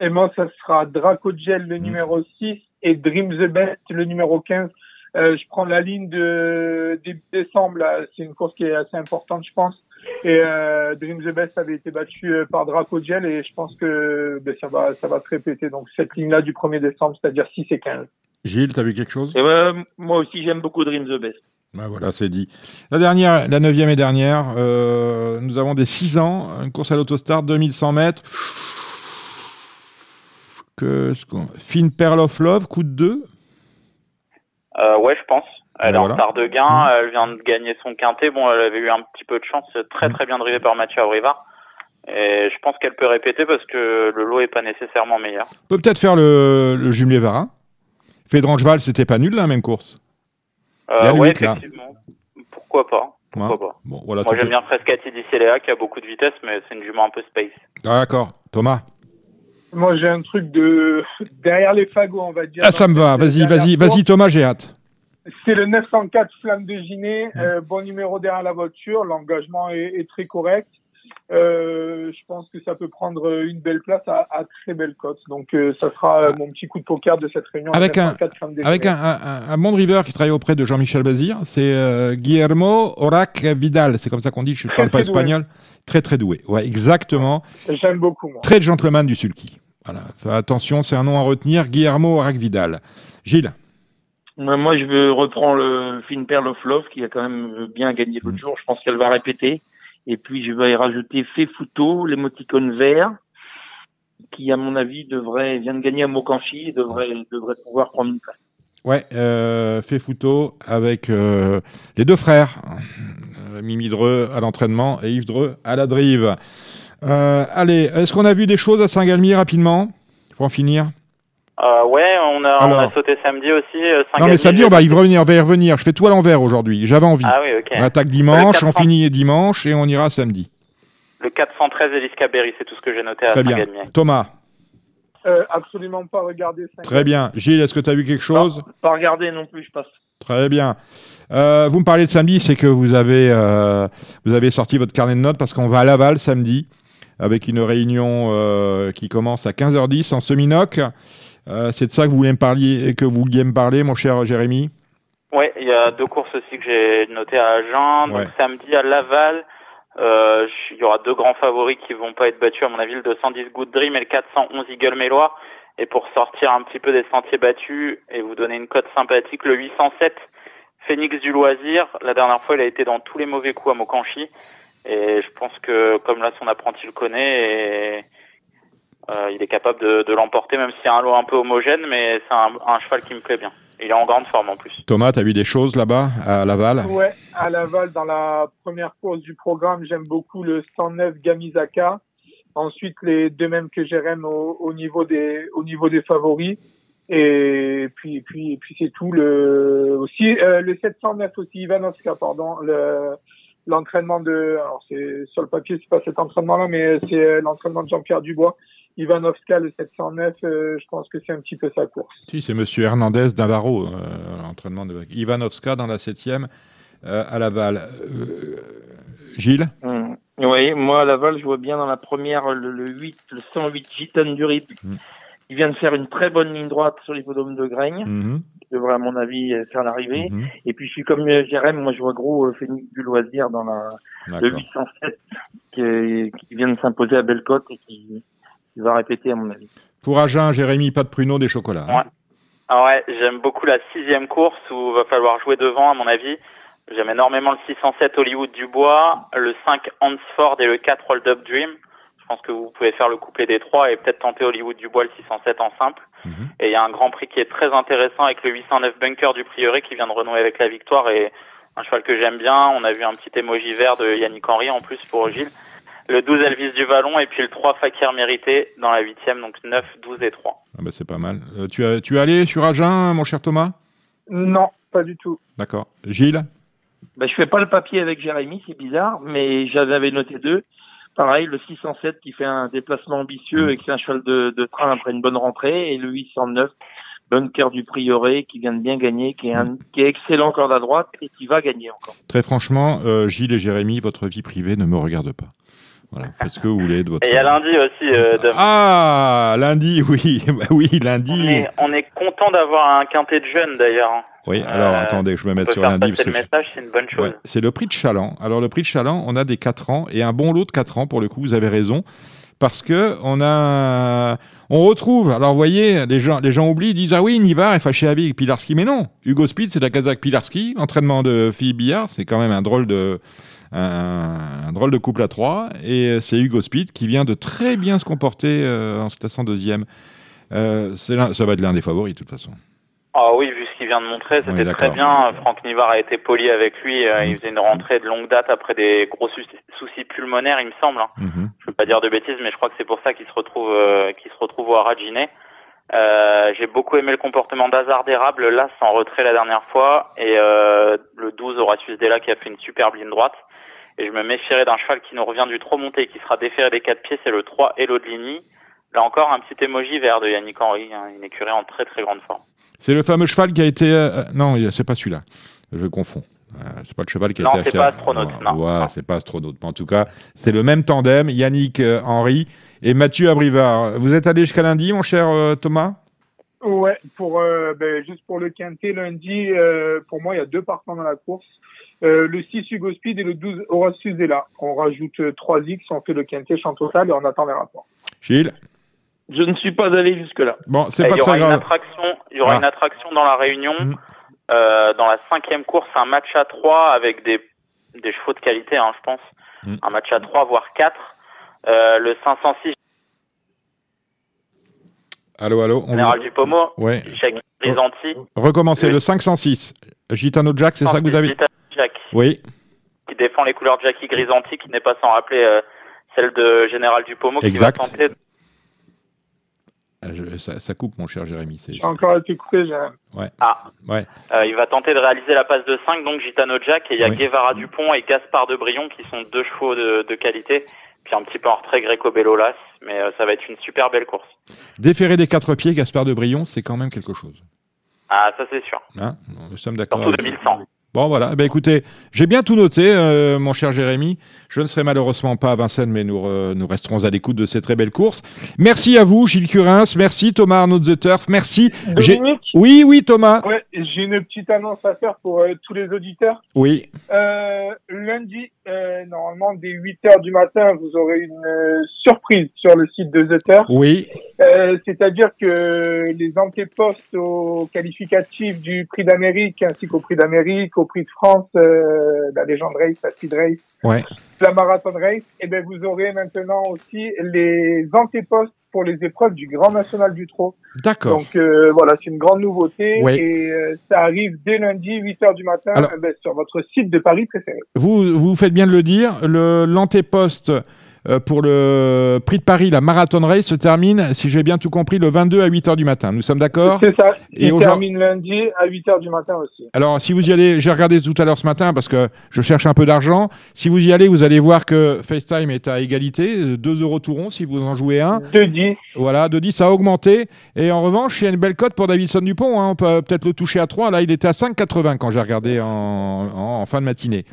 Et moi, ça sera Draco Gel, le numéro 6, et Dream the Best, le numéro 15. Euh, je prends la ligne de début décembre. là. C'est une course qui est assez importante, je pense. Et euh, Dream the Best avait été battu euh, par Draco Gel et je pense que ben, ça va ça va se répéter. Donc cette ligne-là du 1er décembre, c'est-à-dire 6 et 15. Gilles, t'as vu quelque chose? Et ben, moi aussi, j'aime beaucoup Dream the Best. Bah voilà, c'est dit. La dernière, la neuvième et dernière, euh, nous avons des 6 ans, une course à l'autostart, 2100 mètres. Que, ce qu'on- Fine Pearl of Love, coup de 2. Euh, ouais, je pense. Elle Ben est voilà. en retard de gain, elle vient de gagner son quintet. Bon, elle avait eu un petit peu de chance, très très bien drivé par Mathieu Abrivard. Et je pense qu'elle peut répéter parce que le lot est pas nécessairement meilleur. On peut peut-être faire le, le jumelé Varin. Fédrangeval, c'était pas nul, la même course. Euh, là. effectivement. Pourquoi pas Pourquoi pas Bon, voilà, Moi, j'aime bien Frescati Léa qui a beaucoup de vitesse, mais c'est une jument un peu space. Ah, D'accord, Thomas. Moi, j'ai un truc de derrière les fagots, on va dire. Ah, ça me va, vas-y, vas-y, vas-y, Thomas, j'ai hâte. C'est le 904 Flamme de Giné, euh, bon numéro derrière la voiture, l'engagement est, est très correct. Euh, je pense que ça peut prendre une belle place à, à très belle cote. Donc euh, ça sera mon petit coup de poker de cette réunion. Avec un- 904 Flamme de Avec Giné. un, un- un bon driver qui travaille auprès de Jean-Michel Bazir, c'est Guillermo Orac Vidal. C'est comme ça qu'on dit, je ne parle pas doué. espagnol. Très, très doué. Ouais, exactement. J'aime beaucoup moi. Très gentleman du sulky. Voilà. Attention, c'est un nom à retenir. Guillermo Orac Vidal. Gilles. Moi, je veux reprendre le Fine Pearl of Love qui a quand même bien gagné l'autre jour. Je pense qu'elle va répéter. Et puis, je vais y rajouter Fefuto, l'émoticône vert, qui, à mon avis, devrait, vient de gagner à Mokanchi et devrait, devrait pouvoir prendre une place. Ouais, euh, photo avec euh, les deux frères, euh, Mimi Dreux à l'entraînement et Yves Dreux à la drive. Euh, allez, est-ce qu'on a vu des choses à Saint-Galmier rapidement? Pour en finir Euh, ouais, on a, on a sauté samedi aussi. euh, Non, mais samedi, on va y revenir, on va y revenir. Je fais tout à l'envers aujourd'hui. J'avais envie. Ah oui, ok. On attaque dimanche, on 400. finit dimanche et on ira samedi. Le 413 Elis Caberi, c'est tout ce que j'ai noté à Très bien. Thomas, Euh, absolument pas regarder. ça. très bien. Gilles, est-ce que tu as vu quelque chose? Pas regarder non plus, je passe. Très bien. Euh, vous me parlez de samedi, c'est que vous avez, euh, vous avez sorti votre carnet de notes parce qu'on va à Laval samedi avec une réunion euh, qui commence à 15h10 en semi-noc. Euh, c'est de ça que vous, voulez me parler, que vous vouliez me parler, mon cher Jérémy? Ouais, il y a deux courses aussi que j'ai notées à Agen. Ouais. Donc samedi à Laval, euh, il y aura deux grands favoris qui vont pas être battus à mon avis, le 210 Good Dream et le 411 Eagle Mélois. Et pour sortir un petit peu des sentiers battus et vous donner une cote sympathique, le 807 Phoenix du loisir. La dernière fois, il a été dans tous les mauvais coups à Mokanchi. Et je pense que comme là, son apprenti le connaît et euh, il est capable de, de l'emporter, même s'il y a un lot un peu homogène, mais c'est un, un cheval qui me plaît bien. Il est en grande forme en plus. Thomas, tu as vu des choses là-bas à Laval? Ouais, à Laval, dans la première course du programme, j'aime beaucoup le 109 Gamizaka. Ensuite, les deux mêmes que j'aime au, au niveau des au niveau des favoris. Et puis puis et puis c'est tout. Le aussi euh, le 709 aussi Ivanovska, pardon. Le l'entraînement de alors c'est sur le papier c'est pas cet entraînement là mais c'est euh, l'entraînement de Jean-Pierre Dubois. Ivanovska le 709, euh, je pense que c'est un petit peu sa course. Si, c'est Monsieur Hernandez d'Avaro, euh, l'entraînement de Ivanovska dans la septième euh, à Laval. Euh, Gilles? Hum. Oui, moi à Laval, je vois bien dans la première le, le 8, le 108 Gitane du Rip. Mm. Il vient de faire une très bonne ligne droite sur l'hippodrome de Graigne. Qui devrait à mon avis faire l'arrivée. mhm. Et puis je suis comme euh, Jérém, moi je vois gros euh, Phoenix du loisir dans la le D'accord. 807 qui, est- qui vient de s'imposer à Bellecote et qui, qui va répéter à mon avis. Pour Agen, Jérémy, pas de pruneau, des chocolats. hein. Ouais. Ah ouais, j'aime beaucoup la sixième course où va falloir jouer devant, à mon avis. J'aime énormément le 607 Hollywood Dubois, le 5 Hansford et le 4 Hold Up Dream. Je pense que vous pouvez faire le couplet des trois et peut-être tenter Hollywood Dubois le 607 en simple. Mhm. Et il y a un grand prix qui est très intéressant avec le 809 Bunker du Prieuré qui vient de renouer avec la victoire et un cheval que j'aime bien. On a vu un petit émoji vert de Yannick Henry en plus pour Gilles. Le 12 Elvis du Vallon et puis le 3 Fakir Mérité dans la huitième, donc 9, 12 et 3. Ah bah, c'est pas mal. Euh, tu, as, tu es allé sur Agen, mon cher Thomas? Non, pas du tout. D'accord. Gilles? Ben, je fais pas le papier avec Jérémy, c'est bizarre, mais j'en avais noté deux. Pareil, le 607 qui fait un déplacement ambitieux et qui est un cheval de, de train après une bonne rentrée, et le 809 Bunker du Prieuré qui vient de bien gagner, qui est, un, qui est excellent corde à droite et qui va gagner encore. Très franchement, euh, Gilles et Jérémy, votre vie privée ne me regarde pas. Voilà, faites ce que vous voulez de votre. Et il y a lundi aussi, euh, Dom. Ah, lundi, oui, Bah oui, On lundi. est, on est content d'avoir un quintet de jeunes d'ailleurs. hein. Oui, alors Euh, attendez, je vais me On mettre sur lundi. parce le que message, c'est une bonne chose. Ouais, c'est le prix de Chaland. Alors le prix de Chaland, on a des 4 ans et un bon lot de 4 ans pour le coup, vous avez raison. Parce que on a, on retrouve. Alors vous voyez, les gens, les gens oublient, ils disent ah oui, Nivar est fâché avec Pilarski, mais non. Hugo Speed, c'est la Kazakh Pilarski. L'entraînement de Philippe Billard, c'est quand même un drôle de, un, drôle de couple à trois. Et c'est Hugo Speed qui vient de très bien se comporter euh, en se classant deuxième. Euh, ça va être l'un des favoris de toute façon. Ah oui, vu ce qu'il vient de montrer, Oui, c'était très bien. Franck Nivard a été poli avec lui. euh, Il faisait une rentrée de longue date après des gros soucis, pulmonaires, il me semble. hein. Mhm. Je veux pas dire de bêtises, mais je crois que c'est pour ça qu'il se retrouve, euh, qu'il se retrouve au Harajiné. Euh, j'ai beaucoup aimé le comportement d'Hazard d'érable, là, sans retrait la dernière fois. Et euh, le 12, Horatius Della, qui a fait une superbe ligne droite. Et je me méfierais d'un cheval qui nous revient du trop monté et qui sera déféré des quatre pieds, c'est le 3 Hello de Ligny. Là encore, un petit émoji vert de Yannick Henry, hein, une écurie en très très grande forme. C'est le fameux cheval qui a été. euh, non, il- c'est pas celui-là. Je confonds. Euh, c'est pas le cheval qui a Non, été c'est acheté. pas à- Astronaute, Voilà, non. Non. c'est pas astronaute. Mais en tout cas, c'est le même tandem, Yannick euh, Henry et Mathieu Abrivard. Vous êtes allé jusqu'à lundi, mon cher euh, Thomas? Ouais, pour euh, ben, juste pour le quintet lundi, euh, pour moi il y a deux partants dans la course. Euh, le 6 Hugo Speed et le 12 Horatius Zella. On rajoute euh, 3 X, on fait le quintet champ total et on attend les rapports. Gilles? Je ne suis pas allé jusque-là. Bon, c'est Et pas il y aura très une grave. attraction, il y aura Ah. une attraction dans la Réunion. Mm. Euh, dans la cinquième course, un match à 3 avec des, des chevaux de qualité, hein, je pense. Mm. Un match à 3, voire 4. Euh, le 506 Allô, allô on Général vous- Dupomo, Ouais. Jacques Grisanti. Recommencez le 506. Gitano Jack, c'est ça que vous avez Jack, Oui. qui défend les couleurs de Jackie Grisanti, qui n'est pas sans rappeler euh, celle de Général Dupomo, qui Exact. va tenter je- ça, ça coupe, mon cher Jérémy. c'est- J'ai encore été coupé, j'ai... Ah. Ouais. Euh, il va tenter de réaliser la passe de 5, donc Gitano Jack, et il y a Oui. Guevara Dupont et Gaspard de Brion qui sont deux chevaux de, de qualité, puis un petit peu en retrait Greco Bellolas, mais euh, ça va être une super belle course. Déféré des quatre pieds, Gaspard de Brion, c'est quand même quelque chose. Ah, ça c'est sûr. Hein Nous sommes d'accord. Surtout avec ça. 2100. Bon, voilà. Eh Ben, écoutez, j'ai bien tout noté, euh, mon cher Jérémy. Je ne serai malheureusement pas à Vincennes, mais nous, re- nous resterons à l'écoute de ces très belles courses. Merci à vous, Gilles Curins. Merci, Thomas Arnaud The Turf. Merci. Dominique, Oui, oui, Thomas. ouais, j'ai une petite annonce à faire pour euh, tous les auditeurs. Oui. Euh, lundi, euh, normalement, dès 8 heures du matin, vous aurez une euh, surprise sur le site de The Turf. Oui. Euh, C'est-à-dire que les antépostes aux qualificatifs du Prix d'Amérique ainsi qu'au Prix d'Amérique, au Prix de France, euh, la Légende Race, la Speed Race, Ouais. la Marathon Race, et ben vous aurez maintenant aussi les antépostes pour les épreuves du Grand National du Trot. D'accord. Donc euh, voilà, c'est une grande nouveauté Ouais. et euh, ça arrive dès lundi 8 heures du matin Alors- eh ben, sur votre site de Paris préféré. Vous, vous faites bien de le dire. Le, l'antéposte euh, pour le prix de Paris, la Marathon Race, se termine, si j'ai bien tout compris, le 22 à 8 heures du matin. Nous sommes d'accord C'est ça. Et aujourd'hui- termine lundi à 8 heures du matin aussi. Alors, si vous y allez, j'ai regardé tout à l'heure ce matin parce que je cherche un peu d'argent. Si vous y allez, vous allez voir que FaceTime est à égalité, euh, 2 euros tout rond si vous en jouez un. 2-10. Voilà, de 10 ça a augmenté. Et en revanche, il y a une belle cote pour Davidson Dupont. hein. On peut peut-être le toucher à 3. Là, il était à 5,80 quand j'ai regardé en, en- en fin de matinée.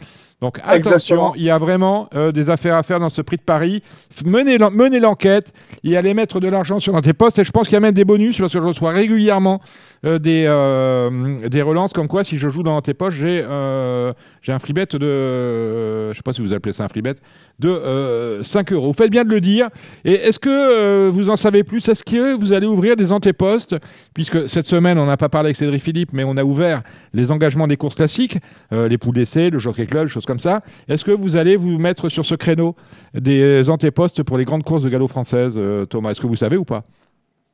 Donc attention, Exactement. il y a vraiment euh, des affaires à faire dans ce prix de Paris. Menez l'en- menez l'enquête et allez mettre de l'argent sur des postes. Et je pense qu'il y a même des bonus parce que je reçois régulièrement euh, des, euh, des relances comme quoi si je joue dans tes poches, j'ai un free bet de, je sais pas si vous appelez ça un free bet, de euh, 5 euros. Vous faites bien de le dire. Et est-ce que vous en savez plus? Est-ce que vous allez ouvrir des antépostes? Puisque cette semaine, on n'a pas parlé avec Cédric Philippe, mais on a ouvert les engagements des courses classiques, les poules d'essai, le Jockey Club, choses comme ça. Est-ce que vous allez vous mettre sur ce créneau des antépostes pour les grandes courses de galop françaises, euh, Thomas? Est-ce que vous savez ou pas?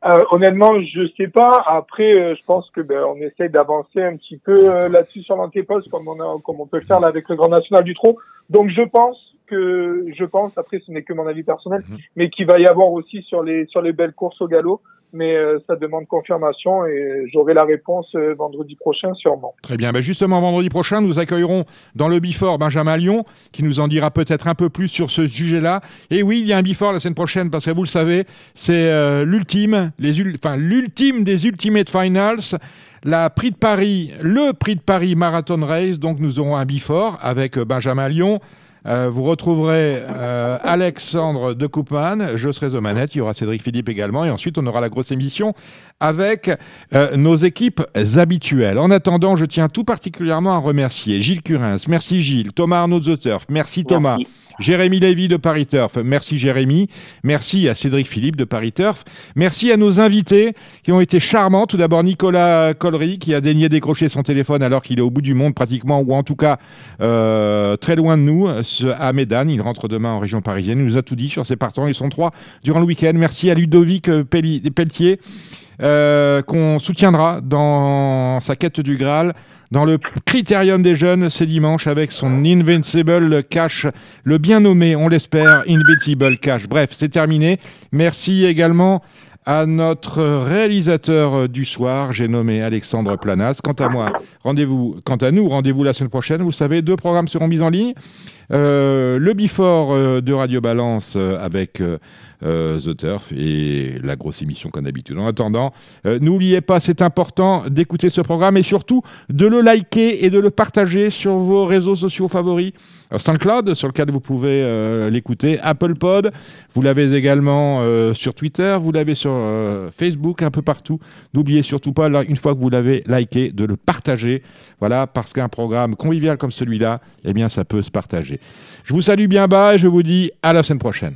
Euh, honnêtement, je sais pas. Après, euh, je pense que ben, on essaye d'avancer un petit peu euh, là-dessus sur l'antéposte, comme on a, comme on peut le faire là avec le Grand National du Trot. Donc, je pense que, je pense, après, ce n'est que mon avis personnel, Mhm. mais qu'il va y avoir aussi sur les sur les belles courses au galop. Mais euh, ça demande confirmation et j'aurai la réponse euh, vendredi prochain sûrement. Très bien. Ben justement, vendredi prochain, nous accueillerons dans le Bifort Benjamin Lyon, qui nous en dira peut-être un peu plus sur ce sujet-là. Et oui, il y a un Bifort la semaine prochaine, parce que vous le savez, c'est euh, l'ultime, enfin l'ultime des Ultimate Finals. La prix de Paris, le prix de Paris Marathon Race. Donc nous aurons un Bifort avec Benjamin Lyon, Euh, vous retrouverez euh, Alexandre de Coupman, je serai aux manettes, il y aura Cédric Philippe également, et ensuite on aura la grosse émission avec euh, nos équipes habituelles. En attendant, je tiens tout particulièrement à remercier Gilles Curins, merci Gilles, Thomas Arnaud de merci Thomas. Jérémy Lévy de Paris Turf, merci Jérémy, merci à Cédric Philippe de Paris Turf, merci à nos invités qui ont été charmants. Tout d'abord Nicolas Collery qui a daigné décrocher son téléphone alors qu'il est au bout du monde pratiquement, ou en tout cas euh, très loin de nous, à Médane. Il rentre demain en région parisienne. Il nous a tout dit sur ses partants. Ils sont trois durant le week-end. Merci à Ludovic euh, Pelletier euh, qu'on soutiendra dans sa quête du Graal. Dans le critérium des jeunes, c'est dimanche avec son Invincible Cash, le bien nommé, on l'espère, Invincible Cash. Bref, c'est terminé. Merci également à notre réalisateur du soir, j'ai nommé Alexandre Planas. Quant à moi, rendez-vous, quant à nous, rendez-vous la semaine prochaine. Vous savez, deux programmes seront mis en ligne. Euh, le Before euh, de Radio Balance euh, avec The Turf et la grosse émission comme d'habitude. En attendant, euh, n'oubliez pas, c'est important d'écouter ce programme et surtout de le liker et de le partager sur vos réseaux sociaux favoris. Euh, SoundCloud, sur lequel vous pouvez euh, l'écouter, Apple Pod, vous l'avez également euh, sur Twitter, vous l'avez sur euh, Facebook, un peu partout. N'oubliez surtout pas, une fois que vous l'avez liké, de le partager. Voilà, parce qu'un programme convivial comme celui-là, eh bien, ça peut se partager. Je vous salue bien bas et je vous dis à la semaine prochaine.